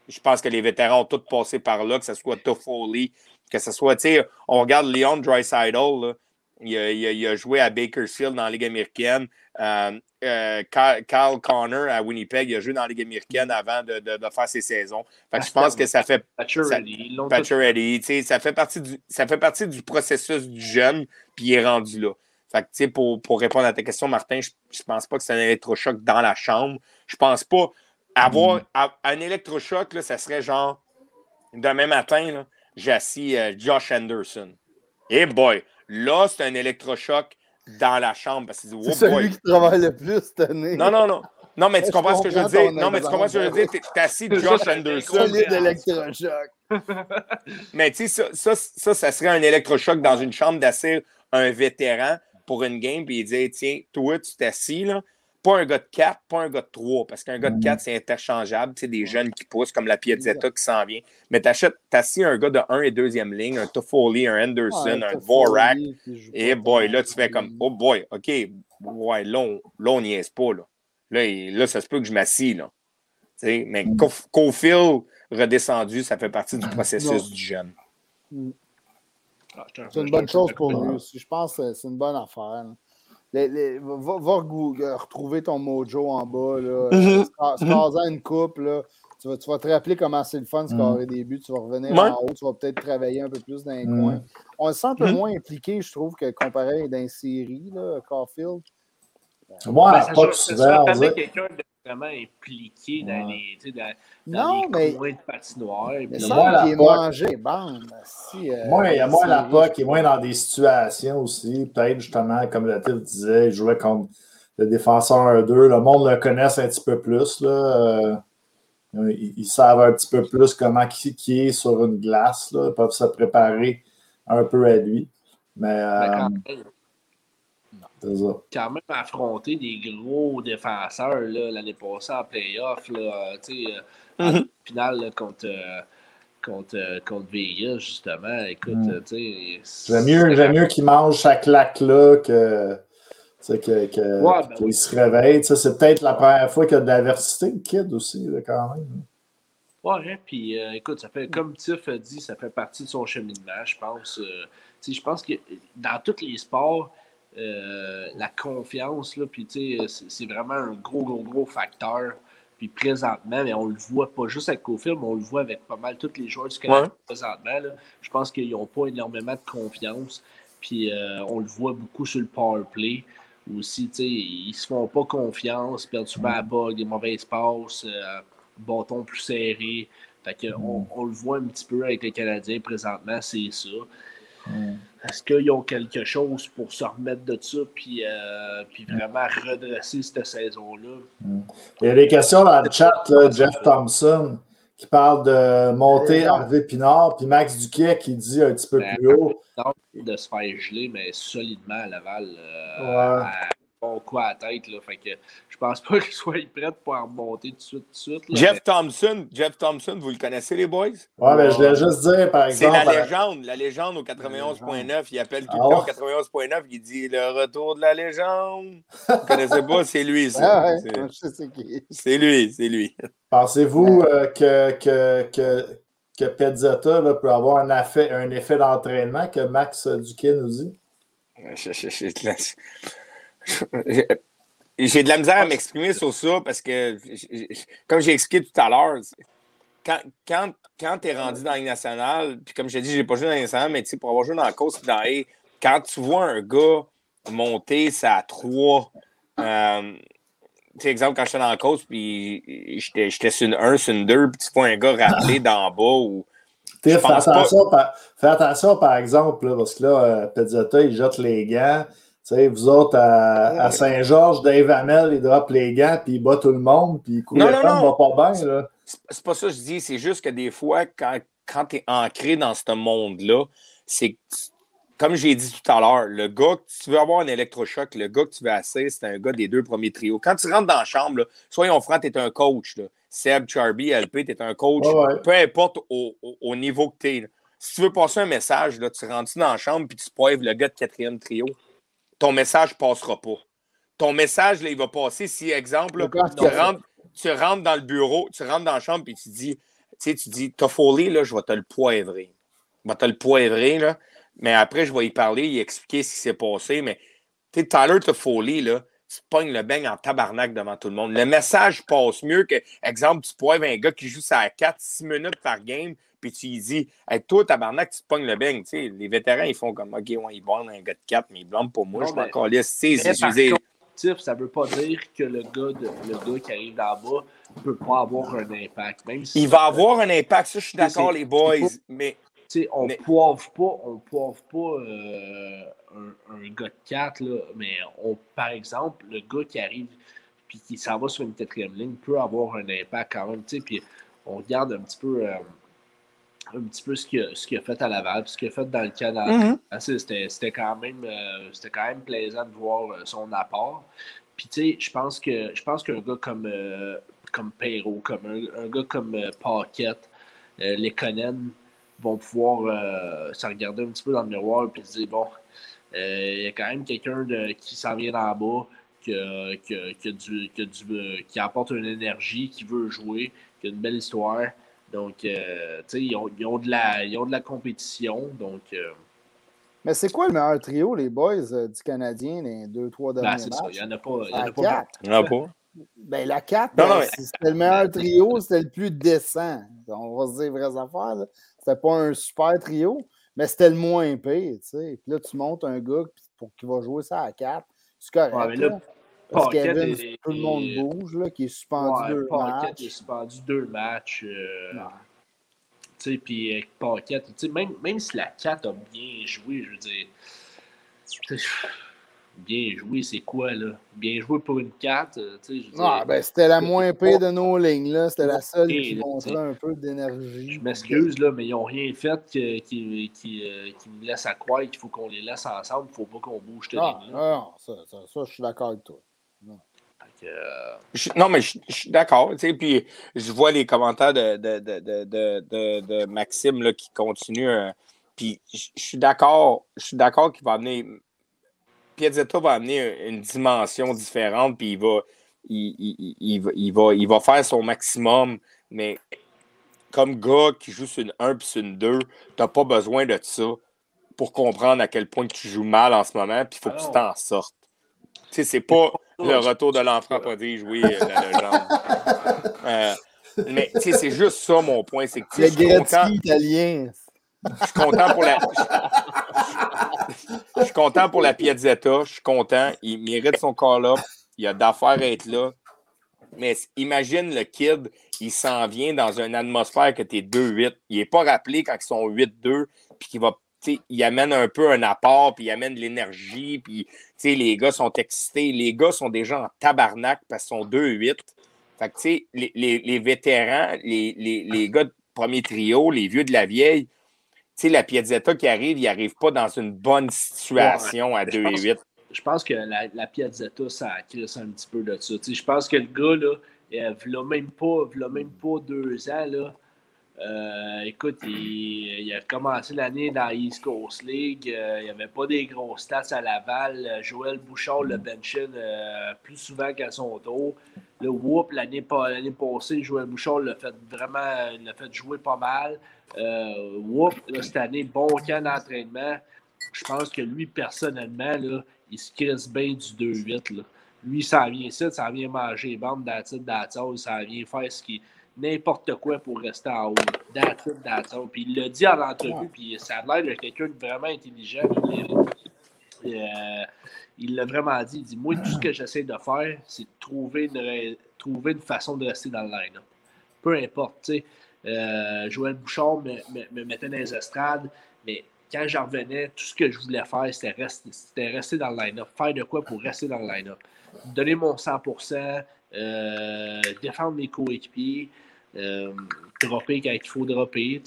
Je pense que les vétérans ont tous passé par là, que ce soit Toffoli, que ce soit, tu sais, on regarde Leon Dreisaitl, là. Il, a, il a- il a joué à Bakersfield dans la Ligue américaine. Euh, euh, Kyle, Connor à Winnipeg, il a joué dans la Ligue américaine avant de, de- de faire ses saisons. Fait que je pense que ça fait Pacioretty, Pacioretty, ça fait partie du ça fait partie du processus du jeune, puis il est rendu là. Fait que, pour, pour répondre à ta question, Martin, je, je pense pas que c'est un électrochoc dans la chambre. Je pense pas avoir à- un électrochoc, là, ça serait genre demain matin, là, j'ai assis euh, Josh Anderson. Eh boy, là, c'est un électrochoc dans la chambre parce qu'il dit, C'est oh boy. celui qui travaille le plus cette année. Non, non, non. Non, mais tu comprends ce que je veux dire. Non, mais tu comprends ce que je veux dire. T'es assis Josh Anderson. Mais tu sais, ça, ça, ça, ça serait un électrochoc dans une chambre d'assis un vétéran pour une game, puis il dit Tiens, toi, tu t'assis, là. Pas un gars de 4, pas un gars de 3, parce qu'un gars de 4, c'est interchangeable. Tu sais, des jeunes qui poussent, comme la Piazzetta qui s'en vient. Mais t'achètes, t'assis un gars de 1 et 2e ligne, un Toffoli, un Anderson, un Dvorak. Et boy, là, tu fais comme Oh boy, OK, ouais, là, on, là, on niaise pas, là. Là, il- là ça se peut que je m'assis, là. Tu sais, mais Cof- Cofield redescendu, ça fait partie du processus Non. du jeune. Ah, je te- C'est une bonne chose pour lui aussi. Je pense que c'est une bonne affaire. là. Les- les- va, retrouver ton mojo en bas. Là. Mhm. Scarzant une coupe. Là. Tu, vas, tu vas te rappeler comment c'est le fun de scorer des buts. Tu vas revenir Ouais. en haut. Tu vas peut-être travailler un peu plus dans les Mhm. coins. On le sent un peu Mhm. moins impliqué, je trouve, que comparé dans les séries, là, Caulfield. Moi, Ben, ça pas ça souvent, dirait. quelqu'un de vraiment impliqué dans Ouais. les, tu sais, dans, dans Non, les mais coins de patinoire. il puis- me moi, qu'il est mangé. Bande. Si, euh, Moi, il y a dans moins la POC, il est moins dans des situations aussi. Peut-être justement, comme le titre disait, il jouait contre le défenseur 1-2. Le monde le connaisse un petit peu plus. Là. Euh, ils, ils savent un petit peu plus comment qui, qui est sur une glace. Là. Ils peuvent se préparer un peu à lui. Mais Mais euh, quand, même, affronter des gros défenseurs l'année passée en playoff, là, euh, euh, en Mhm. finale contre, euh, contre, contre Vegas, justement. Écoute, Mhm. tu sais. J'aime mieux, mieux qu'il mange sa claque-là que. que, que- Ouais, ben oui. se réveille. C'est peut-être la première fois qu'il y a de l'adversité, le kid aussi, là, quand même. Ouais, hein, puis euh, écoute, ça fait, comme Tiff a dit, ça fait partie de son cheminement, je pense. euh, je pense que dans tous les sports, euh, la confiance, là, puis c'est vraiment un gros, gros, gros facteur. Puis présentement, mais on le voit pas juste avec Cofield, mais on le voit avec pas mal tous les joueurs du Canada Ouais. présentement. là. Je pense qu'ils n'ont pas énormément de confiance. Puis euh, on le voit beaucoup sur le power play. Aussi, ils se font pas confiance, perdent souvent à bug, des mauvais passes, euh, bâton plus serré. Fait que on, on le voit un petit peu avec les Canadiens présentement, c'est ça. Est-ce qu'ils ont quelque chose pour se remettre de ça puis, euh, puis vraiment redresser cette saison-là? Il y a des questions dans le chat, là, Jeff Thompson, qui parle de monter Ouais. Harvey Pinard, puis Max Duquet qui dit un petit peu Ben, plus haut. De se faire geler, mais solidement à Laval. euh, Ouais. à bon quoi à la tête. Là. Fait que je pense pas qu'ils soient prêts pour en remonter tout de suite. Tout de suite là, Jeff Thompson, Jeff Thompson, vous le connaissez, les boys? Ouais, mais je voulais juste dire, par C'est exemple. la légende, la légende au 91.9. Il appelle tout le Ah temps au ouais? 91.9, il dit le retour de la légende. Vous connaissez pas, c'est lui, Ah ça. ouais, C'est- je sais c'est qui. C'est lui, c'est lui. Pensez-vous euh, que, que, que, que Pezzetta là, peut avoir un effet, un effet d'entraînement que Max Duquet nous dit? Je- je- je- je- J'ai de la misère à m'exprimer sur ça parce que, comme j'ai expliqué tout à l'heure, quand, quand, quand tu es rendu dans Ligue nationale, puis comme je t'ai dit, j'ai pas joué dans Ligue nationale, mais tu sais, pour avoir joué dans la course dans les, quand tu vois un gars monter ça trois, euh, tu sais, exemple, quand j'étais dans la course, puis j'étais sur une 1, sur une 2, puis tu vois un gars rater d'en bas ou. Fais attention, par, fais attention, par exemple, là, parce que là, euh, Pezzetta, il jette les gants. Sais, vous autres, à, à Saint-Georges, Dave Hamel, il drop les gants, puis il bat tout le monde, puis Couleton non. va pas bien. Là. C'est pas ça que je dis, c'est juste que des fois, quand, quand tu es ancré dans ce monde-là, c'est comme j'ai dit tout à l'heure, le gars que tu veux avoir un électrochoc, le gars que tu veux assis, c'est un gars des deux premiers trios. Quand tu rentres dans la chambre, là, soyons francs, tu es un coach. Là. Seb, Charby, LP, tu es un coach. Ouais, ouais. Peu importe au, au- au niveau que tu es. Si tu veux passer un message, là, tu rentres dans la chambre puis tu poivres le gars de quatrième trio, ton message ne passera pas. Ton message, là, il va passer si, exemple, là, tu, rentres, tu rentres dans le bureau, tu rentres dans la chambre puis tu dis, tu sais, tu dis, Toffoli, là, je vais te le poivrer. Je vais te le poivrer, là. Mais après, je vais y parler, y expliquer ce qui s'est passé. Mais, tu sais, Tyler Toffoli, là, tu pognes le beigne en tabarnak devant tout le monde. Le message passe mieux que, exemple, tu poivres un gars qui joue ça à 4-6 minutes par game, puis tu lui dis, hey, toi, tabarnak, tu te pognes le beigne. Tu sais, les vétérans, ils font comme, OK, ouais, ils blâment un gars de 4, mais ils blâment pas moi, Non, je contre, Tiff, ça veut pas dire que le gars, de- le gars qui arrive d'en bas ne peut pas avoir un impact. Même si il va avoir un impact, ça, je suis d'accord, les boys, mais Tu sais, on Mais- poivre pas, on poivre pas euh, un, un gars de 4, là, mais on, par exemple, le gars qui arrive puis qui s'en va sur une quatrième ligne peut avoir un impact quand même. tu sais, Puis on regarde un petit peu, euh, un petit peu ce qu'il a, a fait à Laval, puis ce qu'il a fait dans le Canada. Mhm. Ah, c'est- C'était quand, même, euh, quand même plaisant de voir euh, son apport. Puis, tu sais, je pense que je pense qu'un gars comme, euh, comme Perrault, comme un, un gars comme euh, Paquette, euh, les Conan vont pouvoir se regarder un petit peu dans le miroir et se dire bon, il y a quand même quelqu'un qui s'en vient d'en bas, que, que, que du, que du, qui apporte une énergie, qui veut jouer, qui a une belle histoire. Donc, euh, tu sais, ils ont, ils, ont de la, ils ont de la compétition. Donc, euh, Mais c'est quoi le meilleur trio, les boys euh, du Canadien, les deux, trois derniers ben, c'est ça. matchs? Il n'y en a pas. Il y en a pas. Il y en a pas? Ben, la 4, Non, non, mais- c'était le meilleur trio, c'était le plus décent. On va se dire vraies affaires. C'était pas un super trio, mais c'était le moins pire. Tu sais. Puis là, tu montes un gars qui- pour qu'il va jouer ça à 4. C'est correct. Ouais, mais là, là. Parce tout le monde bouge, là, qui est suspendu Ouais, deux Paquette matchs. est suspendu deux matchs. euh, tu sais, puis avec Paquette, tu sais, même, même si la 4 a bien joué, je veux dire, bien joué, c'est quoi, là? Bien joué pour une 4, euh, tu sais, Ah, ben, c'était la moins pire de nos lignes. là. C'était la seule qui montrait un peu d'énergie. je m'excuse, là, mais ils n'ont rien fait qui, qui, euh, qui me laisse à croire qu'il faut qu'on les laisse ensemble, il ne faut pas qu'on bouge cette Ah, non, ça, ça, ça, je suis d'accord avec toi. Que, euh, Je- non, mais je, je suis d'accord. Puis je vois les commentaires de, de, de, de, Maxime là, qui continue. euh, puis je je suis d'accord. Je suis d'accord qu'il va amener. Piazzetta va amener une dimension différente. Puis il va, il, il- va, il, va, il va faire son maximum. Mais comme gars qui joue sur une 1 puis sur une 2, tu n'as pas besoin de ça pour comprendre à quel point tu joues mal en ce moment. Puis il faut que tu t'en sortes. Tu sais, c'est pas le retour de l'enfant prodige, oui, euh, la légende. Euh, mais tu sais, c'est juste ça mon point, c'est que tu Le je suis content, italien. je suis content pour la. Je suis content pour la Piazzetta, je suis content, il mérite son call-up, il a d'affaires à être là. Mais imagine le kid, il s'en vient dans une atmosphère que tu es 2-8. Il n'est pas rappelé quand ils sont 8-2, puis qu'il va. Il amène un peu un apport, puis il amène de l'énergie, puis les gars sont excités. Les gars sont déjà en tabarnak parce qu'ils sont 2-8. Fait que, les, les- les vétérans, les, les- les gars de premier trio, les vieux de la vieille, la Piazzetta qui arrive, il n'arrive pas dans une bonne situation à Je pense- 2-8. je pense que la, la Piazzetta, ça crisse un petit peu de ça. Je pense que le gars, là, il v'là même pas, même pas deux ans, là. Euh, écoute, il, a commencé l'année dans la East Coast League. euh, il n'y avait pas des gros stats à Laval. Joël Bouchard le benchait euh, plus souvent qu'à son tour. Le whoop, l'année pas- l'année passée, Joël Bouchard l'a fait vraiment l'a fait jouer pas mal. Whoop, cette année, bon camp d'entraînement. Je pense que lui, personnellement, là, il se crisse bien du 2-8. là. Lui, ça vient ici, ça vient manger les bandes d'attitude, d'attitude, ça vient faire ce qui n'importe quoi pour rester en haut. D'attitude, d'attitude. Puis il l'a dit en entrevue, puis ça a l'air de quelqu'un de vraiment intelligent. Il, euh, il l'a vraiment dit. Il dit Moi, tout ce que j'essaie de faire, c'est de trouver une, trouver une façon de rester dans le line Peu importe, tu sais. Euh, Joël Bouchard me, me- me mettait dans les estrades, mais quand j'en revenais, tout ce que je voulais faire, c'était rester, c'était rester dans le line-up. Faire de quoi pour rester dans le line-up. Donner mon 100%, euh, défendre mes coéquipiers, euh, dropper quand il faut dropper.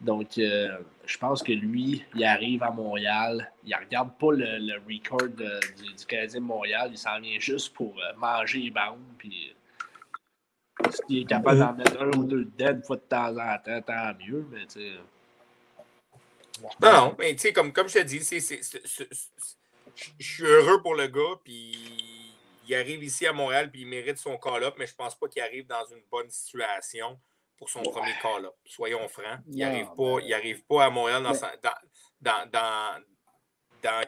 Donc, euh, je pense que lui, il arrive à Montréal, il regarde pas le, record du, du Canadien de Montréal, il s'en vient juste pour euh, manger les bandes, puis s'il est capable d'en mettre un ou deux dedans une fois de temps en temps, tant mieux, mais tu sais... Non, mais tu sais, comme, comme je te dis, je suis heureux pour le gars, puis il arrive ici à Montréal, puis il mérite son call-up, mais je pense pas qu'il arrive dans une bonne situation pour son premier call-up. Soyons francs. Il n'arrive pas, mais- il arrive pas à Montréal dans, Mais- sa- dans, dans, dans, dans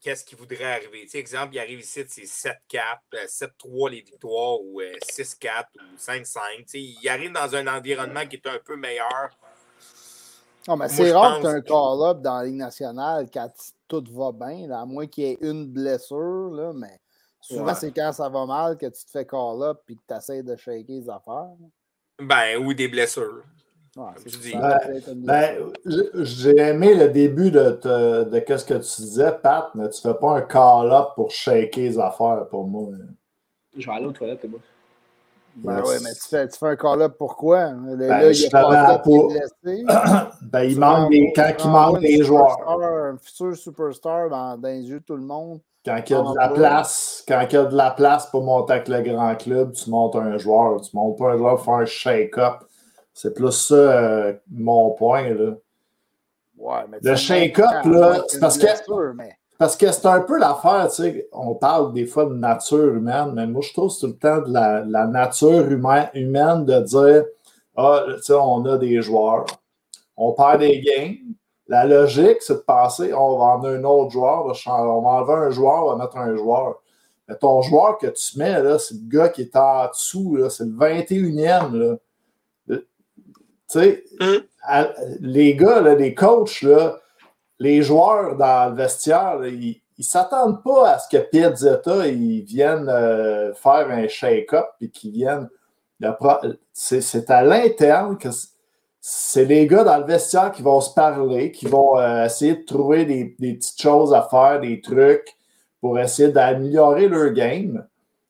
qu'est-ce qui voudrait arriver. Tu sais, exemple, il arrive ici, c'est 7-4, euh, 7-3 les victoires, ou euh, 6-4, ou 5-5. Tu sais, il arrive dans un environnement qui est un peu meilleur. Non, mais Moi, c'est rare que pense tu un que- call-up dans la Ligue nationale quand tout va bien, là, à moins qu'il y ait une blessure, là, mais souvent Ouais. c'est quand ça va mal que tu te fais call-up et que tu essaies de shaker les affaires. Ben, ou des blessures. Ouais, Comme c'est tu dis. ça, Ben, Ben, j'ai aimé le début de, te- de ce que tu disais, Pat, mais tu fais pas un call-up pour shaker les affaires pour moi. Je vais aller aux toilettes, moi. Ben Yes. ouais, mais tu fais, tu fais un call-up pourquoi? Le, là, il Ben, pas qui est pour- blessé. Ben, il manque des, quand il manque des joueurs. superstar, Un futur superstar dans, dans les yeux de tout le monde. Quand il y a de la place, quand il y a de la place pour monter avec le grand club, tu montes un joueur. Tu montes pas un joueur pour faire un shake-up. C'est plus ça mon point. Là. Ouais, mais Le shake-up, là, c'est parce mais parce que c'est un peu l'affaire, tu sais, on parle des fois de nature humaine, mais moi, je trouve que c'est tout le temps de la, la nature humaine, humaine de dire, ah, tu sais, on a des joueurs, on perd des games. La logique, c'est de passer, on va en un autre joueur, on va, enlever un joueur, on va mettre un joueur. Mais ton joueur que tu mets, là, c'est le gars qui est en dessous, là, c'est le 21e. Là. Le- Tu sais, à- les gars, là, les coachs, là, les joueurs dans le vestiaire, là, ils ne s'attendent pas à ce que Piazzetta ils viennent euh, faire un shake-up et qu'ils viennent. C'est c'est à l'interne que c'est les gars dans le vestiaire qui vont se parler, qui vont euh, essayer de trouver des, petites choses à faire, des trucs pour essayer d'améliorer leur game.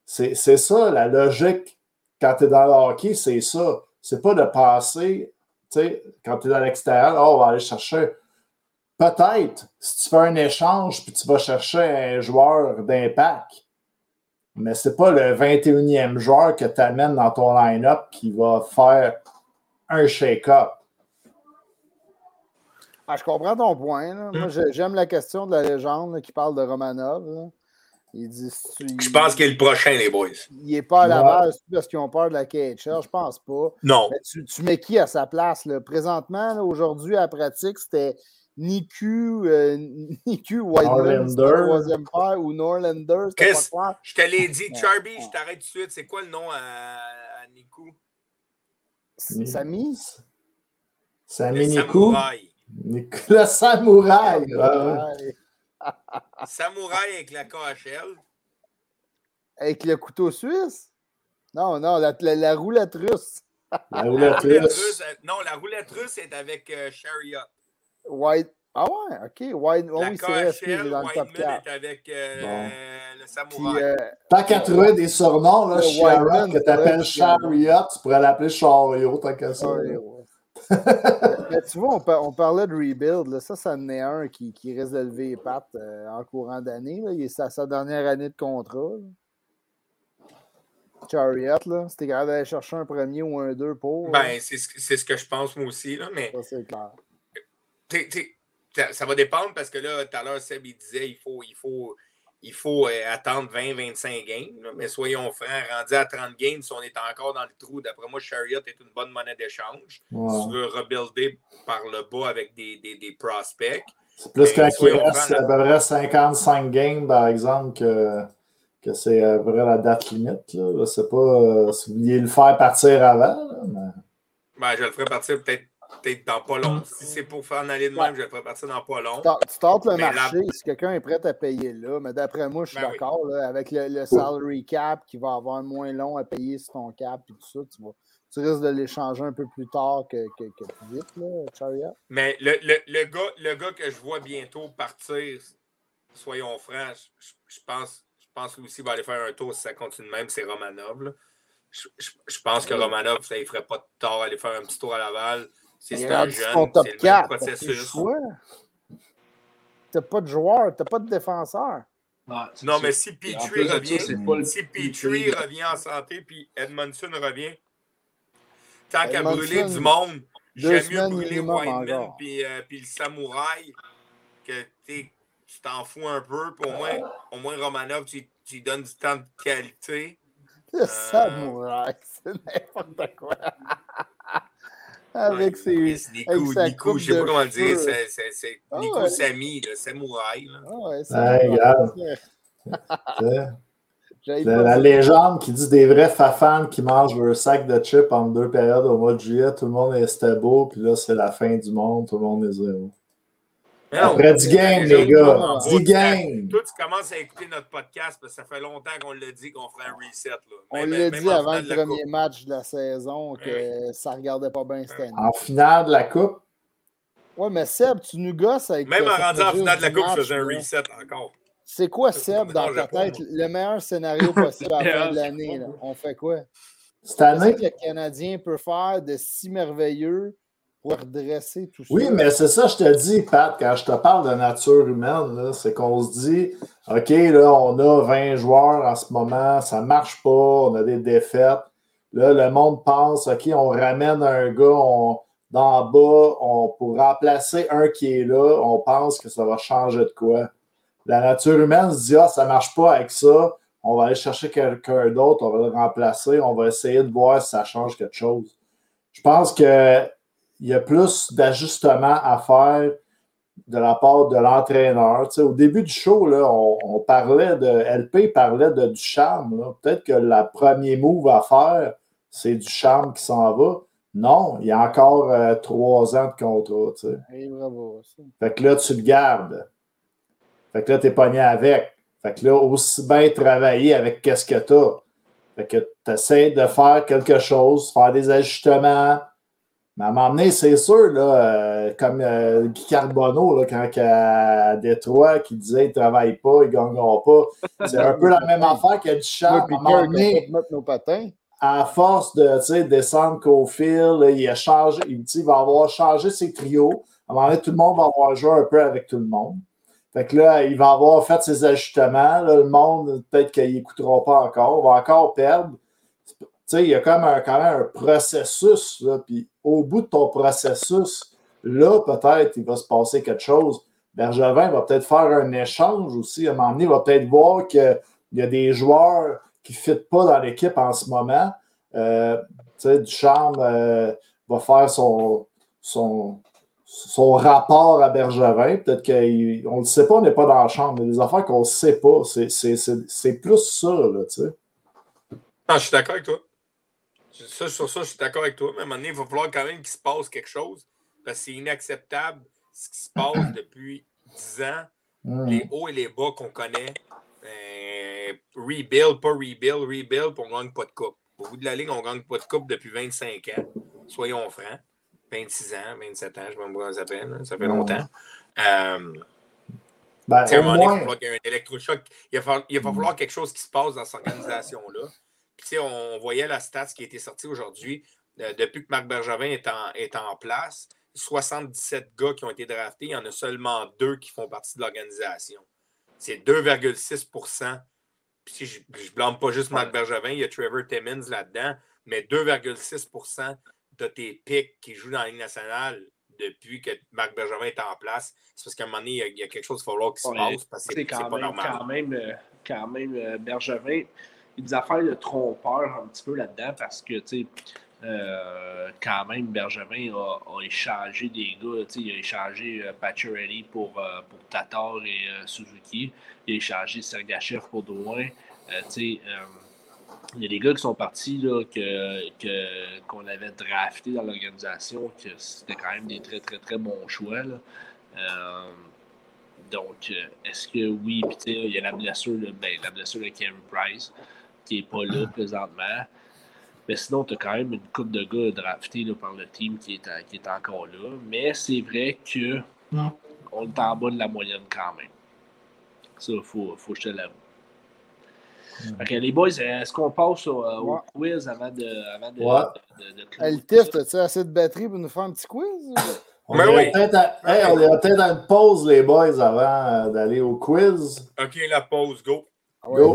C'est c'est ça, la logique quand tu es dans le hockey, c'est ça. C'est pas de passer, tu sais, quand tu es dans l'extérieur, oh, on va aller chercher. Peut-être, si tu fais un échange puis tu vas chercher un joueur d'impact, mais c'est pas le 21e joueur que tu amènes dans ton line-up qui va faire un shake-up. Ah, je comprends ton point. là. Hmm. Moi, j'ai- j'aime la question de la légende là, qui parle de Romanov. là. Il dit si tu- Je pense qu'il est le prochain, les boys. il n'est pas à. Laval c'est parce qu'ils ont peur de la KHL. Je pense pas. Non. Mais tu, tu mets qui à sa place? Là? Présentement, là, aujourd'hui, à la pratique, c'était Niku, euh, Niku Norlander. troisième paire, ou Norlander. Je te l'ai dit. Charby, je t'arrête tout de suite. C'est quoi le nom à, à Nico? Samy? Samy Le Nikou. samouraï. Samouraï. ouais. Samouraï avec la KHL. Avec le couteau suisse? Non, non, la, la- la roulette russe. La La roulette russe, euh, non, la roulette russe est avec euh, Chariot. White. Ah ouais, ok. White. oh oui, c'est vrai, KHL, dans le top Whiteman 4. est avec euh, Bon. le samouraï. euh, Tant qu'à trouver des surnoms, là, Whiteman, que tu appelles c'est vrai qu'il y Chariot, tu pourrais l'appeler Chariot, tant qu'à ça. ouais, là. ouais. Mais tu vois, on, par- on parlait de rebuild. Là. Ça, ça en est un qui, qui risque de lever les pattes euh, en courant d'année. là. Il est à sa dernière année de contrat. là. Chariot, là. T'es capable d'aller chercher un premier ou un deux pour. Ben, c'est ce, ce que je pense moi aussi, là, mais ça, c'est clair. t'sais, t'sais, ça, ça va dépendre parce que là, tout à l'heure, Seb, il disait il faut, il faut, il faut euh, attendre 20-25 games. là. mais soyons francs, rendu à 30 games, si on est encore dans le trou, d'après moi, Chariot est une bonne monnaie d'échange. Si tu veux rebuilder par le bas avec des, des, des prospects. C'est plus quand il reste à peu près 55 games, par exemple, que, que c'est à peu près la date limite. Là. Sais pas euh, si vous vouliez le faire partir avant. là, mais- Ben, je le ferai partir peut-être peut-être dans pas long. Si c'est pour faire en aller de même, je ferai partir dans pas long. Tu tentes- le Mais la- marché si quelqu'un est prêt à payer là, mais d'après moi, je suis Ben d'accord. là, Avec le, le salary cap qui va avoir moins long à payer sur ton cap et tout ça, tu, vas, tu risques de l'échanger un peu plus tard que, que, que plus vite, là, Chariot. Mais le, le, le gars, le gars que je vois bientôt partir, soyons francs, je, je pense, je pense que lui aussi il va aller faire un tour si ça continue de même, c'est Romanov. là. Je, je- je pense que Romanov, ça ne ferait pas de tort aller faire un petit tour à Laval. C'est un jeune, top c'est le même 4. T'as processus. pas de joueur, t'as pas de défenseur. Non, mais si Petrie ça, revient, le si Petrie. Revient en santé, puis Edmondson revient, tant qu'à brûler du monde, j'aime mieux brûler encore. puis, euh, puis le samouraï que tu t'en fous un peu. Puis au moins, au moins Romanov, tu, tu lui donnes du temps de qualité. Le samouraï, c'est n'importe quoi. Avec ses. Nico, avec sa Nico, coupe je sais pas comment le dire. C'est, c'est, c'est Ah Nico ouais. Le samouraï. Là. Ah ouais, c'est regarde. La, légende qui dit des vrais fafans qui mangent leur sac de chips en deux périodes au mois de juillet, tout le monde est beau, puis là, c'est la fin du monde, tout le monde est zéro. Après du game, les gars, du game. Toi, tu commences à écouter notre podcast parce que ça fait longtemps qu'on l'a dit qu'on ferait un reset. Là. On l'a dit avant le premier Coupe. match de la saison que ça regardait pas bien cette année. En finale de la Coupe, Ouais, mais Seb, tu nous gosses avec. Même en fait en finale de la Coupe, je faisais un reset encore. C'est quoi, Seb, dans ta tête, le meilleur scénario possible à la fin de l'année? On fait quoi? cette Qu'est-ce année, que le Canadien peut faire de si merveilleux pour redresser tout ça? Oui, mais c'est ça, je te dis, Pat, quand je te parle de nature humaine, c'est qu'on se dit, OK, là, on a 20 joueurs en ce moment, ça marche pas, on a des défaites. Là, le monde pense, OK, on ramène un gars on, d'en bas, on, pour remplacer un qui est là, on pense que ça va changer de quoi. la nature humaine se dit Ah, ça ne marche pas avec ça, on va aller chercher quelqu'un d'autre, on va le remplacer, on va essayer de voir si ça change quelque chose. Je pense qu'il y a plus d'ajustements à faire de la part de l'entraîneur. Tu sais, au début du show, là, on, parlait de. LP parlait de, du charme. Peut-être que le premier move à faire, c'est du charme qui s'en va. Non, il y a encore euh, trois ans de contrat. Tu sais. bravo, fait que là, tu le gardes. Fait que là, tu es pogné avec. Fait que là, aussi bien travailler avec qu'est-ce que tu as. Fait que tu essaies de faire quelque chose, faire des ajustements. Mais à un moment donné, c'est sûr, là, euh, comme euh, Guy Carbonneau, là, quand à Détroit, qui disait qu'il ne travaille pas, il ne gagnera pas. C'est un peu la même affaire qu'il y a du charme. À un moment donné, nos patins. à force de descendre qu'au fil, il, a changé, il, va avoir changé ses trios. À un moment donné, tout le monde va avoir joué un peu avec tout le monde. Fait que là, il va avoir fait ses ajustements. le monde, peut-être qu'il n'écoutera pas encore. Va encore perdre. Il y a même un, quand même un processus. Puis au bout de ton processus, là, peut-être, il va se passer quelque chose. Bergevin va peut-être faire un échange aussi. À un moment donné, il va peut-être voir qu'il y a des joueurs qui ne fitent pas dans l'équipe en ce moment. Euh, tu sais, Duchamp euh, va faire son, son, son rapport à Bergevin. Peut-être qu'on ne le sait pas, on n'est pas dans la chambre. Il y a des affaires qu'on ne sait pas. C'est plus ça, là, tu sais. je suis d'accord avec toi. Ça, sur ça, je suis d'accord avec toi. Mais à un moment donné, il va falloir quand même qu'il se passe quelque chose. Parce que c'est inacceptable ce qui se passe depuis 10 ans. Hmm. Les hauts et les bas qu'on connaît. Euh, rebuild, pas rebuild, rebuild, puis on ne gagne pas de coupe. Au bout de la ligne, on ne gagne pas de coupe depuis 25 ans. Soyons francs. 26 ans, 27 ans, je ne sais pas ça fait, ça fait longtemps. Euh, ben, un moment donné, il va falloir qu'il y ait un électrochoc. Il va, il va falloir quelque chose qui se passe dans cette organisation-là. On voyait la stats qui a été sortie aujourd'hui. Euh, depuis que Marc Bergevin est en, est en place, 77 gars qui ont été draftés, il y en a seulement deux qui font partie de l'organisation. C'est 2,6 Puis je ne blâme pas juste Marc Bergevin, il y a Trevor Timmins là-dedans, mais 2,6 tu as tes pics qui jouent dans la Ligue nationale depuis que Marc Bergevin est en place, c'est parce qu'à un moment donné, il y, a, quelque chose qu'il va falloir qui se passe parce que c'est pas normal. Quand même, euh, quand même euh, Bergevin, il nous a fait de trompeur un petit peu là-dedans parce que, tu sais, euh, quand même, Bergevin a, échangé des gars. Il a échangé euh, pour, pour Tatar et Suzuki. Il a échangé Sergachev pour Drouin. il y a des gars qui sont partis là, que, qu'on avait drafté dans l'organisation, que c'était quand même des très, très, très bons choix. Euh, donc, est-ce que oui, il y a la blessure, ben, la blessure de Kevin Price, qui n'est pas là présentement. Mais sinon, tu as quand même une coupe de gars draftés là, par le team qui est, qui est encore là. Mais c'est vrai que on est en bas de la moyenne quand même. Ça, il faut, faut que je te l'avoue. OK, les boys, est-ce qu'on passe au, euh, quiz avant de. Avant de, ouais. de, Tiff, as-tu assez de batterie pour nous faire un petit quiz? On est oui. peut-être dans une pause, les boys, avant euh, d'aller au quiz. OK, la pause, go. go.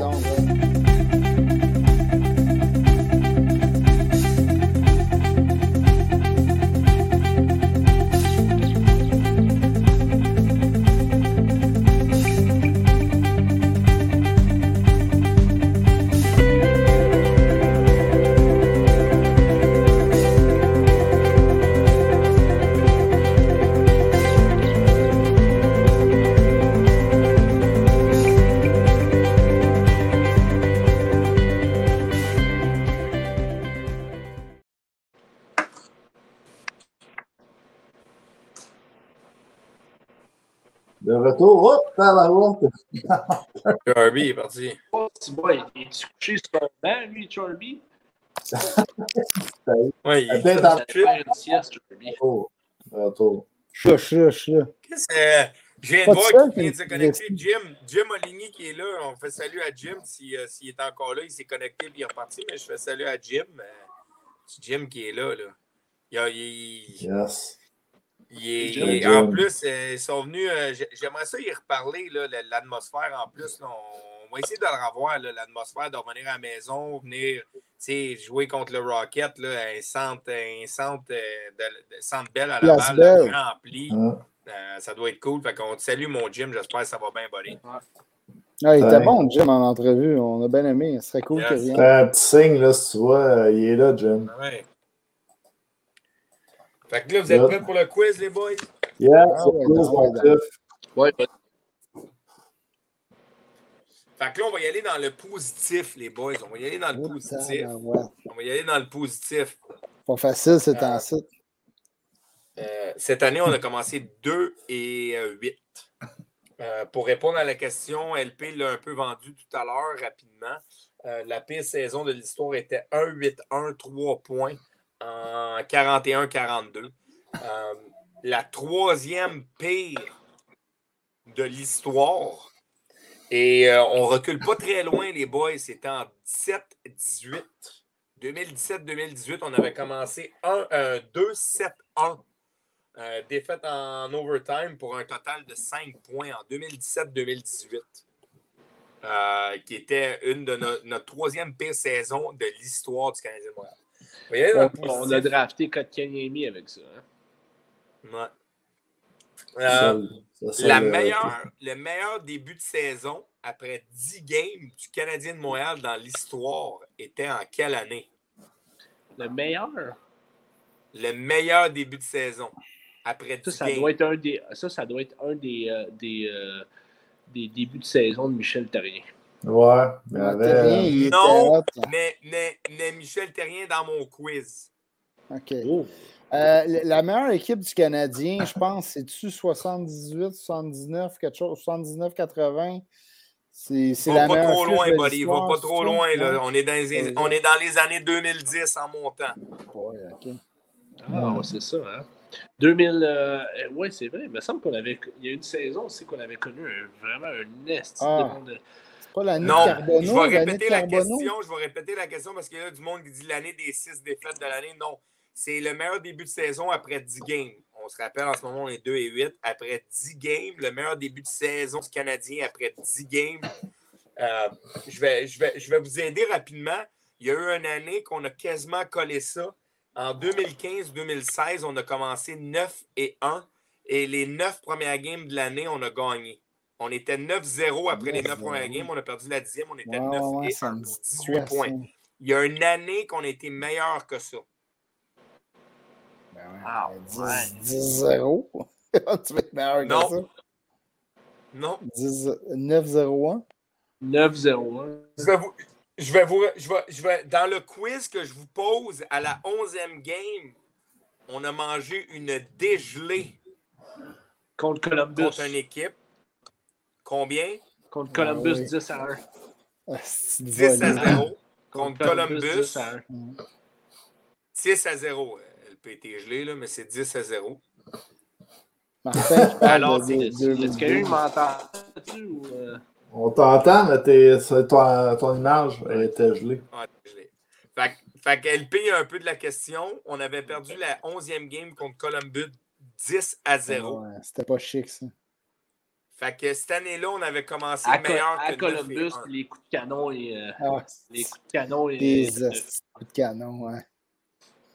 Retour. Hop, la route. Charby est parti. Oh, il est couché sur un banc, lui, Charby? oui, il est dans une sieste, Charby. Oh, retour. Qu'est-ce que. Je viens de voir qui vient de se connecter. Jim, Jim Oligny qui est là. On fait salut à Jim s'il si, est encore là. Il s'est connecté et il est reparti, mais je fais salut à Jim. C'est Jim qui est là. là. Il, il, yes en plus, euh, ils sont venus. Euh, j'aimerais ça y reparler, l'atmosphère en plus. on, va essayer de le revoir, l'atmosphère, de revenir à la maison, venir jouer contre le Rocket, là, un centre, un centre, euh, de, centre belle à la balle, rempli. Euh, ça doit être cool. Fait qu'on te salue, mon Jim. J'espère que ça va bien, buddy. Ah, il était bon, Jim, en entrevue. On a bien aimé. Ce serait cool Yes. revienne. Un petit signe, là, si tu vois, il est là, Jim. Ouais. Fait que là, vous êtes prêts pour le quiz, les boys? Yeah, Ah c'est ah ouais, Fait que là, on va y aller dans le positif, les boys. On va y aller dans le Oh, positif. tabarouette. On va y aller dans le positif. Pas facile, c'est Ah. un site. Euh, cette année, on a commencé 2 et euh, 8. Euh, pour répondre à la question, LP l'a un peu vendu tout à l'heure rapidement. Euh, la pire saison de l'histoire était 1-8-1, 3 points en 41-42. Euh, la troisième pire de l'histoire. Et euh, on recule pas très loin, les boys. C'était en 17-18. 2017-2018, on avait commencé 1, euh, 2-7-1. Euh, défaite en overtime pour un total de 5 points en 2017-2018. Euh, qui était une de no- notre troisième pire saison de l'histoire du Canadien de Montréal. On a drafté Kotkaniemi avec ça. hein. Ouais. Euh, ça, ça, la le- meilleure, le meilleur début de saison après 10 games du Canadien de Montréal dans l'histoire était en quelle année? Le meilleur, Le meilleur début de saison après 10 ça, ça games. doit être un des, ça, ça doit être un des, euh, des, euh, des débuts de saison de Michel Terrien. Ouais, il y Ah, avait. Terrien, il était Non, hot. mais, mais, mais Michel Terrien dans mon quiz. OK. Oh. Euh, la meilleure équipe du Canadien, je pense, c'est-tu 78, 79, quelque chose, 79, 80? C'est c'est Va la pas meilleure trop loin, buddy. Va l'histoire, pas trop loin. Là. Ouais. On, est dans les, Ouais. on est dans les années 2010 en montant. Ouais, OK. Ah, ouais, c'est ça, hein? 2000. euh, ouais, c'est vrai. Il me semble qu'on avait. Il y a une saison aussi qu'on avait connu un- vraiment un nest Ah. de. C'est pas l'année de Non, Carbonneau, je vais répéter la Carbonneau? question. Je vais répéter la question parce qu'il y a du monde qui dit l'année des six défaites de l'année. Non, c'est le meilleur début de saison après 10 games. On se rappelle, en ce moment, on est 2 et 8. Après 10 games, le meilleur début de saison du Canadien après 10 games. Euh, je, vais, je, vais, je vais vous aider rapidement. Il y a eu une année qu'on a quasiment collé ça. En 2015-2016, on a commencé 9 et 1. Et les 9 premières games de l'année, on a gagné. On était 9-0 après les 9 premières 9-0. games. On a perdu la dixième. On était Ouais, 9 ouais, et ça 1 me pour dit 18 quoi, points. Il y a une année qu'on a été meilleur que ça. Ben ouais, Ah, ben, 10 ouais. 10-0. tu vas être meilleur Non. que ça? Non. 10 9-0-1. 9-0-1. Je vais vous. Je vais. Je dans le quiz que je vous pose à la 11e game, on a mangé une dégelée Contre Columbus. contre une équipe. Combien? Contre Columbus, Ah oui. 10 à 1. Ah, c'est 10 à volé. 0 contre Columbus. 10 à 1. 10 à 0. Elle peut être gelée, là, mais c'est 10 à 0. Martin, je parle Alors, Y a-t-il quelqu'un qui 2012. m'entend-tu ou. euh, On t'entend, mais ton, ton image elle était gelée. Ouais, gelée. Fait, que- fait que LP a un peu de la question. On avait perdu la 11e game contre Columbus 10 à 0. Ouais, C'était pas chic, ça. Fait que cette année-là, on avait commencé à, meilleur à que 9 et Columbus, 1. les coups de canon et. euh, Ah, les coups de canon et. des hosties de coups de canon, ouais.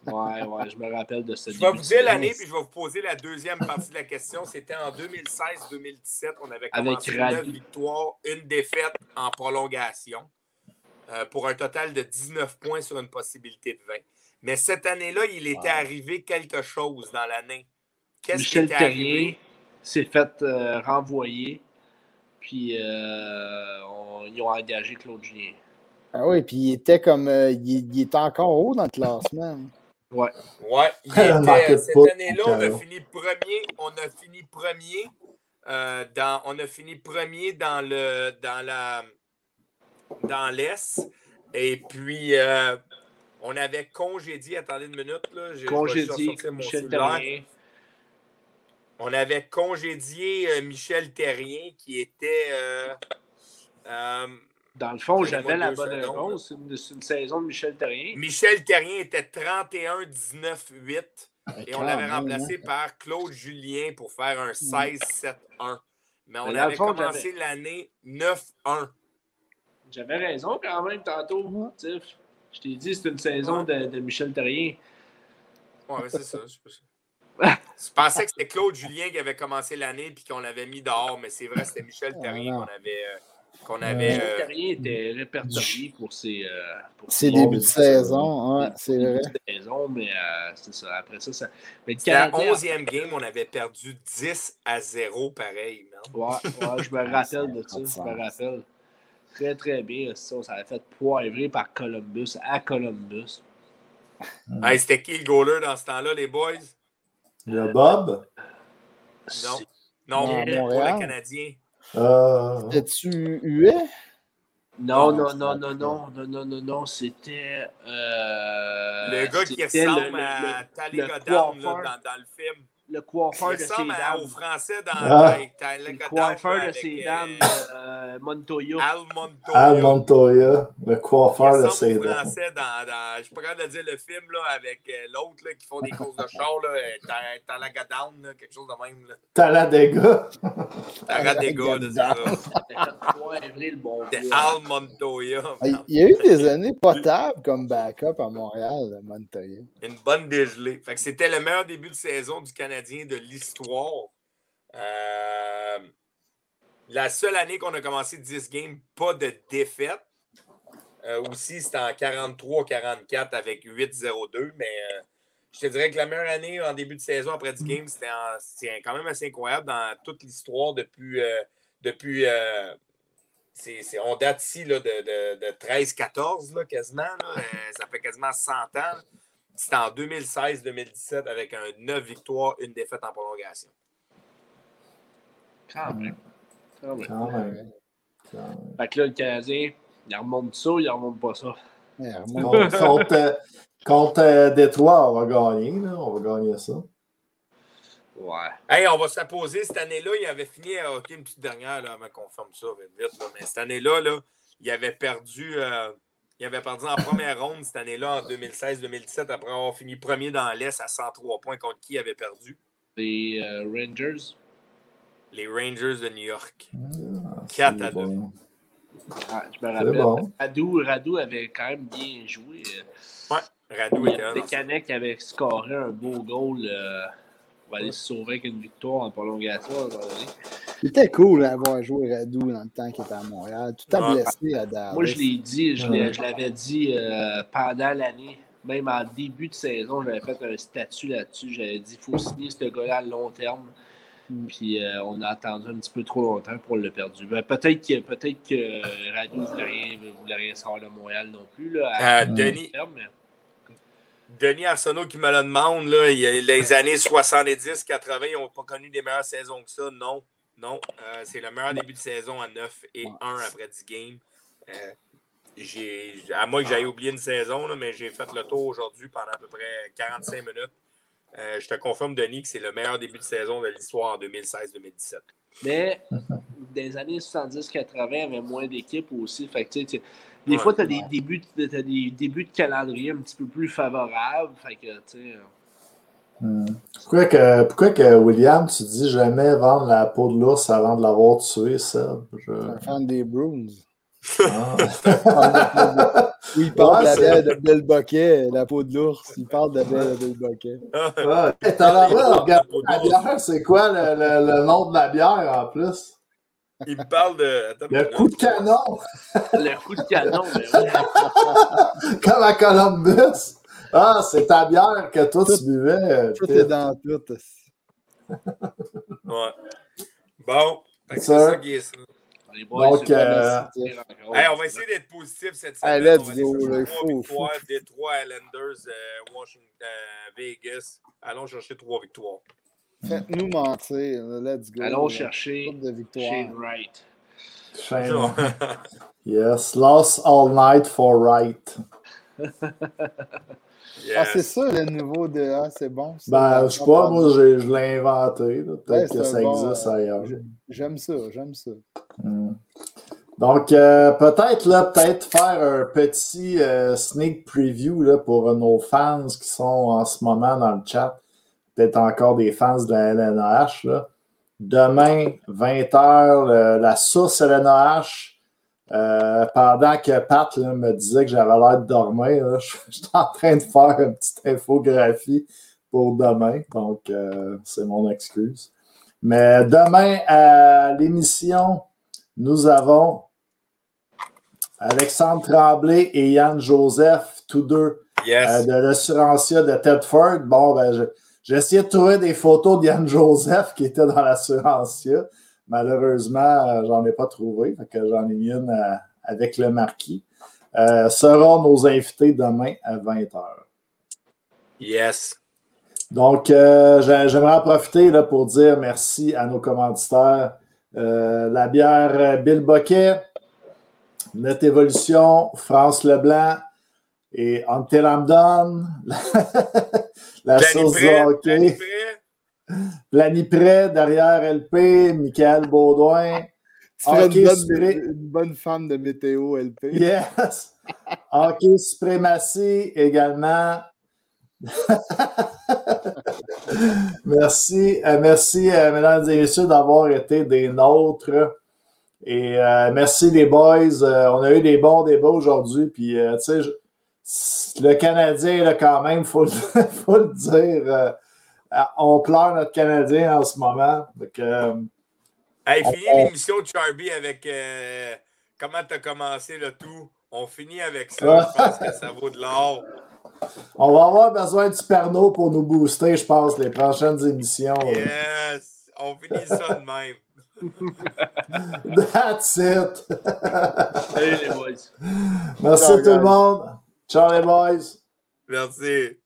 Ouais, ouais, je me rappelle de ce Je vais vous dire l'année, puis je vais vous poser la deuxième partie de la question. C'était en 2016-2017. On avait commencé Radu. 9 victoires, une défaite en prolongation, euh, pour un total de 19 points sur une possibilité de 20. Mais cette année-là, il était Wow. arrivé quelque chose dans l'année. Qu'est-ce qui Michel était Terrien arrivé? s'est fait euh, renvoyer, puis euh, on- ils ont engagé Claude Julien. Ah oui, puis il était comme. euh, il, il était encore haut dans le classement. Ouais, il Elle était- marquait cette année-là, on a fini premier. On a fini premier. euh, dans, on a fini premier dans le dans la dans l'Est. Et puis euh, on avait congédié, attendez une minute, là. Congédié Michel cellulaire. Terrien. On avait congédié euh, Michel Terrien qui était euh, euh, Dans le fond, j'avais la bonne réponse. C'est une, saison de Michel Terrien. Michel Terrien était 31-19-8. Et on l'avait remplacé par Claude Julien pour faire un 16-7-1. Mais on Mais avait fond, commencé l'année 9-1. J'avais raison quand même tantôt. Sais, Je t'ai dit, c'est une saison de, de Michel Terrien. Ouais, mais c'est ça. je pensais que c'était Claude Julien qui avait commencé l'année puis qu'on l'avait mis dehors, mais c'est vrai, c'était Michel Ah, Terrier non. qu'on avait. euh, qu'on avait euh, était répertorié pour ses, euh, pour ses début de saison, ouais, c'est débuts vrai. de saison, mais euh, c'est ça. Après ça, ça. Mais le la Canadien. 11e game, on avait perdu 10 à 0 pareil. man. Ouais, ouais, je me rappelle de ça. Je me rappelle. Très, très bien. Ça, ça avait fait poivrer par Columbus à Columbus. Hey, c'était qui le goaler dans ce temps-là, les boys? Le Bob? Non. Non, À pour le Canadien. Euh, Es-tu hué? Non, Non, non, non, non, non, non, non, non, non, c'était. euh, le gars qui le- ressemble le- à dans, dans le film. Le coiffeur de ses ressemble à- au dames. français dans Ah. Le coiffeur de ses euh, dames, euh, Montoya. Al Montoya. Al Montoya, le coiffeur de au dents. français dans, dans- Je suis pas capable de dire le film là, avec euh, l'autre là, qui font des courses de char, là, euh, Ta- Talaga Down, là, quelque chose de même. Taradega, là, c'est ça. C'était fait poivrer le bon C'était vieux. Al Montoya. Ah, Il y a eu des années potables comme backup à Montréal, le Montoya. Une bonne dégelée. Fait que c'était le meilleur début de saison du De l'histoire. Euh, la seule année qu'on a commencé 10 games, pas de défaite. Euh, aussi, c'était en 43-44 avec 8-0-2. Mais euh, je te dirais que la meilleure année en début de saison après 10 games, c'était quand même assez incroyable dans toute l'histoire depuis. on date ici de, de- de 13-14 là, quasiment. ça fait quasiment 100 ans. C'était en 2016-2017 avec un 9 victoires, une défaite en prolongation. Quand même. Quand même. Quand même. Quand même. Fait que là, le Canadien, il remonte ça, il remonte pas ça? Ouais, remonte. Contre, contre, euh, contre, euh, Détroit, on va gagner. Là. On va gagner ça. Ouais. Hey, on va se la poser. Cette année-là, il avait fini, euh, OK, une petite dernière, là, avant qu'on ferme ça vite, vite. là. Mais cette année-là, là, il avait perdu. euh, il avait perdu en première ronde cette année-là, en 2016-2017, après avoir fini premier dans l'Est à 103 points contre qui il avait perdu? Les euh, Rangers. Les Rangers de New York. Ah, Quatre c'est à deux. bon. Ah, je me rappelle. bon. Radou, Radou avait quand même bien joué. Radou Il y était là. avaient scoré un beau goal. euh, va aller se sauver avec une victoire en prolongation. donné. C'était cool d'avoir joué Radou dans le temps qu'il était à Montréal. Tout a Ouais. blessé à Dallas. Moi, je l'ai dit, je Ouais. l'avais dit euh, pendant l'année, même en début de saison, j'avais fait un statut là-dessus. J'avais dit il faut signer ce gars-là à long terme. Mm. Puis euh, on a attendu un petit peu trop longtemps pour le perdu. Ben, peut-être que peut-être que euh, Radou ne voulait rien, voulait rien savoir de Montréal non plus. Là, à Euh, Denis, terme, mais- Denis Arsenault qui me le demande, là, il les années 70-80, ils n'ont pas connu des meilleures saisons que ça. Non, non. Euh, c'est le meilleur début de saison à 9 et 1 après 10 games. Euh, j'ai, à moins que j'aille oublié une saison, là, mais j'ai fait le tour aujourd'hui pendant à peu près 45 minutes. Euh, je te confirme, Denis, que c'est le meilleur début de saison de l'histoire en 2016-2017. Mais des années 70-80, il y avait moins d'équipes aussi. Fait que, des Ouais. fois, tu as des, débuts, de- t'as des débuts de calendrier un petit peu plus favorables. Fait que, tu sais, Hmm. Pourquoi, que, pourquoi que William, tu dis jamais vendre la peau de l'ours avant de l'avoir tué, ça? Je... un fan des Bruins. Ah. Oui, il parle Ouais, de la Bill Boquet, la peau de l'ours. Il parle de la bière de Bill Boquet. Ouais. Hey, T'as l'air de regarder la bière, c'est quoi le, le- le nom de la bière en plus? Il me parle de. Attends, Le coup de canon, le coup de canon, ben oui. comme à Columbus. Ah, c'est ta bière que toi tu buvais. Tout est dans tout. Ouais. Bon, c'est Ça. qui est ça. Les boys, Donc, c'est pas euh. Hey, on va essayer d'être positif cette Hey, semaine. let's on va aller go, chercher faut, victoires, Détroit, Islanders, euh, Washington, euh, Vegas. Allons chercher trois victoires. Faites-nous mentir. Let's go. Allons là. chercher Coupe de victoire. Shane Wright. Shame. Yes, lost all night for right. Ah, c'est ça le nouveau de Ah, c'est bon. Ben, je sais pas, moi j'ai- je l'ai inventé. Ouais, Peut-être que ça bon, existe euh, ailleurs. J'aime ça, j'aime ça. Hmm. Donc, euh, peut-être là, peut-être faire un petit euh, sneak preview là, pour nos fans qui sont en ce moment dans le chat. Peut-être encore des fans de la LNH. Là. Demain, 20h, la source LNH. Euh, pendant que Pat là, me disait que j'avais l'air de dormir, là, je, je suis en train de faire une petite infographie pour demain. Donc, euh, c'est mon excuse. Mais demain, à l'émission, nous avons Alexandre Tremblay et Yann Joseph, tous deux Yes. euh, de l'assurancier de Tedford. Bon, ben, je- j'ai essayé de trouver des photos d'Yann Joseph qui était dans l'assurancier. Malheureusement, euh, j'en ai pas trouvé. Fait que j'en ai mis une euh, avec le marquis. Euh, seront nos invités demain à 20h. Yes. Donc, euh, j'ai- j'aimerais en profiter là, pour dire merci à nos commanditaires. Euh, la bière Bill Boquet, Net Évolution, France Leblanc et Ante Lambdon, la sauce du Prêt, hockey. Planiprès, derrière LP, Michael Baudouin, Tu Hockey une, bonne, Spré- une bonne femme de météo LP. Yes! Hockey Suprématie également. merci, euh, merci, euh, mesdames et messieurs, d'avoir été des nôtres. Et euh, merci les boys. Euh, on a eu des bons débats aujourd'hui. Puis, euh, tu sais, je- le Canadien, là, quand même, il faut, le- faut le dire. euh, on pleure notre Canadien en ce moment. Donc, euh, Hey, On- finis on- l'émission de Charby avec euh, comment tu as commencé le tout? On finit avec ça. Je pense que ça vaut de l'or. on va avoir besoin du Perno pour nous booster, je pense, les prochaines émissions. Yes. On finit ça de même. That's it. Salut les boys. Merci Ciao, tout le monde. Ciao les boys. Merci.